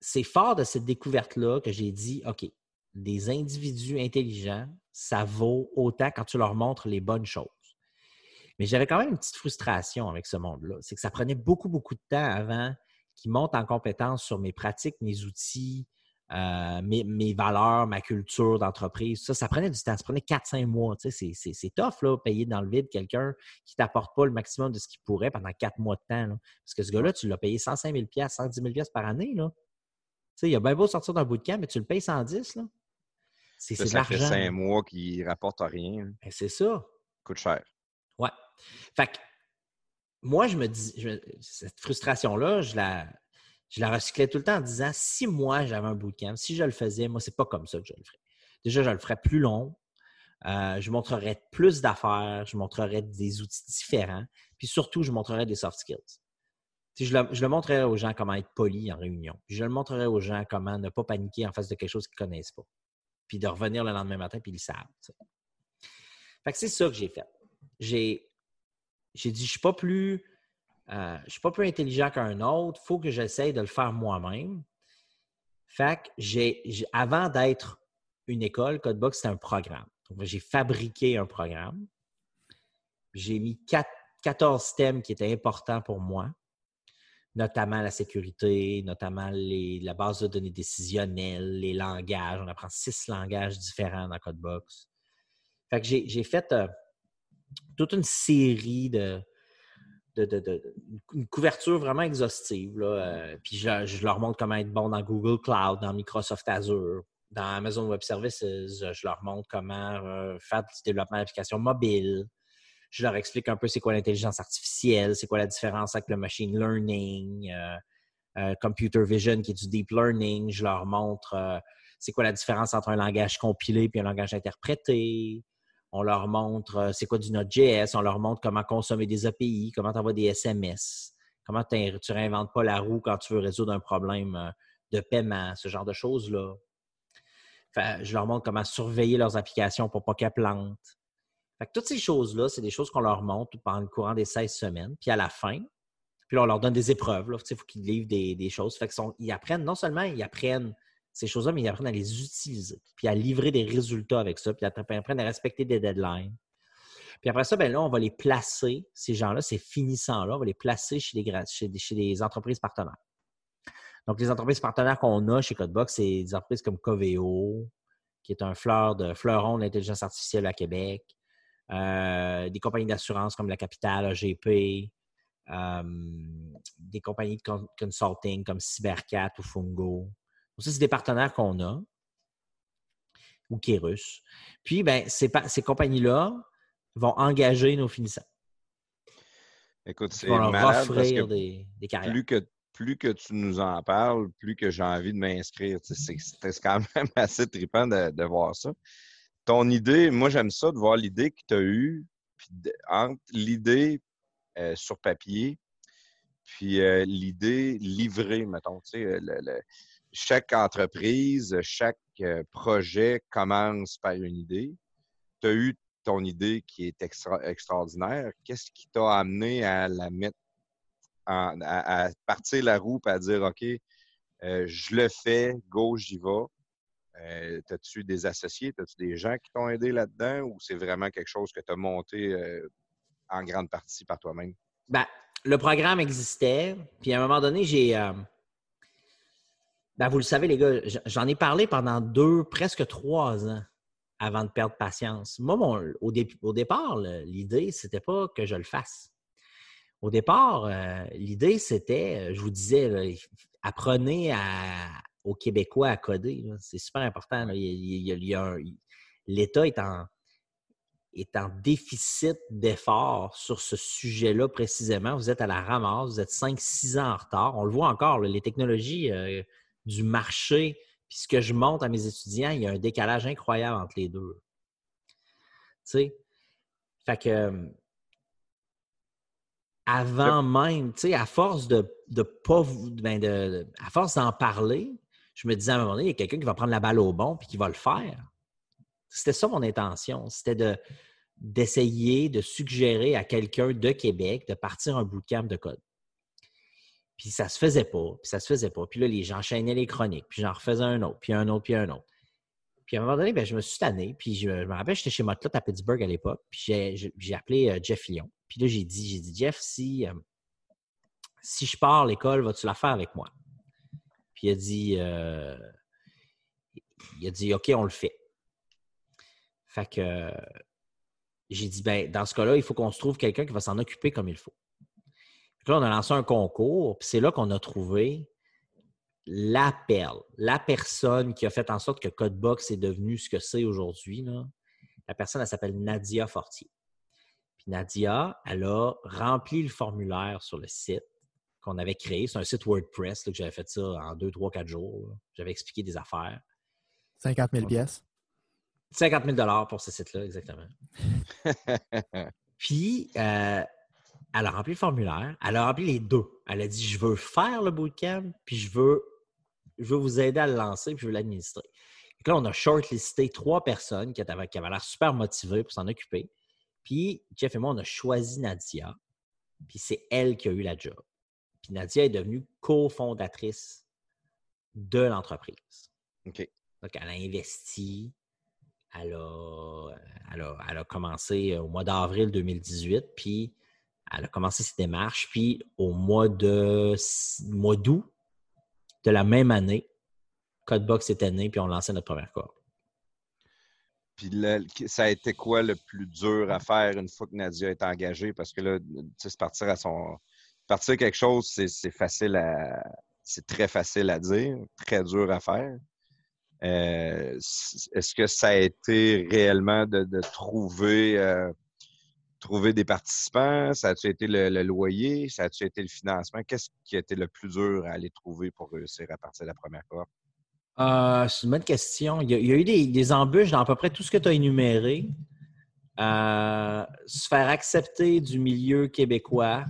c'est fort de cette découverte-là que j'ai dit, OK, des individus intelligents, ça vaut autant quand tu leur montres les bonnes choses. Mais j'avais quand même une petite frustration avec ce monde-là. C'est que ça prenait beaucoup, beaucoup de temps avant qu'ils montent en compétence sur mes pratiques, mes outils, euh, mes, valeurs, ma culture d'entreprise. Ça, ça prenait du temps. Ça prenait 4-5 mois. Tu sais, c'est- tough, là, payer dans le vide quelqu'un qui ne t'apporte pas le maximum de ce qu'il pourrait pendant 4 mois de temps. Parce que ce gars-là, tu l'as payé 105 000 110 000 par année. Tu sais, il a bien beau sortir d'un bout de camp, mais tu le payes 110 là. C'est c'est de Ça fait l'argent. cinq mois qui ne rapportent rien. Ben, C'est ça. coûte cher. Ouais. Fait que moi, je me dis, je- cette frustration-là, je la, je la recyclais tout le temps en disant si moi j'avais un bootcamp, si je le faisais, moi, c'est pas comme ça que je le ferais. déjà, je le ferais plus long. Euh, je montrerais plus d'affaires, je montrerais des outils différents, puis surtout, je montrerais des soft skills. Je le, je le montrerais aux gens comment être poli en réunion. Puis je le montrerais aux gens comment ne pas paniquer en face de quelque chose qu'ils ne connaissent pas. Puis de revenir le lendemain matin, puis ils savent. Fait que c'est ça que j'ai fait. J'ai, j'ai dit, je ne suis pas plus. euh, je suis pas plus intelligent qu'un autre, il faut que j'essaye de le faire moi-même. Fait que j'ai, avant d'être une école, Codebox, c'était un programme. Donc, j'ai fabriqué un programme. J'ai mis quatre- 14 thèmes qui étaient importants pour moi, notamment la sécurité, notamment les- la base de données décisionnelle, les langages. On apprend six langages différents dans Codebox. Fait que j'ai, fait euh, toute une série de, de, de- de- une couverture vraiment exhaustive. Euh, puis je, leur montre comment être bon dans Google Cloud, dans Microsoft Azure, dans Amazon Web Services. Je leur montre comment euh, faire du développement d'applications mobiles. Je leur explique un peu c'est quoi l'intelligence artificielle, c'est quoi la différence avec le machine learning, euh, euh, computer vision qui est du deep learning. Je leur montre euh, c'est quoi la différence entre un langage compilé et un langage interprété. On leur montre c'est quoi du Node.js. On leur montre comment consommer des API, comment tu des SMS, comment tu réinventes pas la roue quand tu veux résoudre un problème de paiement, ce genre de choses-là. Je leur montre comment surveiller leurs applications pour pas qu'elles plantent. Fait que toutes ces choses-là, c'est des choses qu'on leur montre pendant le courant des 16 semaines. Puis à la fin, puis là, on leur donne des épreuves. Il faut qu'ils livrent des, choses. Fait sont- ils apprennent, non seulement ils apprennent ces choses-là, mais ils apprennent à les utiliser, puis à livrer des résultats avec ça, puis apprennent à respecter des deadlines. Puis après ça, ben là, on va les placer, ces gens-là, ces finissants-là, on va les placer chez des entreprises partenaires. Donc, les entreprises partenaires qu'on a chez Codebox, c'est des entreprises comme Coveo, qui est un fleur de fleuron de l'intelligence artificielle à Québec, euh, des compagnies d'assurance comme la Capitale, AGP, euh, des compagnies de con- consulting comme Cybercat ou Fungo. Donc, ça, c'est des partenaires qu'on a, ou Kérus. Puis, ben, ces, pa- ces compagnies-là vont engager nos finissants. Écoute, c'est malade parce que offrir des, des carrières. plus que, plus que tu nous en parles, plus que j'ai envie de m'inscrire. C'est c'est quand même assez trippant de, de voir ça. Ton idée, moi j'aime ça de voir l'idée que tu as eue, puis entre l'idée euh, sur papier, puis euh, l'idée livrée, mettons. Tu sais, le- le- chaque entreprise, chaque euh, projet commence par une idée. Tu as eu ton idée qui est extra- extraordinaire. Qu'est-ce qui t'a amené à la mettre à, à partir la roue et à dire OK, euh, je le fais, go, j'y vais? Euh, T'as-tu des associés, t'as-tu des gens qui t'ont aidé là-dedans ou c'est vraiment quelque chose que tu as monté euh, en grande partie par toi-même? Ben, le programme existait, puis à un moment donné, j'ai. euh, ben, vous le savez, les gars, j'en ai parlé pendant deux, presque trois ans avant de perdre patience. Moi, au, au départ, l'idée, c'était pas que je le fasse. Au départ, l'idée, c'était, je vous disais, apprenez à- aux Québécois à coder. C'est super important. L'État est en, est en déficit d'efforts sur ce sujet-là précisément. Vous êtes à la ramasse, vous êtes 5-6 ans en retard. On le voit encore, là, les technologies euh, du marché, puis ce que je montre à mes étudiants, il y a un décalage incroyable entre les deux. Tu sais? Fait que euh, avant même, tu sais, à force de, de pas vous- ben de- à force d'en parler, je me disais à un moment donné, il y a quelqu'un qui va prendre la balle au bon puis qui va le faire. C'était ça mon intention. C'était de d'essayer de suggérer à quelqu'un de Québec de partir un bootcamp de code. Puis ça se faisait pas, puis ça se faisait pas. Puis là, les gens enchaînaient les chroniques, puis j'en refaisais un autre, puis un autre, puis un autre. Puis à un moment donné, ben, je me suis tanné, puis je, me rappelle, j'étais chez Motlot à Pittsburgh à l'époque, puis j'ai- appelé euh, Jeff Lyon. Puis là, j'ai dit, j'ai dit, Jeff, si, euh, si je pars l'école, vas-tu la faire avec moi? Il a dit, euh, il a dit, OK, on le fait. Fait que j'ai dit, ben, dans ce cas-là, il faut qu'on se trouve quelqu'un qui va s'en occuper comme il faut. Puis on a lancé un concours, puis c'est là qu'on a trouvé la perle, la personne qui a fait en sorte que Codebox est devenu ce que c'est aujourd'hui. La personne, elle s'appelle Nadia Fortier. Puis Nadia, elle a rempli le formulaire sur le site qu'on avait créé. C'est un site WordPress là, que j'avais fait ça en deux, trois, quatre jours. là. J'avais expliqué des affaires. 50 000 pièces. 50 000 pour ce site-là, exactement. Puis, euh, elle a rempli le formulaire. Elle a rempli les deux. Elle a dit Je veux faire le bootcamp, puis je veux, je veux vous aider à le lancer, puis je veux l'administrer. Donc là, on a shortlisté trois personnes qui avaient, qui avaient l'air super motivées pour s'en occuper. Puis, Jeff et moi, on a choisi Nadia. Puis, c'est elle qui a eu la job. Puis, Nadia est devenue cofondatrice de l'entreprise. OK. Donc, elle a investi. Elle a, elle a, elle a commencé au mois d'avril 2018. Puis, elle a commencé ses démarches. Puis, au mois de mois d'août de la même année, Codebox était né. Puis, on lançait notre première cohorte. Puis là, ça a été quoi le plus dur à faire une fois que Nadia est engagée? Parce que là, tu sais, se partir à son. Partir quelque chose, c'est facile à. Très facile à dire, très dur à faire. Euh, Est-ce que ça a été réellement de, euh, trouver des participants? Ça a-tu été le, loyer? Ça a-tu été le financement? Qu'est-ce qui a été le plus dur à aller trouver pour réussir à partir de la première cohorte? Euh, c'est une bonne question. Il y a, il y a eu des, des embûches dans à peu près tout ce que tu as énuméré. Euh, se faire accepter du milieu québécois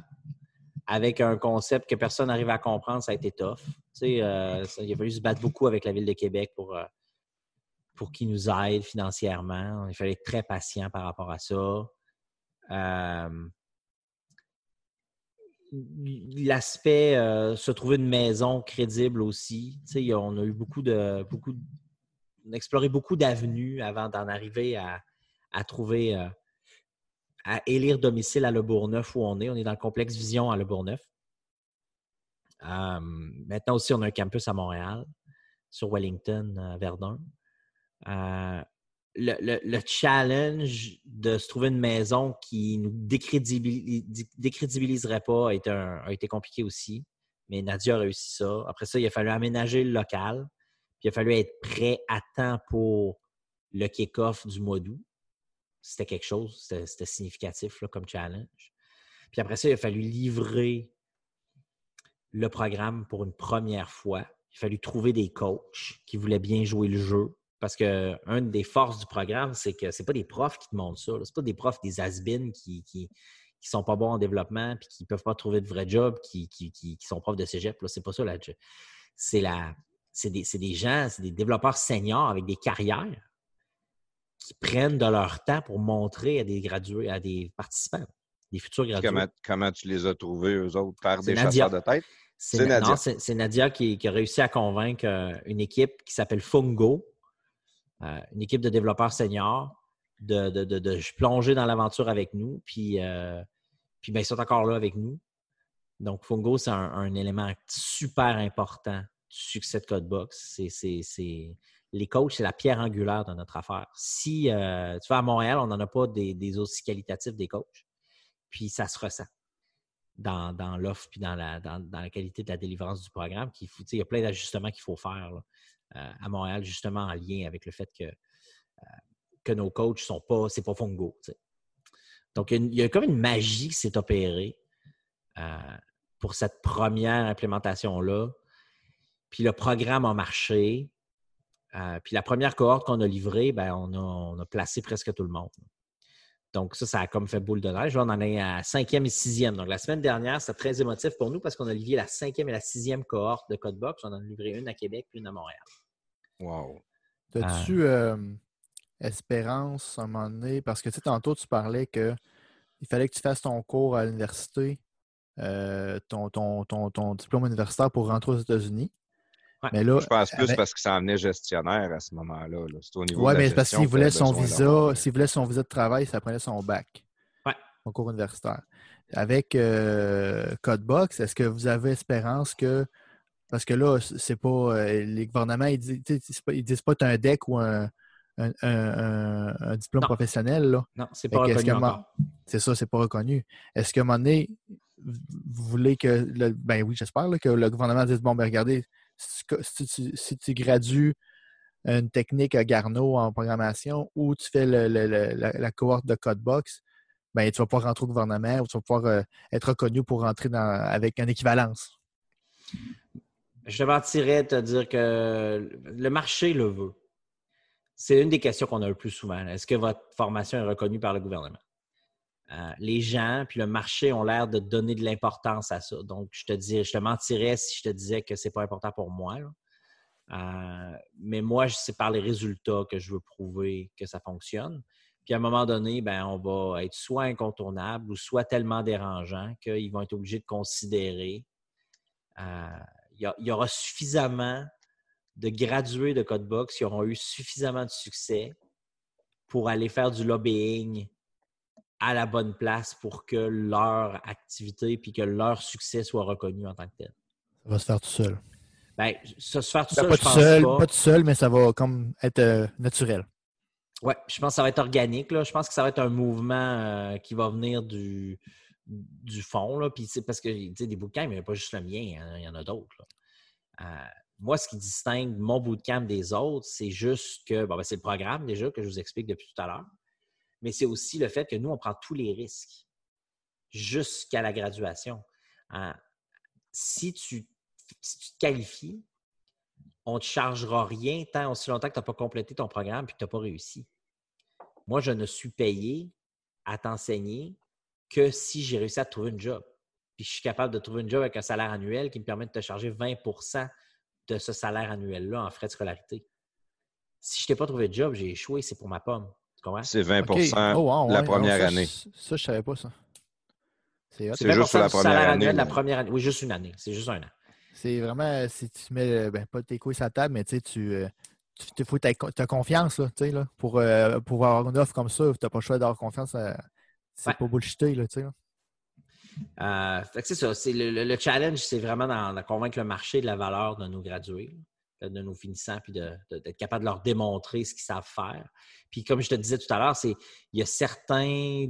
avec un concept que personne n'arrive à comprendre, ça a été tough. Euh, il a fallu se battre beaucoup avec la Ville de Québec pour, euh, pour qu'ils nous aident financièrement. Il fallait être très patient par rapport à ça. Euh, L'aspect se trouver une maison crédible aussi. On a eu beaucoup de. Beaucoup on a exploré beaucoup d'avenues avant d'en arriver à, à trouver. À élire domicile à Le Bourgneuf où on est. On est dans le complexe Vision à Le Bourgneuf. Euh, maintenant aussi, on a un campus à Montréal, sur Wellington, euh, Verdun. Euh, le, le- le challenge de se trouver une maison qui nous décrédibili- décrédibiliserait pas a été, a été compliqué aussi. Mais Nadia a réussi ça. Après ça, il a fallu aménager le local. Puis il a fallu être prêt à temps pour le kick-off du mois d'août. C'était quelque chose, c'était significatif comme challenge. Puis après ça, il a fallu livrer le programme pour une première fois. Il a fallu trouver des coachs qui voulaient bien jouer le jeu. Parce que une des forces du programme, c'est que c'est pas des profs qui te montrent ça. C'est pas des profs, des has qui, qui, sont pas bons en développement puis qui peuvent pas trouver de vrai job, qui, qui, qui, sont profs de cégep. là. C'est pas ça. là. C'est. C'est des, des gens, c'est des développeurs seniors avec des carrières qui prennent de leur temps pour montrer à des gradués, à des participants, des futurs gradués. Comment, comment tu les as trouvés, eux autres, par des Nadia. chasseurs de tête? C'est C'est Na- Nadia. c'est- Nadia qui, qui a réussi à convaincre euh, une équipe qui s'appelle Fungo, euh, une équipe de développeurs seniors, de, de, de- de plonger dans l'aventure avec nous. Puis, euh, puis ben, ils sont encore là avec nous. Donc, Fungo, c'est un, un élément super important du succès de Codebox. C'est- Les coachs, c'est la pierre angulaire de notre affaire. Si euh, tu vas à Montréal, on n'en a pas des, aussi qualitatifs des coachs. Puis ça se ressent dans, l'offre puis dans la, qualité de la délivrance du programme. il y a plein d'ajustements qu'il faut faire euh, à Montréal, justement en lien avec le fait que, euh, que nos coachs sont pas, c'est pas Fungo. tu sais. Donc, il y, a comme une magie qui s'est opérée pour cette première implémentation-là. Puis le programme a marché. Euh, puis la première cohorte qu'on a livrée, ben, on, a, on a placé presque tout le monde. Donc, ça, ça a comme fait boule de neige. Là, on en est à cinquième et sixième. Donc, la semaine dernière, c'était très émotif pour nous parce qu'on a livré la cinquième et la sixième cohorte de Codebox. On en a livré une à Québec puis une à Montréal. Wow. As-tu euh, espérance à un moment donné? Parce que tu sais, tantôt, tu parlais que il fallait que tu fasses ton cours à l'université, euh, ton, ton, ton, ton diplôme universitaire pour rentrer aux États-Unis. Ouais. Mais là, Je pense plus avec- parce qu'il s'en venait gestionnaire à ce moment-là. là. C'était au niveau Ouais, de la mais c'est parce qu'il voulait son visa, s'il voulait son visa de travail, ça prenait son bac. Ouais. Son cours universitaire. Avec euh, Codebox, est-ce que vous avez espérance que. Parce que là, c'est pas. euh, les gouvernements, ils disent, ils disent pas que tu as un DEC ou un, un, un- un- un diplôme Non. professionnel. Là. Non, c'est pas reconnu. C'est ça, c'est pas reconnu. Est-ce qu'à un moment donné, vous voulez que. le- ben oui, j'espère là, que le gouvernement dise bon, ben regardez, si tu- gradues une technique à Garneau en programmation ou tu fais la, cohorte de Codebox, ben tu vas pouvoir rentrer au gouvernement ou tu vas pouvoir euh, être reconnu pour rentrer avec une équivalence. Je te mentirais de te dire que le marché le veut. c'est une des questions qu'on a le plus souvent. Est-ce que votre formation est reconnue par le gouvernement? Euh, les gens puis le marché ont l'air de donner de l'importance à ça. Donc, je te dis, je te mentirais si je te disais que c'est pas important pour moi. Euh, mais moi, c'est par les résultats que je veux prouver que ça fonctionne. Puis à un moment donné, ben, on va être soit incontournable ou soit tellement dérangeant qu'ils vont être obligés de considérer. euh, il y aura suffisamment de gradués de Codebox qui auront eu suffisamment de succès pour aller faire du lobbying à la bonne place pour que leur activité puis que leur succès soit reconnu en tant que tel. Ça va se faire tout seul. Ben, ça se faire tout Ben, seul, pas je tout pense seul, pas. pas tout seul, mais ça va comme être euh, naturel. Ouais, je pense que ça va être organique. Là. Je pense que ça va être un mouvement euh, qui va venir du, du fond. Là. Puis, parce que des bootcamps, il n'y a pas juste le mien, il y en a- il y en a d'autres. Euh, moi, ce qui distingue mon bootcamp des autres, c'est juste que bon, ben, c'est le programme déjà que je vous explique depuis tout à l'heure. Mais c'est aussi le fait que nous, on prend tous les risques jusqu'à la graduation. Euh, si, tu, si tu te qualifies, on ne te chargera rien tant aussi longtemps que tu n'as pas complété ton programme et que tu n'as pas réussi. Moi, je ne suis payé à t'enseigner que si j'ai réussi à trouver une job. Puis je suis capable de trouver une job avec un salaire annuel qui me permet de te charger 20% de ce salaire annuel-là en frais de scolarité. Si je t'ai pas trouvé de job, j'ai échoué, c'est pour ma pomme. C'est 20 OK. Oh, wow, la ouais. première Non, ça, année. Ça, ça, je savais pas ça. C'est juste sur la du première salaire année, annuel de la première année. Oui, juste une année. C'est juste un an. C'est vraiment, si tu mets, euh, ben, pas tes couilles sur la table, mais tu sais, tu, euh, tu faut que tu as confiance, là, tu sais, là, pour, euh, pour avoir une offre comme ça, tu n'as pas le choix d'avoir confiance. à- C'est Ouais. pas bullshité, là. Euh, c'est ça. C'est le, le- le challenge, c'est vraiment de convaincre le marché de la valeur de nos gradués, là, de nos finissants, puis d'être capable de leur démontrer ce qu'ils savent faire. Puis comme je te disais tout à l'heure, c'est il y a certains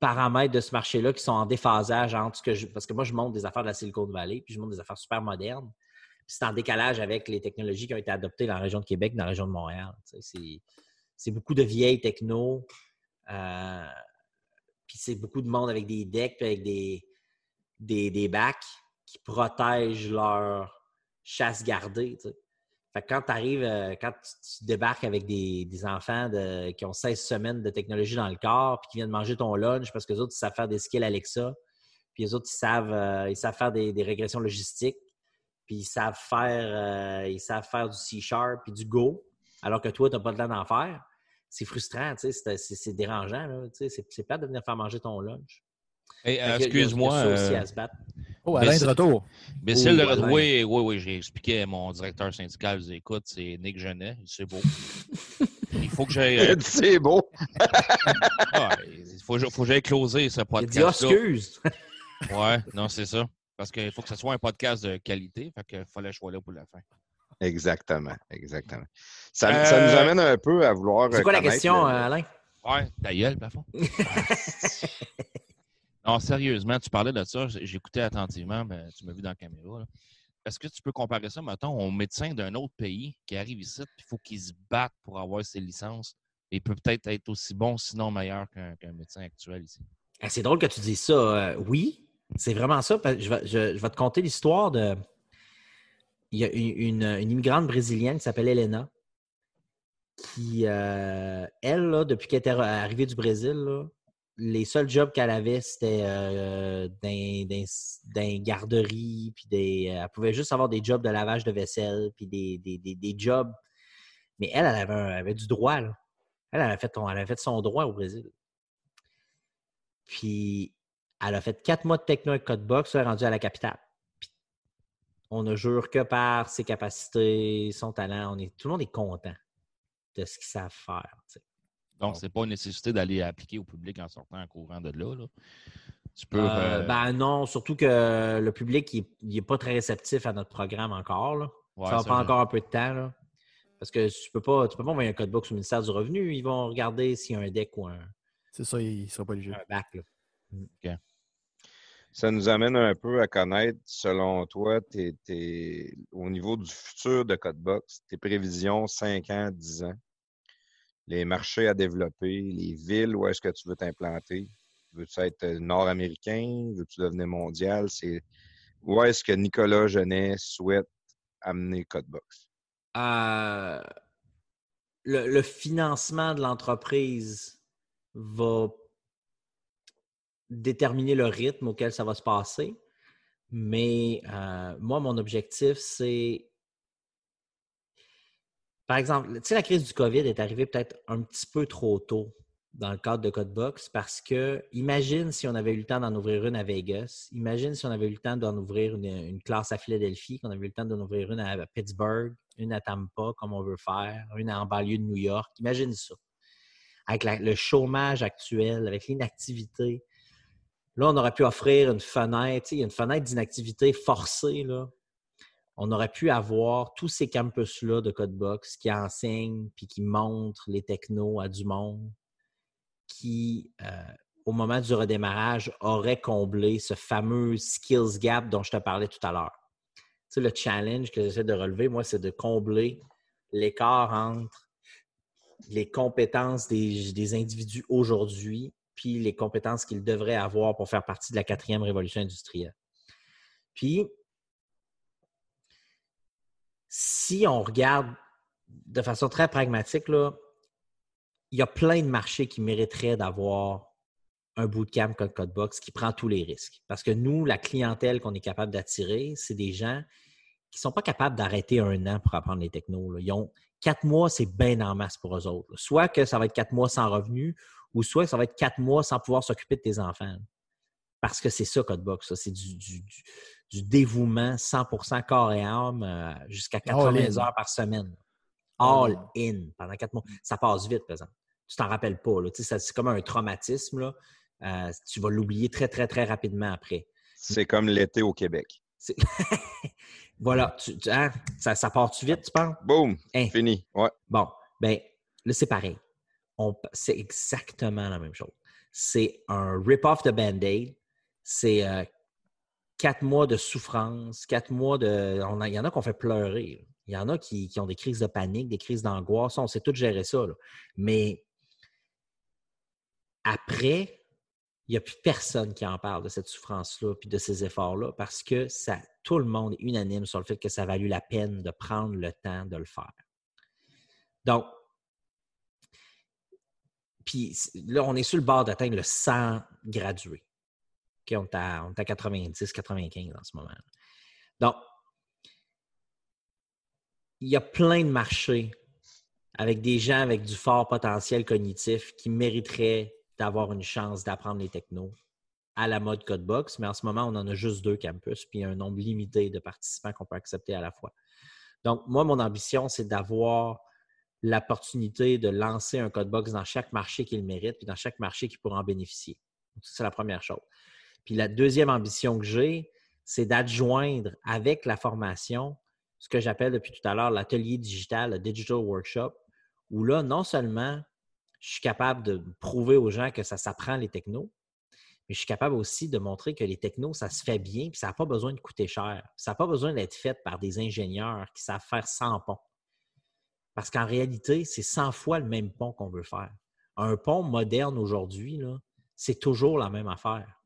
paramètres de ce marché-là qui sont en déphasage entre ce que je. Parce que moi, je montre des affaires de la Silicon Valley, puis je montre des affaires super modernes. C'est en décalage avec les technologies qui ont été adoptées dans la région de Québec, dans la région de Montréal. C'est beaucoup de vieilles techno. euh, puis c'est beaucoup de monde avec des decks, puis avec des, des, des bacs qui protègent leur chasse gardée. Fait que quand tu arrives, quand tu, débarques avec des, enfants de- qui ont 16 semaines de technologie dans le corps, puis qui viennent manger ton lunch parce que les autres, ils savent faire des skills Alexa, puis les autres, ils savent, euh, ils savent faire des, régressions logistiques, puis ils savent faire, euh, ils savent faire du C-Sharp puis du Go, alors que toi, tu n'as pas le temps d'en faire. C'est frustrant, c'est- dérangeant. c'est pas de venir faire manger ton lunch. Hey, il Excuse-moi. il euh. Oh, Alain de c'est- retour. Mais c'est le Alain. oui, oui, oui, j'ai expliqué à mon directeur syndical, dis, écoute, c'est Nick Genet, c'est beau. Il faut que j'aille. euh, C'est beau. ah, il faut, faut que j'aille closer ce Il dit podcast. excuse. Ouais, non, c'est ça. Parce qu'il faut que ce soit un podcast de qualité. Fait qu'il fallait que je sois là pour la fin. Exactement, exactement. Ça, ça nous Euh, amène un peu à vouloir. C'est quoi la question, le- euh, Alain? Ouais, ta gueule, plafond. Non, sérieusement, tu parlais de ça. J'écoutais attentivement, ben, tu m'as vu dans la caméra. Est-ce que tu peux comparer ça, mettons, au médecin d'un autre pays qui arrive ici, il faut qu'il se batte pour avoir ses licences et peut peut-être être aussi bon, sinon meilleur qu'un médecin actuel ici? Ah, C'est drôle que tu dises ça. Euh, oui, c'est vraiment ça. Je vais, te conter l'histoire de. Il y a une, une- immigrante brésilienne qui s'appelle Elena, qui, euh, elle, là, depuis qu'elle était arrivée du Brésil, là, les seuls jobs qu'elle avait, c'était euh, dans, garderies, puis des, elle pouvait juste avoir des jobs de lavage de vaisselle, puis des, des- des- des jobs. Mais elle, elle avait, elle avait du droit. Là. Elle, elle fait, fait son droit au Brésil. Puis, elle a fait quatre mois de techno avec Codebox, elle est rendue à la capitale. Puis, on ne jure que par ses capacités, son talent. On est, tout le monde est content de ce qu'ils savent faire. Donc, c'est pas une nécessité d'aller appliquer au public en sortant en courant de là. là. Tu peux. Euh, euh, Ben non, surtout que le public, il n'est pas très réceptif à notre programme encore. là. ouais, ça va prendre encore un peu de temps. là. Parce que tu peux pas, tu peux pas envoyer un codebox au ministère du Revenu. Ils vont regarder s'il y a un deck ou un, C'est ça, il ne sera pas léger. un bac. là. Ça nous amène un peu à connaître, selon toi, tes- tes- au niveau du futur de Codebox, tes prévisions 5 ans, 10 ans, les marchés à développer, les villes où est-ce que tu veux t'implanter? Veux-tu être euh, nord-américain? Veux-tu devenir mondial? C'est où est-ce que Nicolas Genet souhaite amener Codebox? Euh, le, financement de l'entreprise va déterminer le rythme auquel ça va se passer. Mais euh, moi, mon objectif, c'est. Par exemple, tu sais, la crise du COVID est arrivée peut-être un petit peu trop tôt dans le cadre de Codebox parce que imagine si on avait eu le temps d'en ouvrir une à Vegas, imagine si on avait eu le temps d'en ouvrir une, une classe à Philadelphie, qu'on avait eu le temps d'en ouvrir une à Pittsburgh, une à Tampa, comme on veut faire, une en banlieue de New York. Imagine ça. Avec le chômage actuel, avec l'inactivité. Là, on aurait pu offrir une fenêtre, il y a une fenêtre d'inactivité forcée. Là. On aurait pu avoir tous ces campus-là de Codebox qui enseignent puis qui montrent les technos à du monde qui, euh, au moment du redémarrage, auraient comblé ce fameux skills gap dont je te parlais tout à l'heure. Tu sais, le challenge que j'essaie de relever, moi, c'est de combler l'écart entre les compétences des, des individus aujourd'hui puis les compétences qu'ils devraient avoir pour faire partie de la quatrième révolution industrielle. Puis, si on regarde de façon très pragmatique, là, il y a plein de marchés qui mériteraient d'avoir un bootcamp comme Codebox qui prend tous les risques. Parce que nous, la clientèle qu'on est capable d'attirer, c'est des gens qui ne sont pas capables d'arrêter un an pour apprendre les technos. Ils quatre mois, c'est bien en masse pour eux autres. Soit que ça va être quatre mois sans revenu, ou soit que ça va être quatre mois sans pouvoir s'occuper de tes enfants. Parce que c'est ça, Codebox. C'est du- du dévouement 100% corps et âme euh, jusqu'à 80 in. heures par semaine. All in pendant quatre mois. Ça passe vite, par exemple. Tu t'en rappelles pas. là. Tu sais, ça- C'est comme un traumatisme. Là. Euh, tu vas l'oublier très, très, très rapidement après. C'est comme l'été au Québec. Voilà. Tu, tu- hein, ça, ça part-tu vite, tu penses? Boum, Hein? fini. Ouais. Bon, ben là, c'est pareil. On- C'est exactement la même chose. C'est un rip-off de Band-Aid. C'est euh, quatre mois de souffrance, quatre mois de. Il y en a qu'on fait pleurer. Il y en a qui, qui ont des crises de panique, des crises d'angoisse. On sait tout gérer ça. Mais après, il n'y a plus personne qui en parle de cette souffrance-là puis de ces efforts-là parce que ça, tout le monde est unanime sur le fait que ça a valu la peine de prendre le temps de le faire. Donc, puis là, on est sur le bord d'atteindre le 100 gradués. On est à, on est à 90, 95 en ce moment. Donc, il y a plein de marchés avec des gens avec du fort potentiel cognitif qui mériteraient d'avoir une chance d'apprendre les technos à la mode Codebox, mais en ce moment, on en a juste deux campus, puis un nombre limité de participants qu'on peut accepter à la fois. Donc, moi, mon ambition, c'est d'avoir l'opportunité de lancer un Codebox dans chaque marché qu'il mérite, puis dans chaque marché qui pourra en bénéficier. C'est la première chose. Puis la deuxième ambition que j'ai, c'est d'adjoindre avec la formation ce que j'appelle depuis tout à l'heure l'atelier digital, le digital workshop, où là, non seulement je suis capable de prouver aux gens que ça s'apprend les technos, mais je suis capable aussi de montrer que les technos, ça se fait bien, puis ça n'a pas besoin de coûter cher. Ça n'a pas besoin d'être fait par des ingénieurs qui savent faire 100 ponts. Parce qu'en réalité, c'est 100 fois le même pont qu'on veut faire. Un pont moderne aujourd'hui, c'est toujours la même affaire.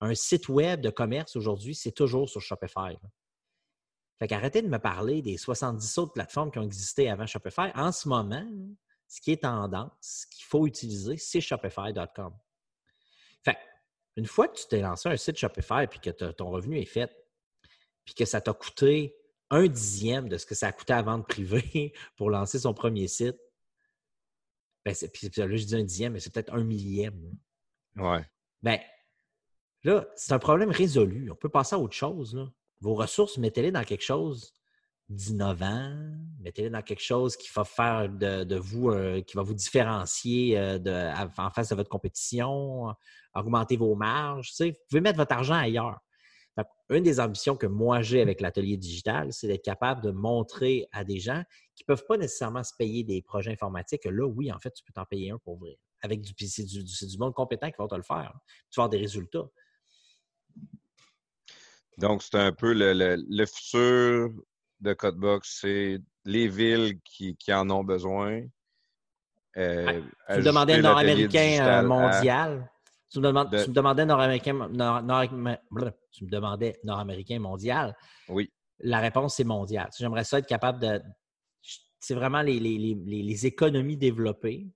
Un site web de commerce aujourd'hui, c'est toujours sur Shopify. Fait qu'arrêtez de me parler des 70 autres plateformes qui ont existé avant Shopify. En ce moment, ce qui est tendance, ce qu'il faut utiliser, c'est shopify.com. Fait une fois que tu t'es lancé un site Shopify puis que ton revenu est fait, puis que ça t'a coûté un dixième de ce que ça a coûté à vente privée pour lancer son premier site, ben c'est- puis, là, je dis un dixième, mais c'est peut-être un millième. Ouais. Ben, là, c'est un problème résolu. On peut passer à autre chose. Vos ressources, mettez-les dans quelque chose d'innovant, mettez-les dans quelque chose qui va faire de, vous, euh, qui va vous différencier euh, en face de votre compétition, augmenter vos marges. Vous pouvez mettre votre argent ailleurs. Une des ambitions que moi j'ai avec l'atelier digital, c'est d'être capable de montrer à des gens qui ne peuvent pas nécessairement se payer des projets informatiques. que Là, oui, en fait, tu peux t'en payer un pour vrai. Avec du, c'est du, du monde compétent qui va te le faire. Tu vas avoir des résultats. Donc, c'est un peu le, le- le futur de Codebox, c'est les villes qui, qui en ont besoin. Euh, Ouais. Tu me demandais un Nord-Américain euh, à- mondial. Tu me, demandes- de- tu me demandais Nord-Américain Nord- tu me demandais Nord-Américain mondial. Oui. La réponse, c'est mondial. J'aimerais ça être capable de. c'est vraiment les, les- les- les- les économies développées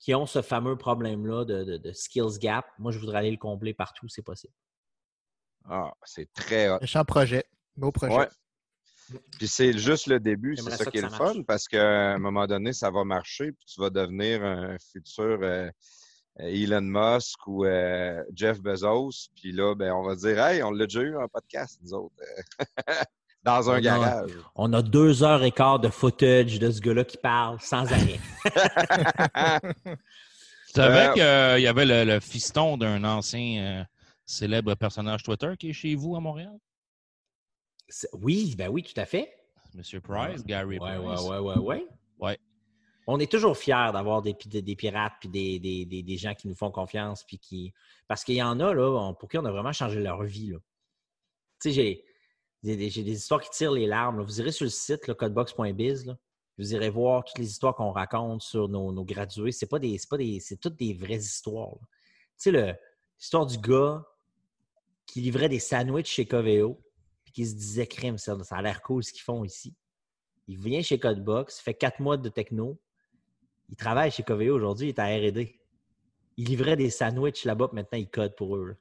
qui ont ce fameux problème-là de, de- de skills gap. Moi, je voudrais aller le combler partout, c'est possible. Ah, c'est très hot. Méchant projet. Beau projet. Ouais. Puis c'est juste le début, c'est ça ça qui est le fun, parce qu'à un moment donné, ça va marcher, puis tu vas devenir un futur euh, Elon Musk ou euh, Jeff Bezos, puis là, ben, on va dire, hey, on l'a déjà eu en podcast, nous autres, dans un On a- garage. On a deux heures et quart de footage de ce gars-là qui parle sans arrêt. Tu savais Euh, qu'il y avait le, le fiston d'un ancien euh, célèbre personnage Twitter qui est chez vous à Montréal? Oui, ben oui, tout à fait. Monsieur Price, Gary Ouais, Price. ouais, ouais, ouais, ouais. Ouais. On est toujours fiers d'avoir des, pi- des pirates puis des, des- des- des gens qui nous font confiance puis qui. Parce qu'il y en a, là, pour qui on a vraiment changé leur vie. Tu sais, j'ai des, histoires qui tirent les larmes. là. Vous irez sur le site, codebox.biz. là. Vous irez voir toutes les histoires qu'on raconte sur nos, nos gradués. C'est pas des. C'est pas des. C'est toutes des vraies histoires. Tu sais, l'histoire du gars qui livrait des sandwichs chez Coveo puis qui se disait crime, ça, ça a l'air cool ce qu'ils font ici. Il vient chez Codebox, fait quatre mois de techno. Il travaille chez Coveo aujourd'hui, il est à R&D. Il livrait des sandwichs là-bas, maintenant il code pour eux.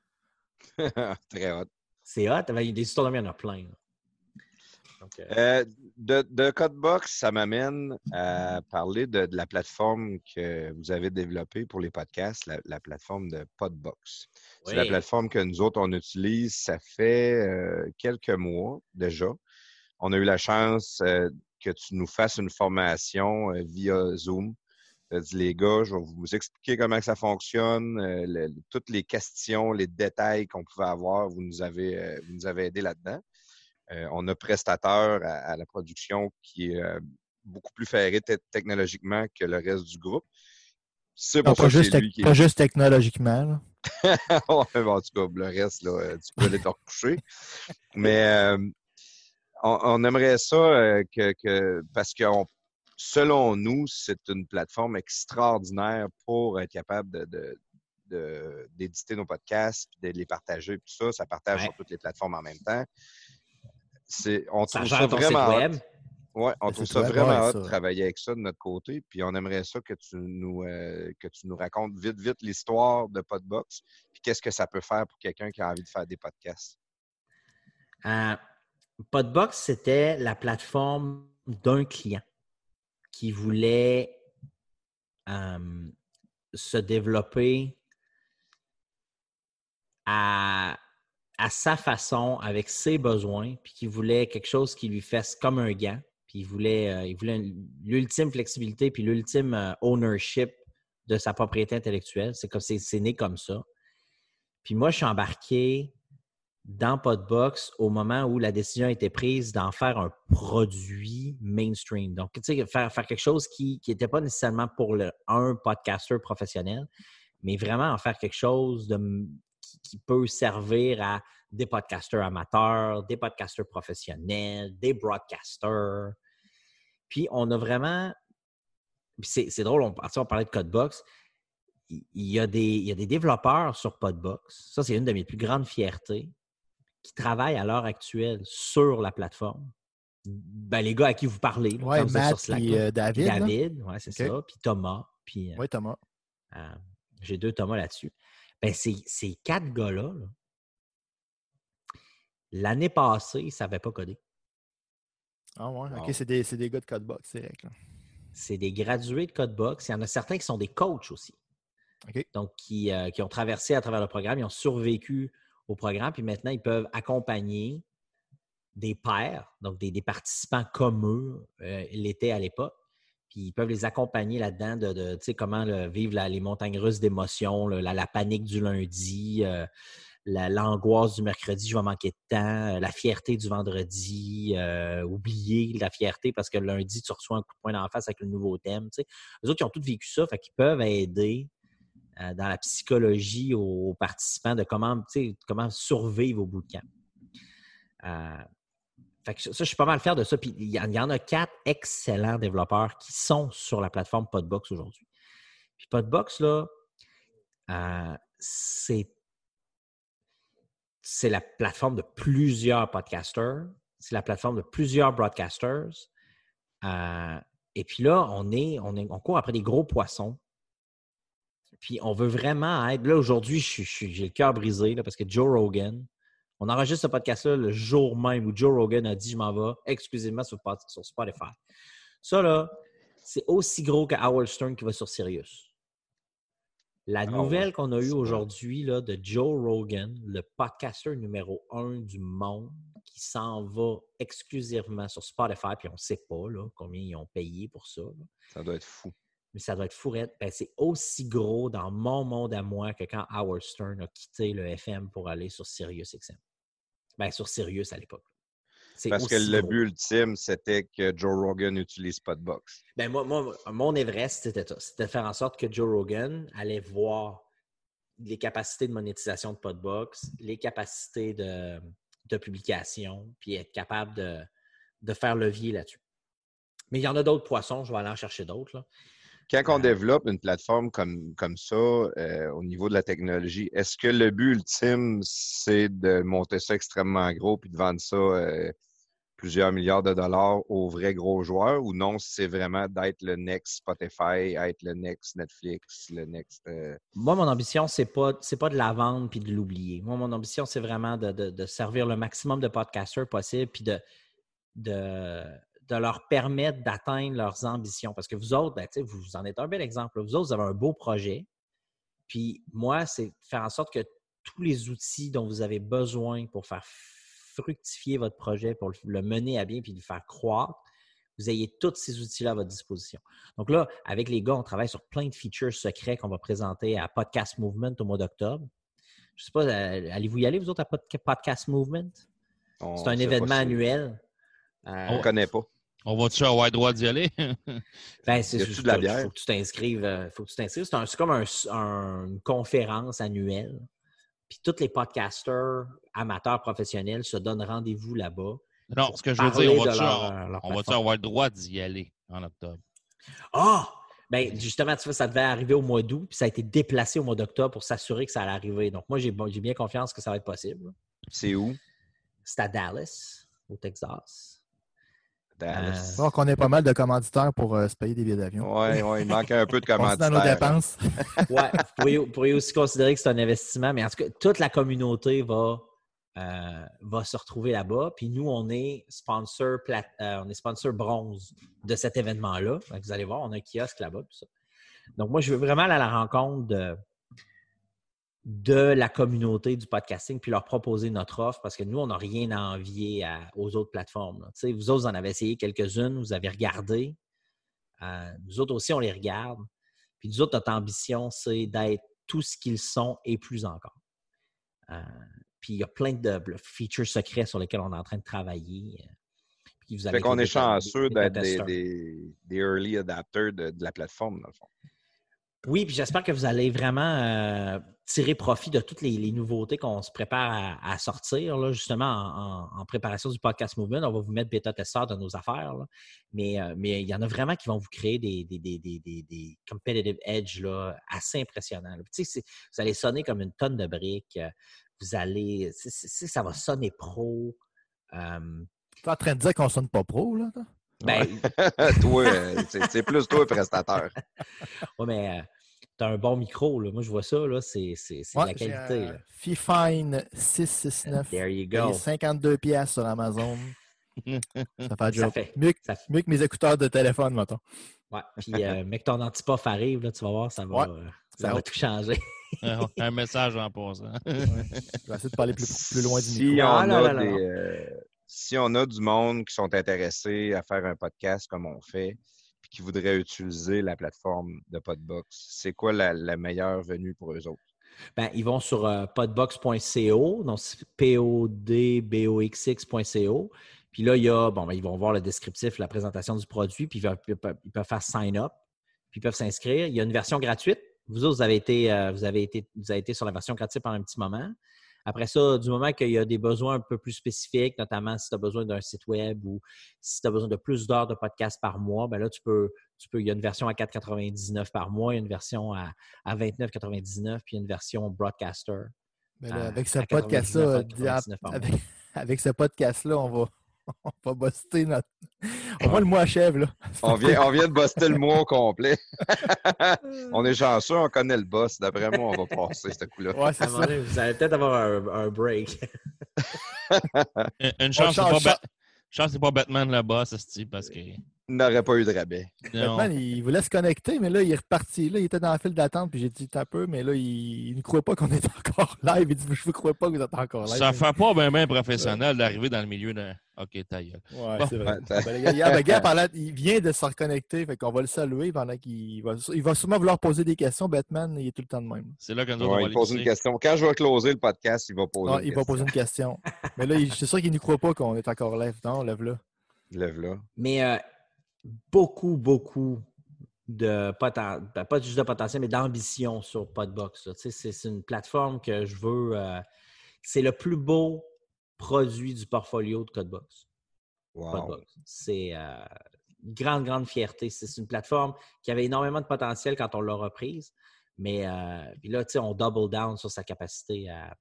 Très hot. C'est hot. Ben, Des histoires de il y en a plein. là. Euh, de, de Codebox, ça m'amène à parler de, de la plateforme que vous avez développée pour les podcasts, la, la plateforme de Podbox. C'est la plateforme que nous autres, on utilise, ça fait euh, quelques mois déjà. On a eu la chance euh, que tu nous fasses une formation via Zoom. Tu as dit, les gars, je vais vous expliquer comment ça fonctionne, le- toutes les questions, les détails qu'on pouvait avoir, vous nous avez, vous nous avez aidé là-dedans. Euh, on a prestateur à, à la production qui est euh, beaucoup plus ferré te- technologiquement que le reste du groupe. C'est Non, pour pas, ça que juste lui qui pas juste technologiquement. là. Bon, en tout cas, le reste, là, euh, tu peux aller te recoucher. Mais euh, on, on aimerait ça euh, que, que- parce que on- selon nous, c'est une plateforme extraordinaire pour être capable de, de- de- d'éditer nos podcasts, puis de les partager, puis tout ça. Ça partage Ouais. sur toutes les plateformes en même temps. C'est, on ça trouve ça site vraiment web. Ouais, on trouve ça vraiment ça. de travailler avec ça de notre côté. Puis on aimerait ça que tu nous, euh, que tu nous racontes vite, vite l'histoire de Podbox. Puis qu'est-ce que ça peut faire pour quelqu'un qui a envie de faire des podcasts. Euh, Podbox, c'était la plateforme d'un client qui voulait euh, se développer à, à sa façon, avec ses besoins, puis qui voulait quelque chose qui lui fasse comme un gant. Puis il voulait, euh, l'ultime flexibilité, puis l'ultime euh, ownership de sa propriété intellectuelle. C'est comme c'est c'est né comme ça. Puis moi, je suis embarqué dans Podbox au moment où la décision a été prise d'en faire un produit mainstream. Donc, tu faire, quelque chose qui n'était pas nécessairement pour un podcaster professionnel, mais vraiment en faire quelque chose de, qui, qui peut servir à des podcasters amateurs, des podcasters professionnels, des broadcasters. Puis, on a vraiment. C'est c'est drôle, on, on parlait de Codebox. Il y, a des, il y a des développeurs sur Podbox. Ça, c'est une de mes plus grandes fiertés qui travaillent à l'heure actuelle sur la plateforme. Ben, les gars à qui vous parlez, êtes Matt sur et euh, David. David, ouais, c'est ça. Puis Thomas. Puis euh, Oui, Thomas. euh, j'ai deux Thomas là-dessus. Ben, ces, ces quatre gars-là, là, l'année passée, ils ne savaient pas coder. Ah ouais, ok, c'est des, des gars de Codebox, c'est vrai. là. C'est des gradués de Codebox. Il y en a certains qui sont des coachs aussi. OK. Donc, qui, euh, qui ont traversé à travers le programme, ils ont survécu au programme, puis maintenant, ils peuvent accompagner des pairs, donc des, des participants comme eux euh, l'étaient à l'époque. Puis ils peuvent les accompagner là-dedans de, de, tu sais, comment là, vivre les montagnes russes d'émotions, la, panique du lundi, euh, la- l'angoisse du mercredi, je vais manquer de temps, euh, la fierté du vendredi, euh, oublier la fierté parce que le lundi, tu reçois un coup de poing la face avec le nouveau thème. Tu sais. Eux autres, ils ont tous vécu ça, fait qu'ils peuvent aider dans la psychologie aux, participants de comment, comment survivre au bout de camp. Ça, je suis pas mal fier de ça. Puis il y, en- a quatre excellents développeurs qui sont sur la plateforme Podbox aujourd'hui. Puis Podbox, là, euh, c'est la plateforme de plusieurs podcasters, c'est la plateforme de plusieurs broadcasters. Euh, et puis là, on, est, on, est, on court après des gros poissons. Puis on veut vraiment être. Là, aujourd'hui, j'ai le cœur brisé là, parce que Joe Rogan, on enregistre ce podcast-là le jour même où Joe Rogan a dit Je m'en vais exclusivement sur, Spotify. Ça, là, c'est aussi gros que Howard Stern qui va sur Sirius. La nouvelle qu'on a eue aujourd'hui de Joe Rogan, le podcaster numéro un du monde, qui s'en va exclusivement sur Spotify, puis on ne sait pas là, combien ils ont payé pour ça. là Ça doit être fou. mais ça doit être fourrette. Ben, c'est aussi gros dans mon monde à moi que quand Howard Stern a quitté le FM pour aller sur Sirius XM. Ben, sur Sirius à l'époque. Parce que le gros. but ultime, c'était que Joe Rogan utilise Podbox. Ben, moi, moi, mon Everest, c'était ça. C'était de faire en sorte que Joe Rogan allait voir les capacités de monétisation de Podbox, les capacités de, de publication, puis être capable de, de faire levier là-dessus. Mais il y en a d'autres poissons, je vais aller en chercher d'autres. Quand on développe une plateforme comme, comme ça, euh, au niveau de la technologie, est-ce que le but ultime, c'est de monter ça extrêmement gros puis de vendre ça euh, plusieurs milliards de dollars aux vrais gros joueurs ou non, c'est vraiment d'être le next Spotify, être le next Netflix, le next. euh, Moi, mon ambition, c'est pas, c'est pas de la vendre puis de l'oublier. Moi, mon ambition, c'est vraiment de, de- de servir le maximum de podcasters possible puis de, de, de leur permettre d'atteindre leurs ambitions. Parce que vous autres, ben, vous en êtes un bel exemple. Vous autres, vous avez un beau projet. Puis moi, c'est de faire en sorte que tous les outils dont vous avez besoin pour faire fructifier votre projet, pour le, mener à bien puis le faire croître, vous ayez tous ces outils-là à votre disposition. Donc là, avec les gars, on travaille sur plein de features secrets qu'on va présenter à Podcast Movement au mois d'octobre. Je ne sais pas, euh, allez-vous y aller, vous autres, à Pod- Podcast Movement? C'est un événement annuel. Euh, On ne connaît pas. On va-tu avoir le droit d'y aller? Ben, c'est a-tu de la bière? Il faut que tu t'inscrives. euh, faut que tu t'inscrives. C'est, un- c'est comme un- un- une conférence annuelle. Puis tous les podcasters amateurs professionnels se donnent rendez-vous là-bas. non, ce que je veux dire, on va-tu leur- avoir, le droit d'y aller en octobre? Ah! Ben, justement, tu vois, ça devait arriver au mois d'août, puis ça a été déplacé au mois d'octobre pour s'assurer que ça allait arriver. Donc, moi, j'ai bien confiance que ça va être possible. C'est où? C'est à Dallas, au Texas. Dallas. Euh, Donc, on est pas mal de commanditaires pour euh, se payer des billets d'avion. Oui, ouais, il manque un peu de se dans nos commanditaires. dépenses. Ouais, vous pourriez, vous pourriez aussi considérer que c'est un investissement, mais en tout cas, toute la communauté va, euh, va se retrouver là-bas. Puis nous, on est sponsor, plat- euh, on est sponsor bronze de cet événement-là. Vous allez voir, on a un kiosque là-bas. Donc, moi, je veux vraiment aller à la rencontre de, de la communauté du podcasting puis leur proposer notre offre parce que nous, on n'a rien à envier à- aux autres plateformes. vous autres, vous en avez essayé quelques-unes, vous avez regardé. Euh, nous autres aussi, on les regarde. Puis nous autres, notre ambition, c'est d'être tout ce qu'ils sont et plus encore. Euh, puis il y a plein de de features secrets sur lesquels on est en train de travailler. euh, Puis vous Fait qu'on est chanceux d'être des early adapters de, de la plateforme, dans le fond. Oui, puis j'espère que vous allez vraiment euh, tirer profit de toutes les, nouveautés qu'on se prépare à, sortir, là, justement en, préparation du podcast movement. On va vous mettre bêta-testeurs dans nos affaires. Mais, euh, mais il y en a vraiment qui vont vous créer des, des, des, des, des- competitive edge là, assez impressionnants. vous allez sonner comme une tonne de briques. euh, Vous allez. ça va sonner pro. Tu es en train de dire qu'on sonne pas pro, là? Ben, toi, euh, c'est plus toi, prestataire. ouais, mais tu as un bon micro. Là. Moi, je vois ça. là, C'est c'est- Ouais, la qualité. là. Fifine 669. There you go. 52 pièces sur Amazon. Ça fait Ça fait. Mieux, que- Ça fait- mieux que mes écouteurs de téléphone, mettons. Ouais. Puis, euh, mec, ton antipof arrive, là, tu vas voir, ça va, Ouais. euh, Ça va tout changer. un un message en passant. Je vais essayer de parler plus, plus loin du si micro. On Ah, là, a là, là, des, là. euh, si on a du monde qui sont intéressés à faire un podcast comme on fait, puis qui voudraient utiliser la plateforme de Podbox, c'est quoi la, meilleure venue pour eux autres? Ben, ils vont sur euh, podbox.co, donc c'est podbox.co. Puis là, ben, ils vont voir le descriptif, la présentation du produit, puis ils peuvent, faire sign up, puis ils peuvent s'inscrire. Il y a une version gratuite. Vous autres, vous avez été, euh, avez été, vous avez été sur la version gratuite pendant un petit moment. Après ça, du moment qu'il y a des besoins un peu plus spécifiques, notamment si tu as besoin d'un site web ou si tu as besoin de plus d'heures de podcast par mois, ben là, tu peux, tu peux, il y a une version à 4,99 par mois, il y a une version à, à 29,99, puis une version broadcaster. Mais là, à- avec ce à podcast-là, 99 par mois. avec, avec ce podcast-là, on va, on va buster notre. Au moins, le mois achève, là. On vient, on vient de buster le mois au complet. on est chanceux, on connaît le boss. D'après moi, on va passer ce coup-là. Ouais, ça. vous allez peut-être avoir un, un break. Une- Une chance, c'est pas. Ba- chance, c'est pas Batman le boss, parce que. Il n'aurait pas eu de rabais. Non. Batman, il voulait se connecter, mais là, il est reparti. Là, il était dans la file d'attente, puis j'ai dit un peu, mais là, il, il ne croit pas qu'on est encore live. Il dit Je ne crois pas que vous êtes encore live. Ça fait pas bien bien professionnel d'arriver dans le milieu de. Ok, ta gueule. Ouais, Bon. c'est vrai. Ouais, Ben, gars, hier, le gars, pendant- il vient de se reconnecter, fait qu'on va le saluer pendant qu'il va, il va sûrement vouloir poser des questions. Batman, il est tout le temps de même. C'est là que nous autres, on Ouais, va il pose une question. Quand je vais closer le podcast, il va poser Non, une il va poser une question. Mais là, suis sûr qu'il ne croit pas qu'on est encore live. Non, lève-là. Lève-là. Mais euh, beaucoup, beaucoup de potentiel, pas juste de potentiel, mais d'ambition sur Podbox. C'est une plateforme que je veux. euh, c'est le plus beau produit du portfolio de Codebox. Wow. C'est euh, une grande, grande fierté. C'est une plateforme qui avait énormément de potentiel quand on l'a reprise. Mais euh, là, on double down sur sa capacité à,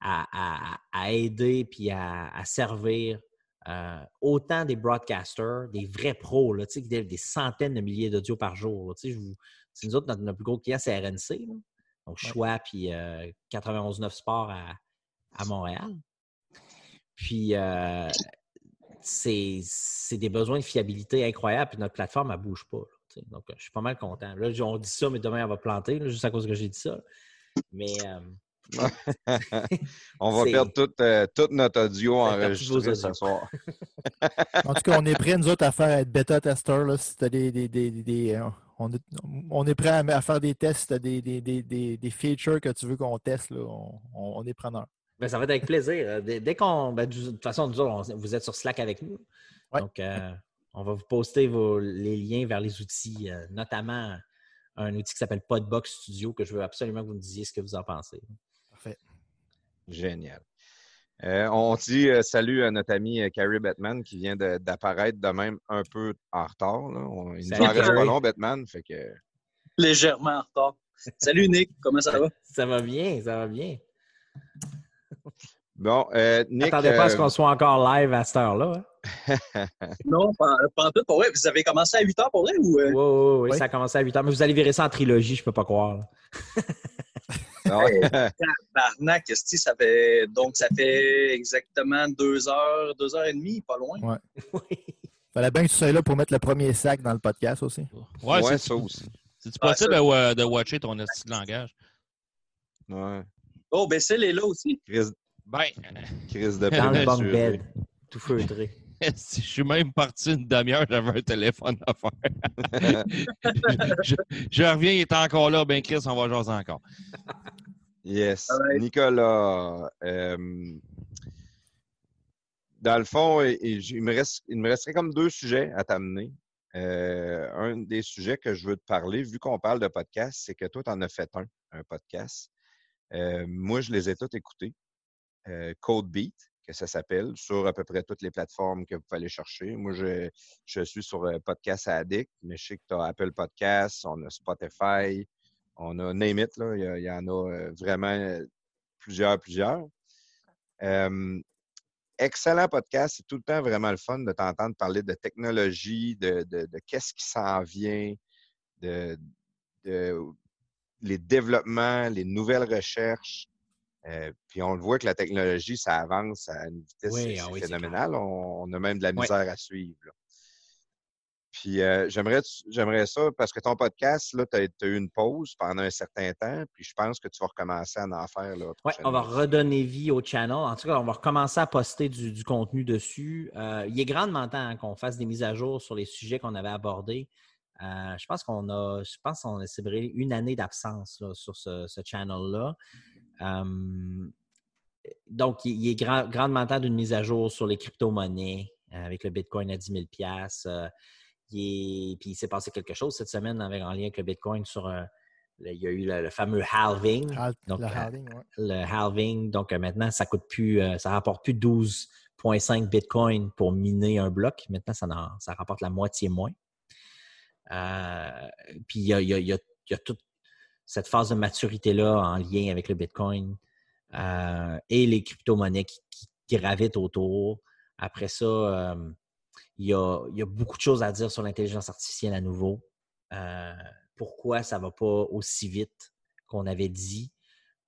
à, à- à aider puis à servir euh, autant des broadcasters, des vrais pros, là, sais, des, des centaines de milliers d'audios par jour. là. Je vous- nous autres, notre, notre plus gros client, c'est RNC. là. Donc, Choix puis euh, 91.9 Sport à, à Montréal. Puis, euh, c'est c'est des besoins de fiabilité incroyables. Puis notre plateforme, elle ne bouge pas. là, donc, euh, je suis pas mal content. Là, on dit ça, mais demain, elle va planter, là, juste à cause que j'ai dit ça. Mais euh, On va perdre tout, euh, tout notre audio enregistré ce soir. En tout cas, on est prêts, nous autres, à faire être bêta-testeur. là, Si des. des, des, des- des, euh, on, est, on est prêt à, à faire des tests, des, des, des, des, des features que tu veux qu'on teste. Là, on, est preneur. Ben, ça va être avec plaisir. Euh, Dès, dès qu'on. ben, de toute façon, nous autres, on- vous êtes sur Slack avec nous. Ouais. Donc, euh, on va vous poster vos- les liens vers les outils, euh, notamment un outil qui s'appelle Podbox Studio, que je veux absolument que vous me disiez ce que vous en pensez. Génial. Euh, on dit euh, salut à notre ami euh, Carrie Batman qui vient d'apparaître de même un peu en retard. là. On- il nous en reste pas long, Batman. Fait que... légèrement en retard. Salut Nick, comment ça va? Ça va bien, ça va bien. Bon, euh, Nick. Attendez pas à ce euh, qu'on soit encore live à cette heure-là. hein? Non, pas, pas en tout, pour vrai. Vous avez commencé à 8 heures pour vrai ou. euh? Oui, oui, oui, Oui. ça a commencé à 8 heures. Mais vous allez virer ça en trilogie, je peux pas croire. ouais. Barnac, esti, ça fait. Donc, ça fait exactement 2 heures, 2 heures et demie, pas loin. Ouais. Oui. Fallait bien que tu sois là pour mettre le premier sac dans le podcast aussi. Ouais, Ouais, c'est ça aussi. C'est-tu Ah, possible ça- de, wa- de watcher ton esti de langage? Ouais. Oh, ben, c'est est là aussi. Crise, Ben, crise de Dans le bunk bed, tout feutré. si je suis même parti une demi-heure, j'avais un téléphone à faire. je, je reviens, il est encore là. Ben, Chris, on va jaser encore. Yes. Nicolas, euh, dans le fond, il, me reste, il me resterait comme deux sujets à t'amener. Euh, un des sujets que je veux te parler, vu qu'on parle de podcast, c'est que toi, tu en as fait un, un podcast. Euh, moi, je les ai tous écoutés. Euh, Code Beat, que ça s'appelle, sur à peu près toutes les plateformes que vous pouvez aller chercher. Moi, je, je suis sur euh, Podcast Addict, mais je sais que tu as Apple Podcasts, on a Spotify, on a Name It, là. Il, y en a euh, vraiment euh, plusieurs, plusieurs. Excellent podcast. C'est tout le temps vraiment le fun de t'entendre parler de technologie, de, de- de qu'est-ce qui s'en vient, de, de les développements, les nouvelles recherches. Euh, puis on le voit que la technologie, ça avance à une vitesse Oui, ah c'est oui, c'est phénoménal. On, on a même de la misère à suivre. là. Puis euh, j'aimerais j'aimerais ça parce que ton podcast, là, tu as, eu une pause pendant un certain temps, puis je pense que tu vas recommencer à en faire. Oui, on va redonner vie au channel. En tout cas, on va recommencer à poster du, du contenu dessus. Euh, il est grandement temps hein, qu'on fasse des mises à jour sur les sujets qu'on avait abordés. Euh, je pense qu'on a, je pense qu'on a célébré une année d'absence sur ce, ce channel-là. Euh, donc, il, il est grand- grandement temps d'une mise à jour sur les crypto-monnaies euh, avec le Bitcoin à 10 000 euh, il est- Puis il s'est passé quelque chose cette semaine avec, en lien avec le Bitcoin sur euh, le- il y a eu le, le fameux halving. Hal- Donc, le euh, halving, ouais. le halving. Donc euh, maintenant, ça coûte plus, euh, ça rapporte plus 12,5 Bitcoin pour miner un bloc. Maintenant, ça, rapporte la moitié moins. Euh, puis il y a, il y a- il y toute cette phase de maturité-là en lien avec le Bitcoin euh, et les crypto-monnaies qui, qui gravitent autour. Après ça, euh, il, y a, il y a beaucoup de choses à dire sur l'intelligence artificielle à nouveau. Euh, pourquoi ça ne va pas aussi vite qu'on avait dit?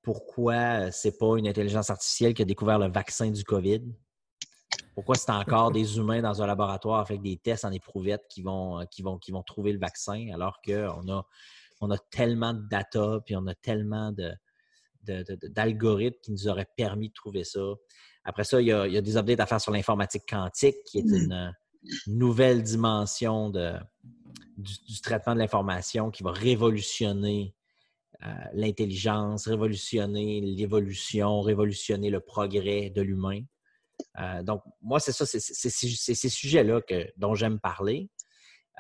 Pourquoi ce n'est pas une intelligence artificielle qui a découvert le vaccin du COVID? Pourquoi c'est encore des humains dans un laboratoire avec des tests en éprouvette qui vont, qui vont, qui vont trouver le vaccin alors qu'on a, on a tellement de data puis on a tellement de, d'algorithmes qui nous auraient permis de trouver ça. Après ça, il y a, des updates à faire sur l'informatique quantique, qui est une nouvelle dimension de, du, traitement de l'information qui va révolutionner euh, l'intelligence, révolutionner l'évolution, révolutionner le progrès de l'humain. Euh, donc, moi, c'est ça, c'est ces sujets-là dont j'aime parler.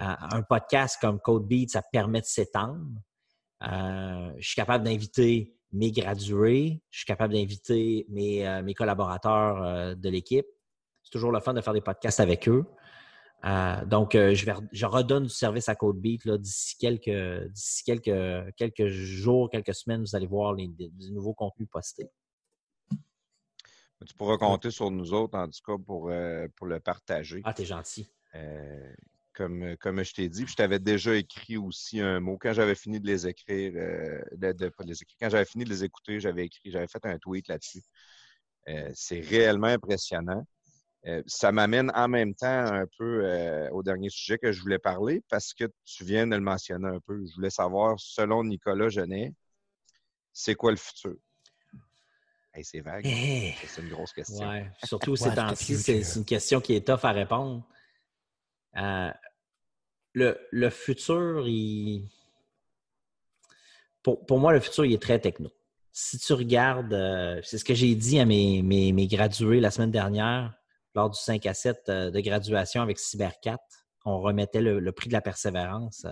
Euh, un podcast comme Code Beat, ça permet de s'étendre. je suis capable d'inviter mes gradués, je suis capable d'inviter mes, euh, collaborateurs euh, de l'équipe. C'est toujours le fun de faire des podcasts avec eux. Euh, donc, je, vais, je redonne du service à CodeBeat d'ici quelques, quelques, quelques jours, quelques semaines. Vous allez voir les, nouveaux contenus postés. Tu pourras compter sur nous autres, en tout cas, pour, pour le partager. Ah, t'es gentil comme, euh, comme je t'ai dit. je t'avais déjà écrit aussi un mot. Quand j'avais fini de les écrire, euh, de, les écrire, quand j'avais fini de les écouter, j'avais écrit, j'avais fait un tweet là-dessus. Euh, c'est réellement impressionnant. ça m'amène en même temps un peu au dernier sujet que je voulais parler parce que tu viens de le mentionner un peu. Je voulais savoir, selon Nicolas Genet, c'est quoi le futur? c'est vague. Eh! C'est une grosse question. Ouais. Surtout ces temps-ci, c'est une question qui est tough à répondre. Euh, le, futur, il... pour, moi, le futur, il est très techno. Si tu regardes, euh, c'est ce que j'ai dit à mes, mes, gradués la semaine dernière, lors du 5 à 7 euh, de graduation avec Cyber 4, on remettait le, prix de la persévérance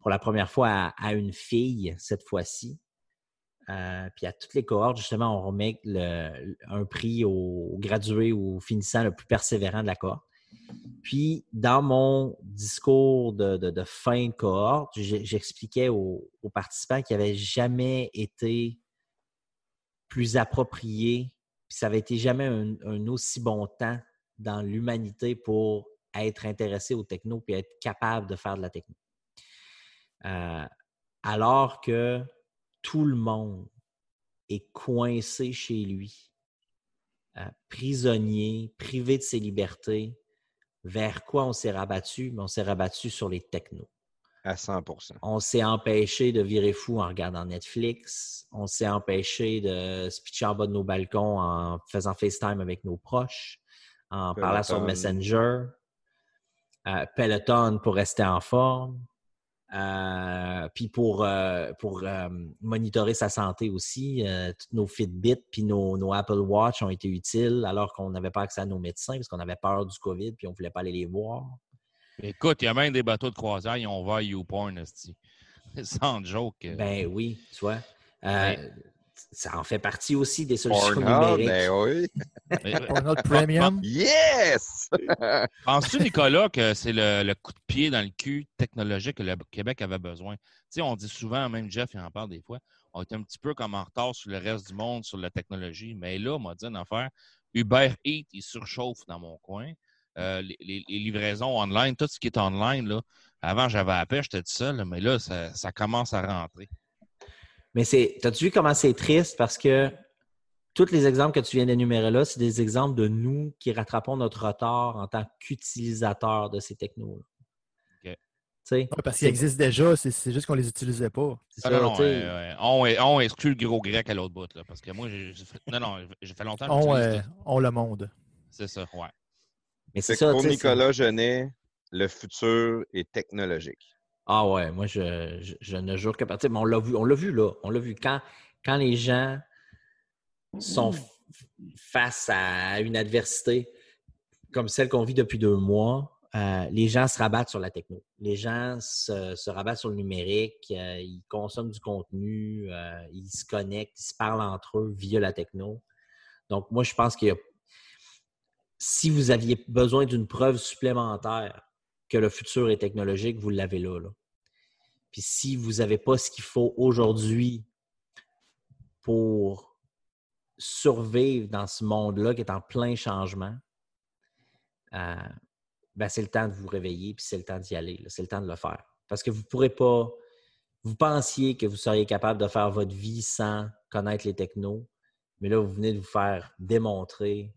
pour la première fois à, une fille cette fois-ci. puis à toutes les cohortes, justement, on remet un prix au, gradué ou finissant le plus persévérant de la cohorte. Puis, dans mon discours de, fin de cohorte, j'expliquais aux, participants qu'il n'avait jamais été plus approprié, puis ça avait été jamais un, aussi bon temps dans l'humanité pour être intéressé aux techno puis être capable de faire de la techno. Euh, alors que tout le monde est coincé chez lui, euh, prisonnier, privé de ses libertés, vers quoi on s'est rabattu? on s'est rabattu sur les technos. À 100% On s'est empêché de virer fou en regardant Netflix. On s'est empêché de se pitcher en bas de nos balcons en faisant FaceTime avec nos proches, en parlant sur Messenger. Euh, Peloton pour rester en forme. Euh, puis pour, euh, pour euh, monitorer sa santé aussi, toutes nos Fitbit puis nos, Apple Watch ont été utiles alors qu'on n'avait pas accès à nos médecins parce qu'on avait peur du COVID puis on ne voulait pas aller les voir. Écoute, il y a même des bateaux de croisière, ils ont ouvert YouPorn, sans joke. Ben oui, tu vois. Ça en fait partie aussi des solutions numériques. Ben oui. Pour notre premium. Yes! Penses-tu, Nicolas, que c'est le, coup de pied dans le cul technologique que le Québec avait besoin? Tu sais, on dit souvent, même Jeff, il en parle des fois, on est un petit peu comme en retard sur le reste du monde, sur la technologie. Mais là, on m'a dit une affaire. Uber Eats, il surchauffe dans mon coin. Euh, les, livraisons online, tout ce qui est online, là, avant, j'avais à pêche, j'étais tout seul, mais là, ça commence à rentrer. Mais c'est, as-tu vu comment c'est triste? Parce que tous les exemples que tu viens d'énumérer là, c'est des exemples de nous qui rattrapons notre retard en tant qu'utilisateurs de ces technos-là. parce qu'ils existent déjà, c'est, juste qu'on les utilisait pas. Ah, non, non, on, exclut le gros grec à l'autre bout, là, parce que moi, j'ai fait, non, non, j'ai fait longtemps on, euh, on le monde. C'est ça, ouais. Mais c'est, ça, pour Nicolas Genet, le futur est technologique. Ah ouais, moi, je, je, ne jure que partir. Mais on l'a vu, on l'a vu là. On l'a vu quand, quand les gens sont face à une adversité comme celle qu'on vit depuis deux mois, euh, les gens se rabattent sur la techno. Les gens se, se rabattent sur le numérique, euh, ils consomment du contenu, euh, ils se connectent, ils se parlent entre eux via la techno. Donc, moi, je pense que si vous aviez besoin d'une preuve supplémentaire que le futur est technologique, vous l'avez là, Puis si vous n'avez pas ce qu'il faut aujourd'hui pour survivre dans ce monde-là qui est en plein changement, euh, ben, c'est le temps de vous réveiller, puis c'est le temps d'y aller. C'est le temps de le faire. Parce que vous ne pourrez pas. Vous pensiez que vous seriez capable de faire votre vie sans connaître les technos, mais là, vous venez de vous faire démontrer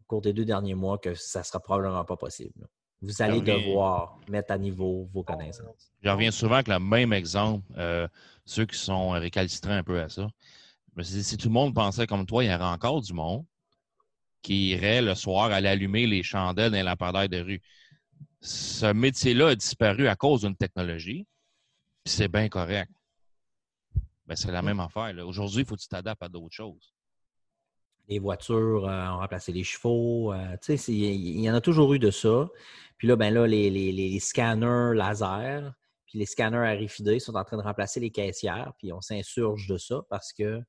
au cours des deux derniers mois que ça ne sera probablement pas possible. Vous allez reviens- devoir mettre à niveau vos connaissances. Je reviens souvent avec le même exemple, euh, ceux qui sont récalcitrants un peu à ça. Je me suis dit, si tout le monde pensait comme toi, il y aurait encore du monde qui irait le soir aller allumer les chandelles dans les lampadaires de rue. Ce métier-là a disparu à cause d'une technologie, puis c'est bien correct. Ben, c'est la même affaire. Aujourd'hui, il faut que tu t'adaptes à d'autres choses. Les voitures euh, ont remplacé les chevaux. euh, tu il y, en a toujours eu de ça. Puis là, ben là, les, scanners laser, puis les scanners RFID sont en train de remplacer les caissières, puis on s'insurge de ça parce que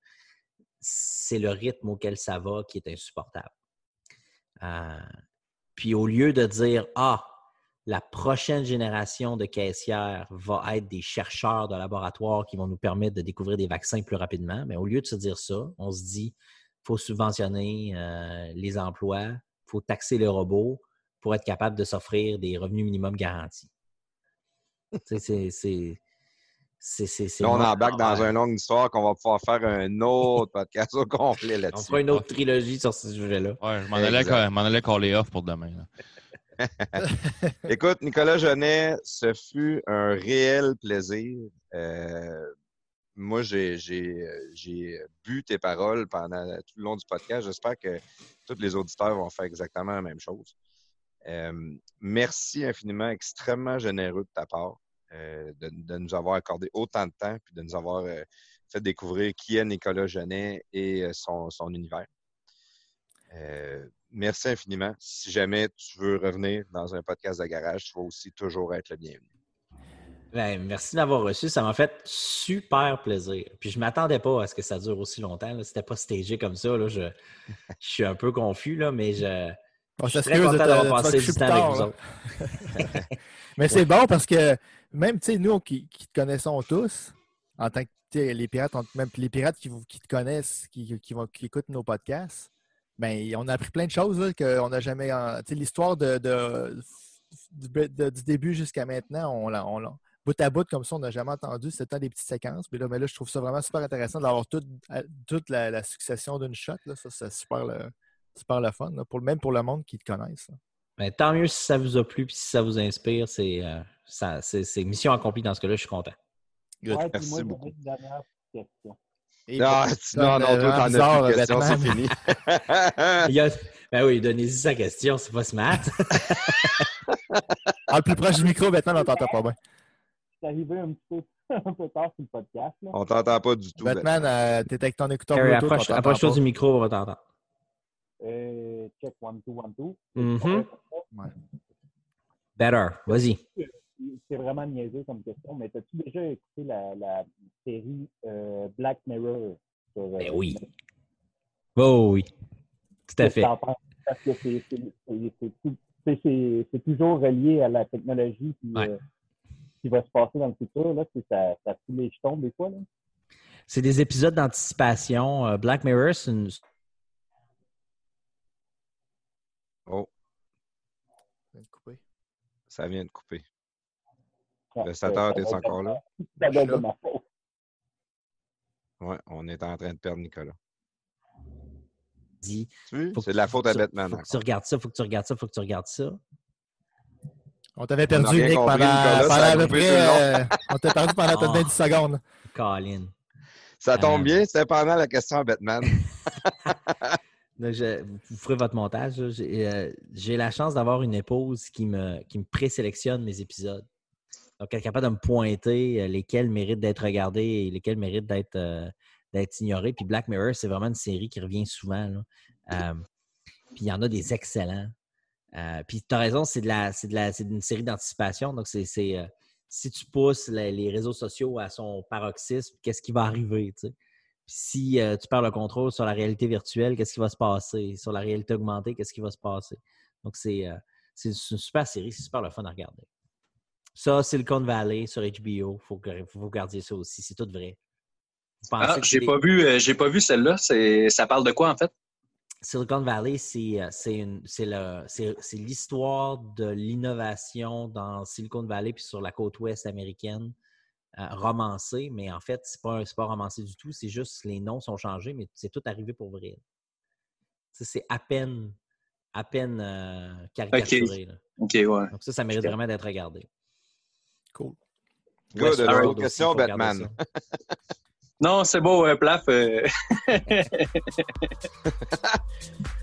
c'est le rythme auquel ça va qui est insupportable. Euh, puis au lieu de dire Ah, la prochaine génération de caissières va être des chercheurs de laboratoire qui vont nous permettre de découvrir des vaccins plus rapidement, mais au lieu de se dire ça, on se dit faut subventionner euh, les emplois, il faut taxer les robots pour être capable de s'offrir des revenus minimum garantis. C'est- c'est. c'est- c'est- c'est Là, on embarque dans une longue histoire qu'on va pouvoir faire un autre podcast au complet On là-dessus. fera une autre trilogie sur ce sujet-là. Ouais, je m'en allais, Exact. m'en allais caller off pour demain. là. Écoute, Nicolas Genet, ce fut un réel plaisir. Euh, moi, euh, j'ai bu tes paroles pendant tout le long du podcast. J'espère que tous les auditeurs vont faire exactement la même chose. Euh, merci infiniment, extrêmement généreux de ta part euh, de, nous avoir accordé autant de temps puis de nous avoir fait découvrir qui est Nicolas Genet et son, son univers. Merci infiniment. Si jamais tu veux revenir dans un podcast de garage, tu vas aussi toujours être le bienvenu. Ben, merci d'avoir reçu. Ça m'a fait super plaisir. Puis je ne m'attendais pas à ce que ça dure aussi longtemps. là. C'était pas stagé comme ça. là. Je, je suis un peu confus, là, mais je, On je suis très content te- d'avoir passé du temps avec vous autres. Mais c'est bon parce que même, nous qui, qui te connaissons tous, en tant que les pirates, même les pirates qui, te connaissent, qui, qui, vont, qui écoutent nos podcasts, ben, on a appris plein de choses qu'on n'a jamais. l'histoire de, de- du, de- du début jusqu'à maintenant, on l'a. on l'a- Bout à bout, comme ça, on n'a jamais entendu. C'était des petites séquences. Mais là, mais là, je trouve ça vraiment super intéressant d'avoir toute, toute la, la succession d'une shot. Là. Ça, c'est super le, super le fun. là, pour, même pour le monde qui te connaisse. Ben, tant mieux si ça vous a plu et si ça vous inspire. C'est euh, ça- c'est- c'est mission accomplie dans ce cas-là. Je suis content. Good. Ouais, puis Merci moi, beaucoup. Et Non, personne, tu- non, non, euh, toi, t'en as plus de questions, c'est fini. Il y a- Ben oui, donnez-y sa question. C'est pas smart. Ah, le plus proche du micro, maintenant, on t'entend pas bien. C'est arrivé un petit peu, un peu tard sur le podcast. Là. On t'entend pas du tout. Batman, euh, t'es avec ton écouteur Bluetooth, on approche- t'entend approche-toi pas. du micro, on va t'entendre. Euh, check one, two, one, two. Mhm. Better. Vas-y. C'est vraiment niaiseux comme question, mais as-tu déjà écouté la, la série euh, Black Mirror? Sur, euh, Ben oui. Oh oui. Tout à fait. Parce que c'est- toujours relié à la technologie puis, Ouais. Ce qui va se passer dans le futur. Là, c'est ça, ça fout les jetons des fois. Là. C'est des épisodes d'anticipation. Euh, Black Mirror, c'est une. Oh, Je vais te couper. ça vient de couper. Ouais, Le ça doit être encore là? de- Ça de ma faute. Ouais, on est en train de perdre Nicolas. dit, C'est de la faute faut à Batman. Faut que tu regardes ça, faut que tu regardes ça, faut que tu regardes ça. On t'avait perdu, Nick, compris, pendant, à peu près. euh, on t'a perdu pendant peut-être Ah. 10 secondes. Colin. Ça tombe Euh, bien, c'était pendant la question à Batman. Je- vous ferez votre montage. J'ai euh, j'ai la chance d'avoir une épouse qui me, qui me présélectionne mes épisodes. Donc, elle est capable de me pointer lesquels méritent d'être regardés et lesquels méritent d'être euh, d'être ignorés. Puis Black Mirror, c'est vraiment une série qui revient souvent. là. Euh, puis il y en a des excellents. Euh, puis tu as raison, c'est de la, c'est de la, c'est une série d'anticipation. Donc, c'est, c'est, euh, si tu pousses les réseaux sociaux à son paroxysme, qu'est-ce qui va arriver? Puis si euh, tu perds le contrôle sur la réalité virtuelle, qu'est-ce qui va se passer? Sur la réalité augmentée, qu'est-ce qui va se passer? Donc, c'est, c'est c'est une super série, c'est super le fun à regarder. Ça, Silicon Valley sur HBO, il faut que vous regardiez ça aussi, c'est tout vrai. Ah, j'ai c'est- pas vu, j'ai pas vu celle-là. C'est, ça parle de quoi en fait? Silicon Valley, c'est euh, c'est l'histoire de l'innovation dans Silicon Valley puis sur la côte ouest américaine, euh, romancée, mais en fait, c'est pas, pas romancé du tout, c'est juste les noms sont changés, mais c'est tout arrivé pour vrai. C'est à peine, à peine euh, caricaturé. là. OK, ouais. Donc ça, ça mérite vraiment d'être regardé. Cool. Good. Westworld Une question, Batman. Non, c'est beau, euh, Plaf. euh,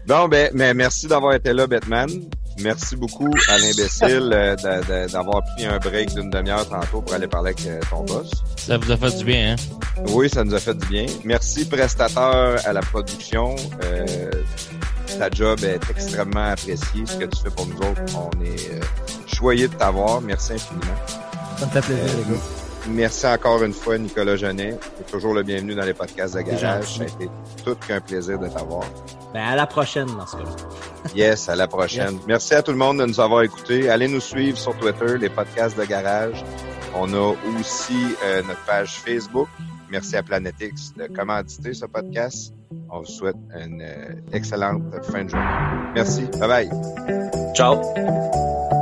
Bon, ben, mais merci d'avoir été là, Batman. Merci beaucoup à l'imbécile euh, d'a- d'a- d'avoir pris un break d'une demi-heure tantôt pour aller parler avec euh, ton boss. Ça vous a fait du bien, hein? Oui, ça nous a fait du bien. Merci, prestateur à la production. Euh, ta job est extrêmement appréciée. Ce que tu fais pour nous autres, on est euh, choyés de t'avoir. Merci infiniment. Ça me fait plaisir, Euh, les gars. Merci encore une fois, Nicolas Genet. Es toujours le bienvenu dans les podcasts de C'est garage. Ça a été tout qu'un plaisir de t'avoir. Ben, à la prochaine dans ce cas-là. Yes, à la prochaine. Merci à tout le monde de nous avoir écoutés. Allez nous suivre sur Twitter, les podcasts de garage. On a aussi euh, notre page Facebook. Merci à Planetix de commanditer ce podcast. On vous souhaite une euh, excellente fin de journée. Merci. Bye bye. Ciao.